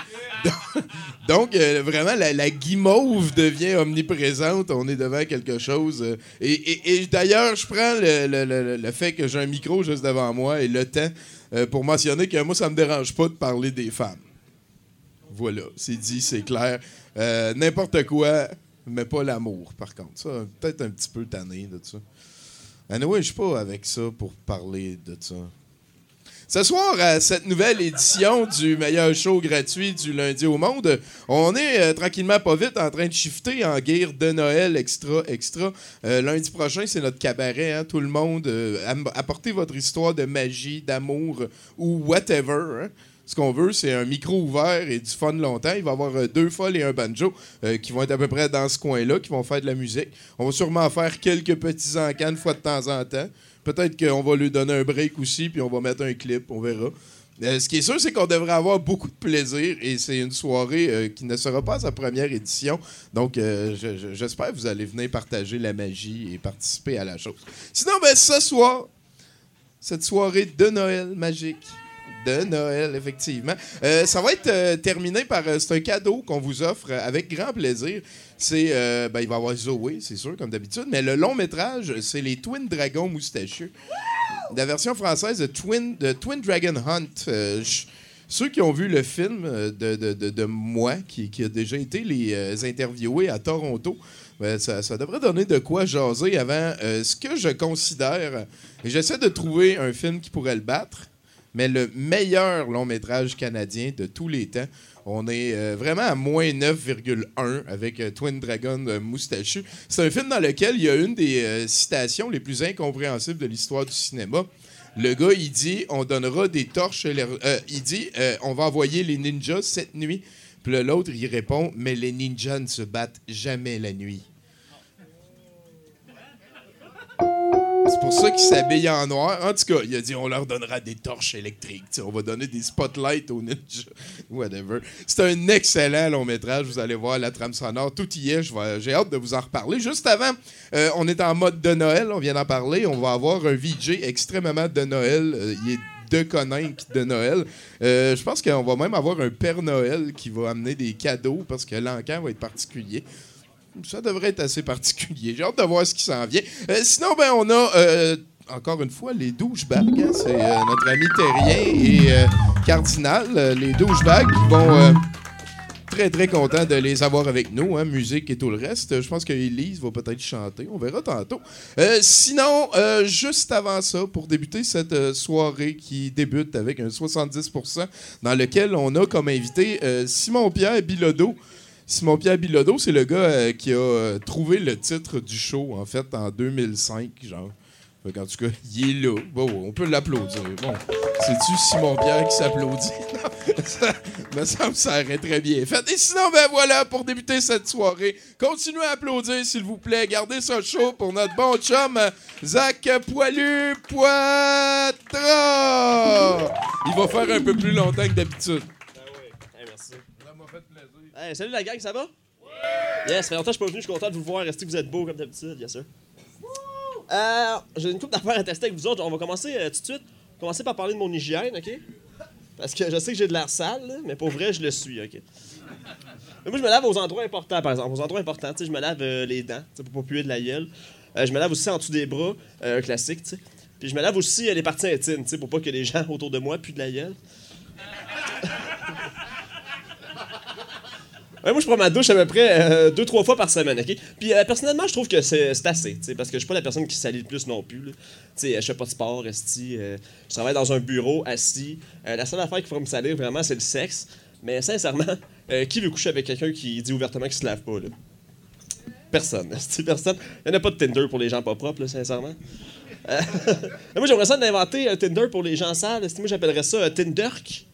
Donc, euh, vraiment, la, guimauve devient omniprésente. On est devant quelque chose. euh, et d'ailleurs, je prends le, fait que j'ai un micro juste devant moi et le temps euh, pour mentionner que moi, ça me dérange pas de parler des femmes. Voilà, c'est dit, c'est clair. N'importe quoi, mais pas l'amour, par contre. Ça, peut-être un petit peu tanné de ça. Anyway, je suis pas avec ça pour parler de ça. Ce soir, à cette nouvelle édition du meilleur show gratuit du lundi au monde, on est euh, tranquillement pas vite en train de shifter en guerre de Noël extra, extra. Euh, lundi prochain, c'est notre cabaret. hein, tout le monde, euh, apportez votre histoire de magie, d'amour ou whatever. hein. Ce qu'on veut, c'est un micro ouvert et du fun longtemps. Il va y avoir euh, deux folles et un banjo qui vont être à peu près dans ce coin-là, qui vont faire de la musique. On va sûrement faire quelques petits encans une fois de temps en temps. Peut-être qu'on va lui donner un break aussi, puis on va mettre un clip, on verra. Euh, ce qui est sûr, c'est qu'on devrait avoir beaucoup de plaisir et c'est une soirée euh, qui ne sera pas sa première édition. Donc, euh, je- je- j'espère que vous allez venir partager la magie et participer à la chose. Sinon, ben, ce soir, cette soirée de Noël magique. De Noël, effectivement. Euh, ça va être euh, terminé par. euh, c'est un cadeau qu'on vous offre avec grand plaisir. C'est. ben, il va y avoir Zoé, c'est sûr, comme d'habitude. Mais le long métrage, c'est les Twin Dragons moustachieux. La version française de Twin, de Twin Dragon Hunt. ceux qui ont vu le film de, de- de- moi, qui, qui a déjà été les interviewés à Toronto, ben, ça, ça devrait donner de quoi jaser avant ce que je considère. J'essaie de trouver un film qui pourrait le battre, mais le meilleur long métrage canadien de tous les temps. On est euh, vraiment à moins 9,1 avec euh, Twin Dragon euh, moustachu. C'est un film dans lequel il y a une des citations les plus incompréhensibles de l'histoire du cinéma. Le gars, il dit on donnera des torches. il dit on va envoyer les ninjas cette nuit. Puis l'autre, il répond mais les ninjas ne se battent jamais la nuit. C'est pour ça qu'il s'habille en noir. En tout cas, il a dit on leur donnera des torches électriques. On va donner des spotlights aux ninjas. Whatever. C'est un excellent long métrage. Vous allez voir la trame sonore. Tout y est. J'ai hâte de vous en reparler. Juste avant, euh, on est en mode de Noël. On vient d'en parler. On va avoir un VJ extrêmement de Noël. Euh, il est de Coninck de Noël. Euh, je pense qu'on va même avoir un Père Noël qui va amener des cadeaux parce que l'encan va être particulier. Ça devrait être assez particulier. J'ai hâte de voir ce qui s'en vient. Euh, sinon, ben, on a euh, encore une fois les douchebags. hein. C'est euh, notre ami Terrien et Cardinal. Les douchebags qui vont. très très content de les avoir avec nous, hein, musique et tout le reste. Je pense que va peut-être chanter, on verra tantôt. Sinon, juste avant ça, pour débuter cette soirée qui débute avec un 70%, dans lequel on a comme invité Simon-Pierre Bilodeau. Simon-Pierre Bilodeau, c'est le gars euh, qui a euh, trouvé le titre du show, en fait, en 2005, genre. Qu'en tout cas, il est là. Bon, on peut l'applaudir. Bon, c'est-tu Simon-Pierre qui s'applaudit? Ça me semble très bien fait. Et sinon, ben voilà, pour débuter cette soirée, continuez à applaudir, s'il vous plaît. Gardez ça chaud pour notre bon chum, Zach Poilu Poitras. Il va faire un peu plus longtemps que d'habitude. Hey, salut la gang, ça va? Yes, ça fait longtemps que je suis pas venu, je suis content de vous voir. Restez que vous êtes beaux comme d'habitude, bien sûr. Euh, J'ai une couple d'affaires à tester avec vous autres. On va commencer euh, tout de suite. Commencer par parler de mon hygiène, ok? Parce que je sais que j'ai de l'air sale, là, mais pour vrai, je le suis, ok? Mais moi, je me lave aux endroits importants, par exemple. Aux endroits importants, tu sais, je me lave euh, les dents, tu sais, pour pas puer de la gueule. Euh, je me lave aussi en dessous des bras, un classique, tu sais. Puis je me lave aussi les parties intimes, tu sais, pour pas que les gens autour de moi puent de la gueule. Moi, je prends ma douche à peu près euh, deux, trois fois par semaine, OK? Puis, euh, personnellement, je trouve que c'est assez, tu parce que je suis pas la personne qui salit le plus non plus. Tu sais, je fais pas de sport, euh, je travaille dans un bureau, assis. Euh, la seule affaire qui pourrait me salir, vraiment, c'est le sexe. Mais sincèrement, qui veut coucher avec quelqu'un qui dit ouvertement qu'il se lave pas, là? Personne, personne. Il n'y en a pas de Tinder pour les gens pas propres, là, sincèrement. Moi, j'aimerais ça d'inventer un Tinder pour les gens sales. Moi, j'appellerais ça Tinderk.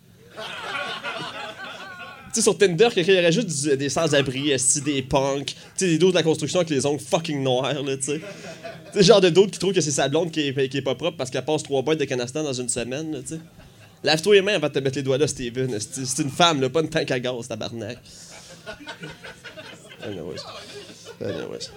Sais, sur Tinder, quelqu'un il y aurait juste des sans-abri, des punks, tu des dos de la construction avec les ongles fucking noirs, là, tu sais. Tu sais, genre de d'autres qui trouvent que c'est sa blonde qui est, qui est pas propre parce qu'elle passe trois boîtes de canastan dans une semaine, là, tu sais. Lave-toi les mains avant de te mettre les doigts là, Steven. C'est une femme, là, pas une tank à gaz, tabarnak. Anyways. Anyways.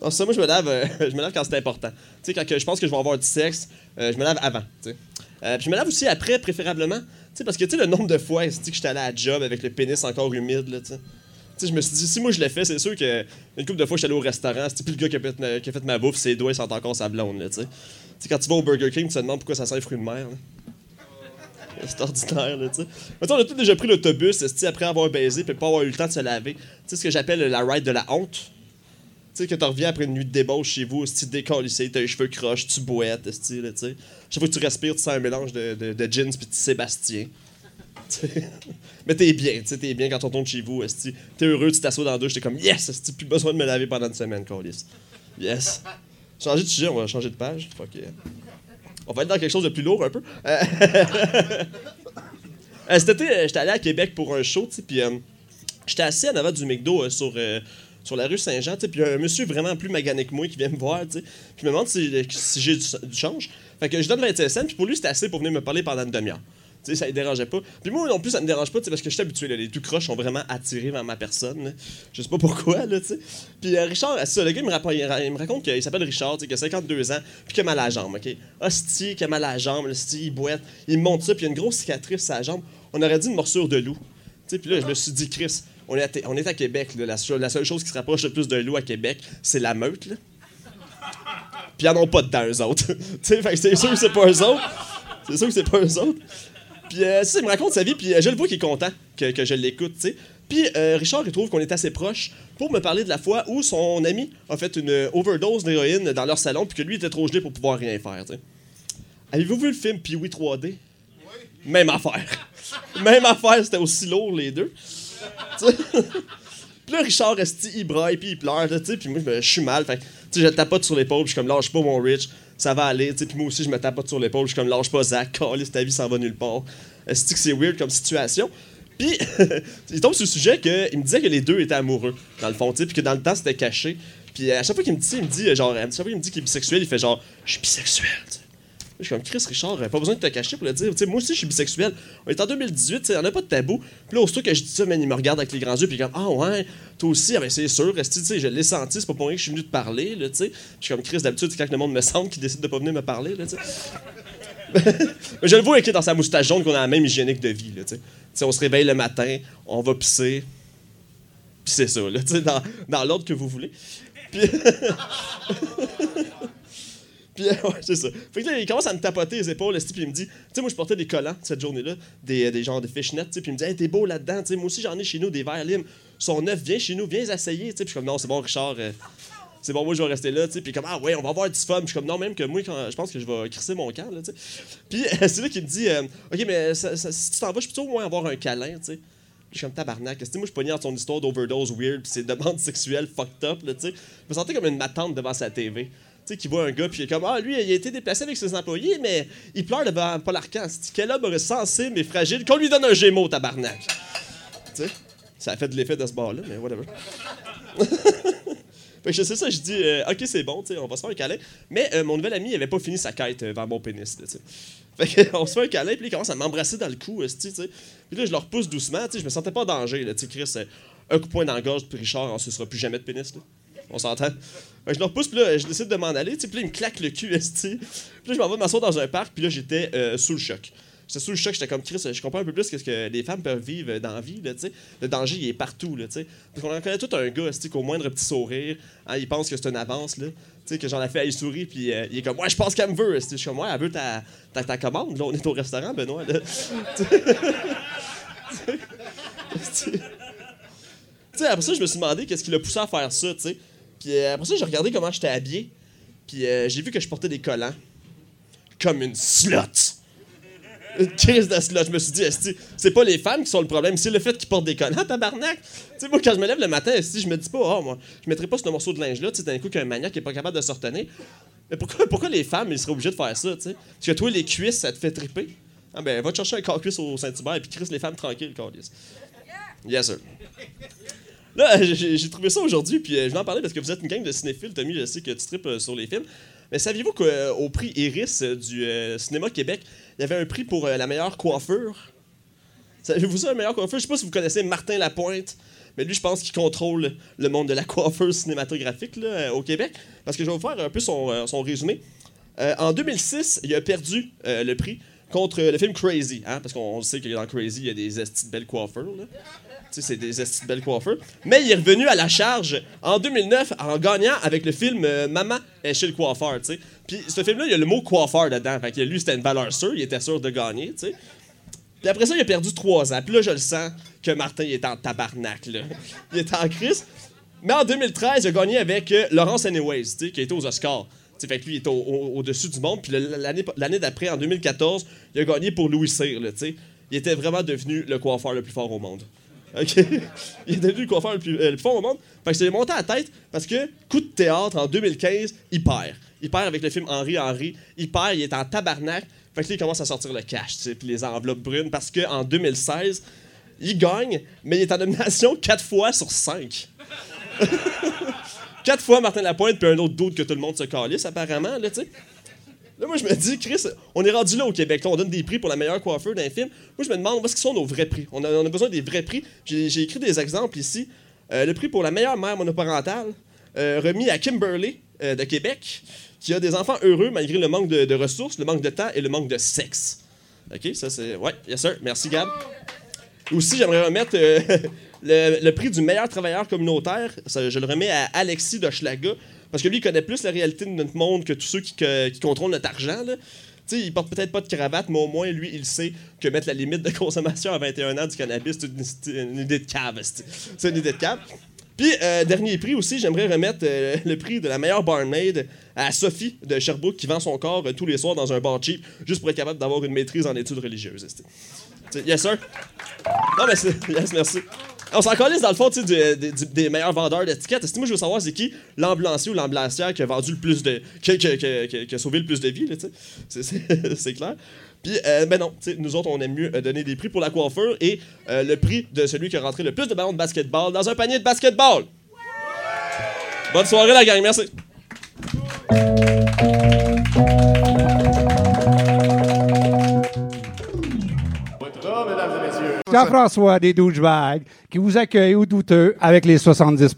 Non, ça, moi, je me lave, euh, je me lave quand c'est important. Tu sais, quand je pense que je vais avoir du sexe, euh, je me lave avant, tu sais. Euh, puis je me lave aussi après, préférablement. Tu sais, parce que, tu sais, le nombre de fois, que j'étais allé à la job avec le pénis encore humide, là, tu sais? Je me suis dit, si moi je l'ai fait, c'est sûr que une couple de fois, je suis allé au restaurant, c'est le gars qui a, fait, qui a fait ma bouffe, ses doigts sentent encore sa blonde, là, tu sais? Quand tu vas au Burger King, tu te demandes pourquoi ça sent les fruits de mer, là. C'est ordinaire, là, tu sais. On a tous déjà pris l'autobus, après avoir baisé, puis pas avoir eu le temps de se laver. Tu sais, ce que j'appelle la ride de la honte. Tu sais, que tu reviens après une nuit de débauche chez vous, si tu ici, t'as les cheveux croches, tu boites, tu sais. Chaque fois que tu respires, tu sens un mélange de, de, jeans puis de Sébastien. Mais t'es bien, tu sais, t'es bien quand on tombe chez vous, esti. T'es heureux, tu t'assois dans la douche, t'es comme yes, esti, plus besoin de me laver pendant une semaine, Colis. Yes. Changer de sujet, on va changer de page. Fuck. On va être dans quelque chose de plus lourd un peu. Euh, euh, cet été, euh, j'étais allé à Québec pour un show, tu euh, j'étais assis en avant du McDo sur, sur la rue Saint-Jean, puis il y a un monsieur vraiment plus magané que moi qui vient me voir, puis me demande si, j'ai du, change. Fait que je donne 25 cents, puis pour lui, c'était assez pour venir me parler pendant une demi-heure. Tu sais, ça ne dérangeait pas. Puis moi non plus, ça me dérange pas, parce que je suis habitué, là, les tout croches sont vraiment attirés vers ma personne. Je sais pas pourquoi, là, tu sais. Puis euh, Richard, c'est ça, le gars, il me, raconte, il me raconte qu'il s'appelle Richard, qu'il a 52 ans, puis qu'il a mal à la jambe, OK? Hostie, qu'il a mal à la jambe, hostie, il boite. Il me montre ça, puis il y a une grosse cicatrice sur la jambe. On aurait dit une morsure de loup. Tu sais, puis là, je me suis dit, Chris, on est à, on est à Québec, là, la, seule- la seule chose qui se rapproche le plus d'un loup à Québec, c'est la meute, là. Puis ils en ont pas dedans, eux autres. c'est sûr que c'est pas eux autres. C'est sûr que c'est pas eux autres. Puis euh, ça, il me raconte sa vie, puis euh, je le vois qu'il est content que, que je l'écoute, tu sais. Puis euh, Richard, il trouve qu'on est assez proches pour me parler de la fois où son ami a fait une euh, overdose d'héroïne dans leur salon, puis que lui était trop gelé pour pouvoir rien faire, tu sais. Avez-vous vu le film Pee-Wee 3D? Même affaire. Même affaire, c'était aussi lourd, les deux. Puis là, Richard reste, il braille, puis il pleure, tu sais, puis moi, je suis mal, fait tu sais, je tapote sur l'épaule, je suis comme, lâche pas, mon Rich, ça va aller, tu sais, puis moi aussi, je me tapote sur l'épaule, je suis comme, lâche pas, Zach, calisse, ta vie s'en va nulle part. Est-ce que c'est weird comme situation? Puis, il tombe sur le sujet qu'il me disait que les deux étaient amoureux, dans le fond, tu sais, puis que dans le temps, c'était caché. Puis à chaque fois qu'il me dit, il me dit, euh, genre, à chaque fois qu'il me dit qu'il est bisexuel, il fait genre, je suis bisexuel. Je suis comme Chris Richard, euh, pas besoin de te cacher pour le dire. Tu sais, moi aussi, je suis bisexuel. On est en 2018, tu sais, on n'a pas de tabou. Puis là, aussitôt que je dis ça, man, il me regarde avec les grands yeux, puis il comme Ah ouais, toi aussi, ah, ben, c'est sûr, reste, tu sais, je l'ai senti, c'est pas pour rien que je suis venu te parler, là, tu sais. Je suis comme Chris, d'habitude, quand le monde me sent qui décide de pas venir me parler, là, tu sais. Mais je le vois écrit dans sa moustache jaune qu'on a la même hygiénique de vie, là, tu sais. Tu sais, on se réveille le matin, on va pisser, puis c'est ça, là, dans, dans l'ordre que vous voulez. Puis. Puis, euh, ouais, c'est ça. Fait que là, il commence à me tapoter les épaules, esti, puis il me dit, tu sais, moi, je portais des collants cette journée-là, des, des genres de fishnets, tu sais, puis il me dit, hey, t'es beau là-dedans, tu sais, moi aussi, j'en ai chez nous des verres limes. Son neuf, viens chez nous, viens essayer, tu sais, puis je suis comme, non, c'est bon, Richard, euh, c'est bon, moi, je vais rester là, tu sais, puis comme, ah ouais, on va avoir du fun, puis je suis comme, non, même que moi, je pense que je vais crisser mon camp, là, tu sais. Puis, euh, c'est là qu'il me dit, euh, ok, mais si tu t'en vas, je peux au moins avoir un câlin, tu sais? Je suis comme tabarnak. Esti, moi, je pogné dans son histoire d'overdose weird, puis ses demandes sexuelles fucked up, tu sais. Je me sentais comme une matante devant sa TV. Tu sais, qui voit un gars, puis il est comme, ah, lui, il a été déplacé avec ses employés, mais il pleure devant Paul Arcand. Quel homme sensé, mais fragile, qu'on lui donne un gémeau, tabarnak? tu sais, ça a fait de l'effet de ce bord-là, mais whatever. Fait que je sais ça, je dis, euh, ok, c'est bon, on va se faire un câlin. Mais euh, mon nouvel ami, il avait pas fini sa quête euh, vers mon pénis, là. Fait qu'on se fait un câlin, puis il commence à m'embrasser dans le cou. Puis là, je le repousse doucement, je me sentais pas en danger, là, Chris, un coup de poing dans la gorge, puis Richard, on se sera plus jamais de pénis, là. On s'entend? Je le repousse, puis là, je décide de m'en aller, puis là, il me claque le cul, esti. Puis là, je m'en vais m'asseoir dans un parc, puis là, j'étais euh, sous le choc. J'étais sous le choc, j'étais comme Chris, je comprends un peu plus ce que les femmes peuvent vivre dans la vie, là, tu sais. Le danger, il est partout, là, tu sais. Parce qu'on en connaît tout un gars, qu'au moindre petit sourire, hein, il pense que c'est une avance, là. Tu sais, que j'en ai fait, il sourit, puis euh, il est comme, ouais, je pense qu'elle me veut. Je suis comme, ouais, elle veut ta, ta, commande, là, on est au restaurant, Benoît, là. Tu sais, tu sais, après ça, je me suis demandé qu'est-ce qui l'a poussé à faire ça, tu sais. Puis euh, après ça, j'ai regardé comment j'étais habillé, puis euh, j'ai vu que je portais des collants. Comme une slot. Une crise de slot. Je me suis dit, c'est pas les femmes qui sont le problème, c'est le fait qu'ils portent des collants, tabarnak. Tu sais, moi, quand je me lève le matin, esti, je me dis pas, oh, moi, je mettrais pas ce morceau de linge-là, tu sais, d'un coup, qu'un maniaque est pas capable de se retenir. Mais pourquoi, pourquoi les femmes, ils seraient obligés de faire ça, tu sais? Parce que toi, les cuisses, ça te fait triper. Ah ben, va te chercher un corps cuisse au Saint-Hubert et puis crisse les femmes tranquilles, Carlis. Yes, sir. Là, j'ai trouvé ça aujourd'hui, puis euh, je vais en parler parce que vous êtes une gang de cinéphiles. Tommy, je sais que tu tripes euh, sur les films. Mais saviez-vous qu'au prix Iris euh, du euh, Cinéma Québec, il y avait un prix pour euh, la meilleure coiffure? Savez-vous ça, la meilleure coiffure? Je sais pas si vous connaissez Martin Lapointe, mais lui, je pense qu'il contrôle le monde de la coiffure cinématographique euh, au Québec. Parce que je vais vous faire un peu son, euh, résumé. Euh, en 2006, il a perdu euh, le prix contre le film Crazy. Hein, parce qu'on sait que dans Crazy, il y a des de belles coiffures. C'est des belles coiffures. Mais il est revenu à la charge en 2009 en gagnant avec le film euh, Maman est chez le coiffeur. tu sais. Puis ce film-là, il y a le mot coiffeur dedans. Fait que lui, c'était une valeur sûre. Il était sûr de gagner. tu sais. Puis après ça, il a perdu trois ans. Puis là, je le sens que Martin il est en tabarnak. Là. Il est en crise. Mais en 2013, il a gagné avec euh, Laurence Anyways, qui été aux Oscars. Fait que lui, il est au- au- au-dessus du monde. Puis l'année d'après, en 2014, il a gagné pour Louis Cyr. Il était vraiment devenu le coiffeur le plus fort au monde. OK? il est devenu le coiffeur le plus, euh, fort au monde. Fait que c'est monté à la tête parce que coup de théâtre en 2015, il perd. Il perd avec le film Henri Henri. Il perd, il est en tabarnak. Fait que là, il commence à sortir le cash, puis les enveloppes brunes parce qu'en 2016, il gagne, mais il est en nomination 4 fois sur 5. Quatre fois Martin Lapointe, puis un autre doute que tout le monde se calisse, apparemment, là, tu sais. Là, moi, je me dis, Chris, on est rendu là au Québec. On donne des prix pour la meilleure coiffeur d'un film. Moi, je me demande où est-ce qu'ils sont nos vrais prix? On a, besoin des vrais prix. J'ai écrit des exemples ici. Euh, le prix pour la meilleure mère monoparentale, euh, remis à Kimberly euh, de Québec, qui a des enfants heureux malgré le manque de, ressources, le manque de temps et le manque de sexe. OK, ça c'est. Ouais, yes sir. Merci, Gab. Aussi, j'aimerais remettre le, prix du meilleur travailleur communautaire. Je le remets à Alexis d'Hochelaga. Parce que lui, il connaît plus la réalité de notre monde que tous ceux qui, contrôlent notre argent. Là. Tu sais, il porte peut-être pas de cravate, mais au moins, lui, il sait que mettre la limite de consommation à 21 ans du cannabis, c'est une, idée de cave. c'est- une idée de cave. Puis, euh, dernier prix aussi, j'aimerais remettre euh, le prix de la meilleure barmaid à Sophie de Sherbrooke qui vend son corps euh, tous les soirs dans un bar cheap juste pour être capable d'avoir une maîtrise en études religieuses. Yes, sir. Non, mais c'est. Yes, merci. On s'en calisse dans le fond du- des- meilleurs vendeurs d'étiquettes. Moi, je veux savoir c'est qui l'ambulancier ou l'ambulancière qui a vendu le plus de. qui, a sauvé le plus de vies, tu sais? C'est- clair. Puis, euh, ben non, nous autres, on aime mieux euh, donner des prix pour la coiffure et euh, le prix de celui qui a rentré le plus de ballons de basketball dans un panier de basketball. Bonne soirée, la gang, merci. Jean-François des douchebags qui vous accueille au douteux avec les 70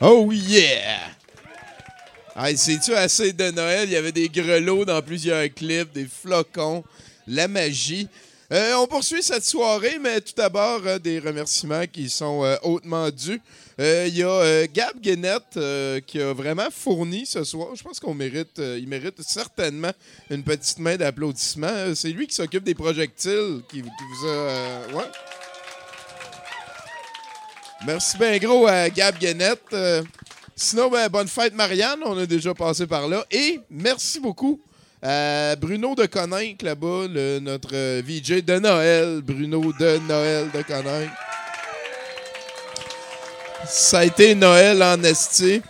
Oh yeah! C'est-tu assez de Noël? Il y avait des grelots dans plusieurs clips, des flocons, la magie. Euh, on poursuit cette soirée, mais tout d'abord, euh, des remerciements qui sont euh, hautement dus. Il y a Gab Guénette qui a vraiment fourni ce soir. Je pense qu'on mérite, il mérite certainement une petite main d'applaudissement. C'est lui qui s'occupe des projectiles, qui, vous a... ouais. Merci bien gros à Gab Guénette. Euh, sinon, ben, bonne fête Marianne, on a déjà passé par là. Et merci beaucoup à Bruno de Coninck là-bas, notre euh, VJ de Noël. Bruno de Noël de Coninck. Ça a été Noël en esti.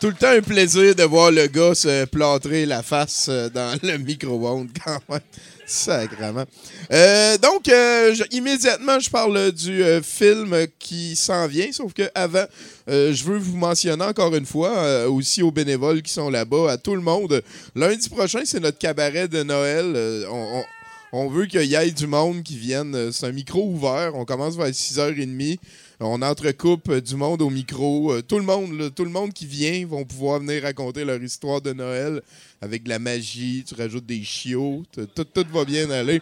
Tout le temps un plaisir de voir le gars se plâtrer la face euh, dans le micro-ondes quand même. Sacrement. Euh, donc, euh, immédiatement, je parle du film qui s'en vient, sauf que avant, je veux vous mentionner encore une fois, aussi aux bénévoles qui sont là-bas, à tout le monde. Lundi prochain, c'est notre cabaret de Noël. On, on- veut qu'il y ait du monde qui vienne. C'est un micro ouvert. On commence vers 6h30. On entrecoupe euh, du monde au micro. Euh, Tout le monde, tout le monde qui vient vont pouvoir venir raconter leur histoire de Noël avec de la magie. Tu rajoutes des chiots. Tout, va bien aller.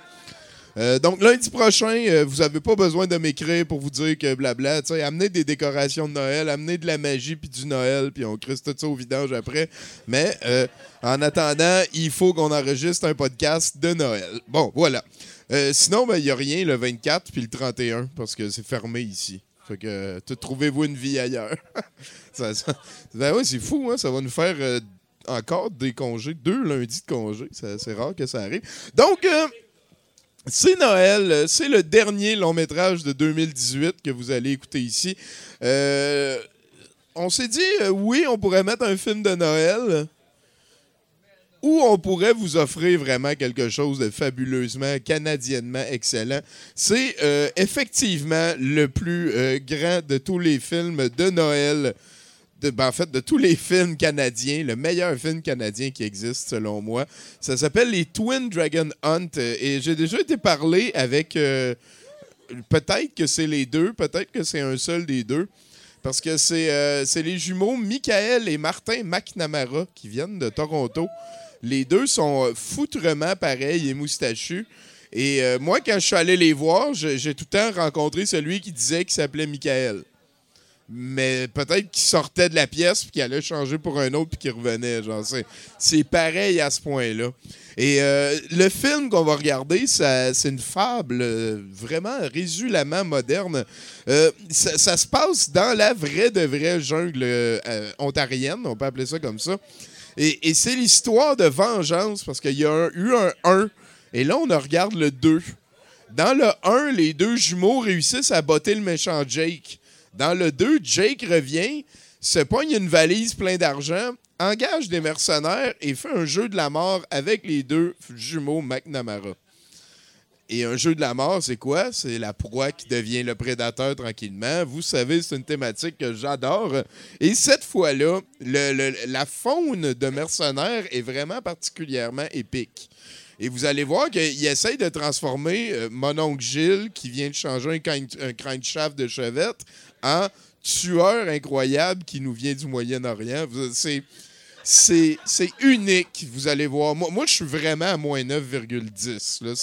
Euh, donc, lundi prochain, vous n'avez pas besoin de m'écrire pour vous dire que blabla. Amenez des décorations de Noël, amenez de la magie puis du Noël, puis on crisse tout ça au vidange après. Mais en attendant, il faut qu'on enregistre un podcast de Noël. Bon, voilà. Sinon, il n'y a rien le 24 puis le 31 parce que c'est fermé ici. Fait que trouvez-vous une vie ailleurs. Ben ouais, c'est fou, hein? Ça va nous faire euh, encore des congés, deux lundis de congés. C'est rare que ça arrive. Donc, euh, c'est Noël, euh, c'est le dernier long métrage de 2018 que vous allez écouter ici. On s'est dit, oui, on pourrait mettre un film de Noël, ou on pourrait vous offrir vraiment quelque chose de fabuleusement, canadiennement excellent. C'est euh, effectivement le plus euh, grand de tous les films de Noël. Ben, en fait, de tous les films canadiens, le meilleur film canadien qui existe, selon moi. Ça s'appelle les Twin Dragon Hunt. euh, Et j'ai déjà été parler avec. peut-être que c'est les deux, peut-être que c'est un seul des deux. Parce que c'est les jumeaux Michael et Martin McNamara qui viennent de Toronto. Les deux sont euh, foutrement pareils et moustachus. Et euh, moi, quand je suis allé les voir, j'ai tout le temps rencontré celui qui disait qu'il s'appelait Michael. Mais peut-être qu'il sortait de la pièce puis qu'il allait changer pour un autre puis qu'il revenait. C'est, c'est pareil à ce point-là. Et euh, le film qu'on va regarder, c'est une fable vraiment résulamment moderne. Ça, se passe dans la vraie de vraie jungle ontarienne, on peut appeler ça comme ça. Et, c'est l'histoire de vengeance parce qu'il y a eu un 1 et là on regarde le 2. Dans le 1, les deux jumeaux réussissent à botter le méchant Jake. Dans le 2, Jake revient, se pogne une valise pleine d'argent, engage des mercenaires et fait un jeu de la mort avec les deux jumeaux McNamara. Et un jeu de la mort, c'est quoi? C'est la proie qui devient le prédateur tranquillement. Vous savez, c'est une thématique que j'adore. Et cette fois-là, la faune de mercenaires est vraiment particulièrement épique. Et vous allez voir qu'il essaye de transformer euh, mon oncle Gilles, qui vient de changer un, crank- un de chevette, en tueur incroyable qui nous vient du Moyen-Orient. C'est c'est unique, vous allez voir. Moi, moi je suis vraiment à moins 9,10. là.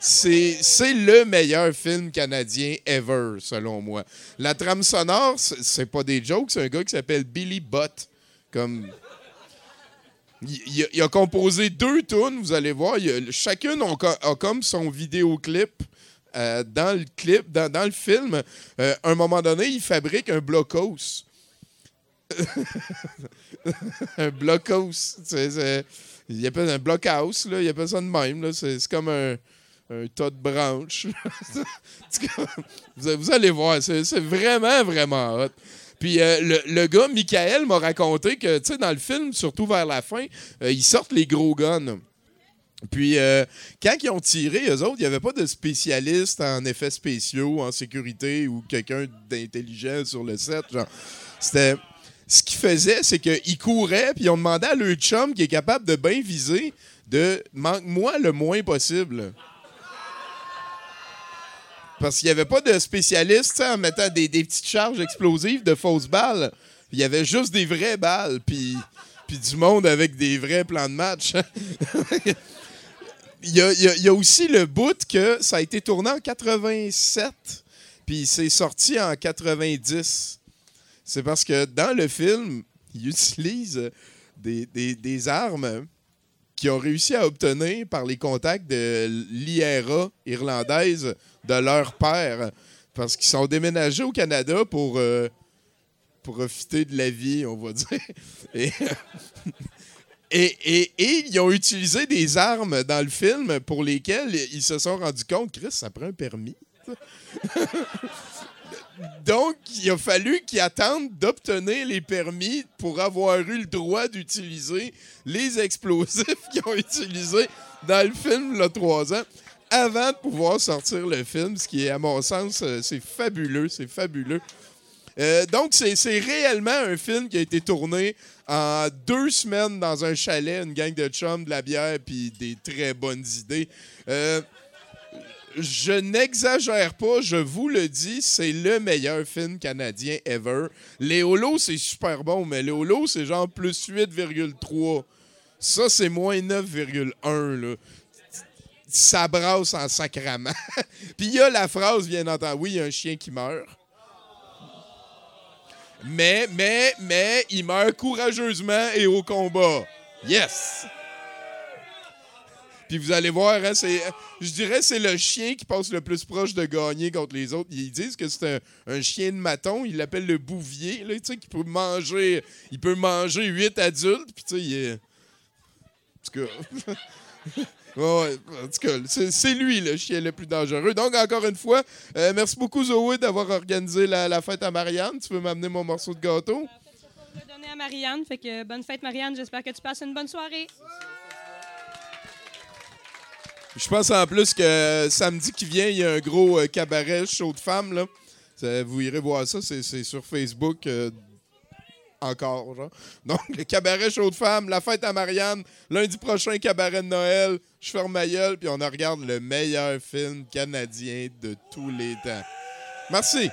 C'est le meilleur film canadien ever, selon moi. La trame sonore, c'est pas des jokes, c'est un gars qui s'appelle Billy Butt. Il, a, composé deux tunes, vous allez voir. A- chacune a, co- a comme son vidéoclip. euh, dans le clip, dans, le film, euh, à un moment donné, il fabrique un blocos. un blockhouse. Il appelle un blockhouse, là. Ça de même. C'est comme un, un tas de branches. Vous, allez voir, c'est vraiment, vraiment hot. Puis euh, le, le gars, Michael, m'a raconté que, tu sais, dans le film, surtout vers la fin, euh, ils sortent les gros guns. Puis, euh, quand ils ont tiré, eux autres, il n'y avait pas de spécialiste en effets spéciaux, en sécurité ou quelqu'un d'intelligent sur le set. Genre, c'était. Ce qu'ils faisaient, c'est qu'ils couraient, puis ils ont demandé à leur chum qui est capable de bien viser de manque-moi le moins possible. Parce qu'il n'y avait pas de spécialiste en mettant des, petites charges explosives de fausses balles. Il y avait juste des vraies balles, puis, puis du monde avec des vrais plans de match. Il y a aussi le bout que ça a été tourné en 87, puis c'est sorti en 90. C'est parce que dans le film, ils utilisent des, des- des armes qu'ils ont réussi à obtenir par les contacts de l'IRA irlandaise de leur père. Parce qu'ils sont déménagés au Canada pour euh, profiter de la vie, on va dire. Et, et, et- et ils ont utilisé des armes dans le film pour lesquelles ils se sont rendus compte, Chris, ça prend un permis. Donc, il a fallu qu'ils attendent d'obtenir les permis pour avoir eu le droit d'utiliser les explosifs qu'ils ont utilisés dans le film, a trois ans, avant de pouvoir sortir le film, ce qui est, à mon sens, euh, c'est fabuleux, c'est fabuleux. Euh, donc, c'est c'est réellement un film qui a été tourné en deux semaines dans un chalet, une gang de chums, de la bière, puis des très bonnes idées. Euh, je n'exagère pas, je vous le dis, c'est le meilleur film canadien ever. Les c'est super bon, mais les c'est genre plus 8,3. Ça, c'est moins 9,1. là. Ça brasse en sacrament. Puis il y a la phrase, bien entendu, oui, il y a un chien qui meurt. Mais, mais, mais, il meurt courageusement et au combat. Yes! Puis vous allez voir, hein, c'est, je dirais c'est le chien qui passe le plus proche de gagner contre les autres. Ils disent que c'est un, un chien de maton. Ils l'appellent le bouvier, là, tu sais, qui peut manger, il peut manger huit adultes. Puis tu sais, il est... En tout cas... Ouais, ouais, en tout cas, c'est, c'est lui le chien le plus dangereux. Donc, encore une fois, euh, merci beaucoup, Zoé, d'avoir organisé la, la fête à Marianne. Tu veux m'amener mon morceau de gâteau? donner à Marianne. Fait que bonne fête, Marianne. J'espère que tu passes une bonne soirée. Je pense en plus que samedi qui vient, il y a un gros euh, cabaret show de femmes. Vous irez voir ça, c'est, sur Facebook. euh, encore. Donc, le cabaret show de femmes, la fête à Marianne, lundi prochain, cabaret de Noël, je ferme ma gueule, puis on regarde le meilleur film canadien de tous les temps. Merci.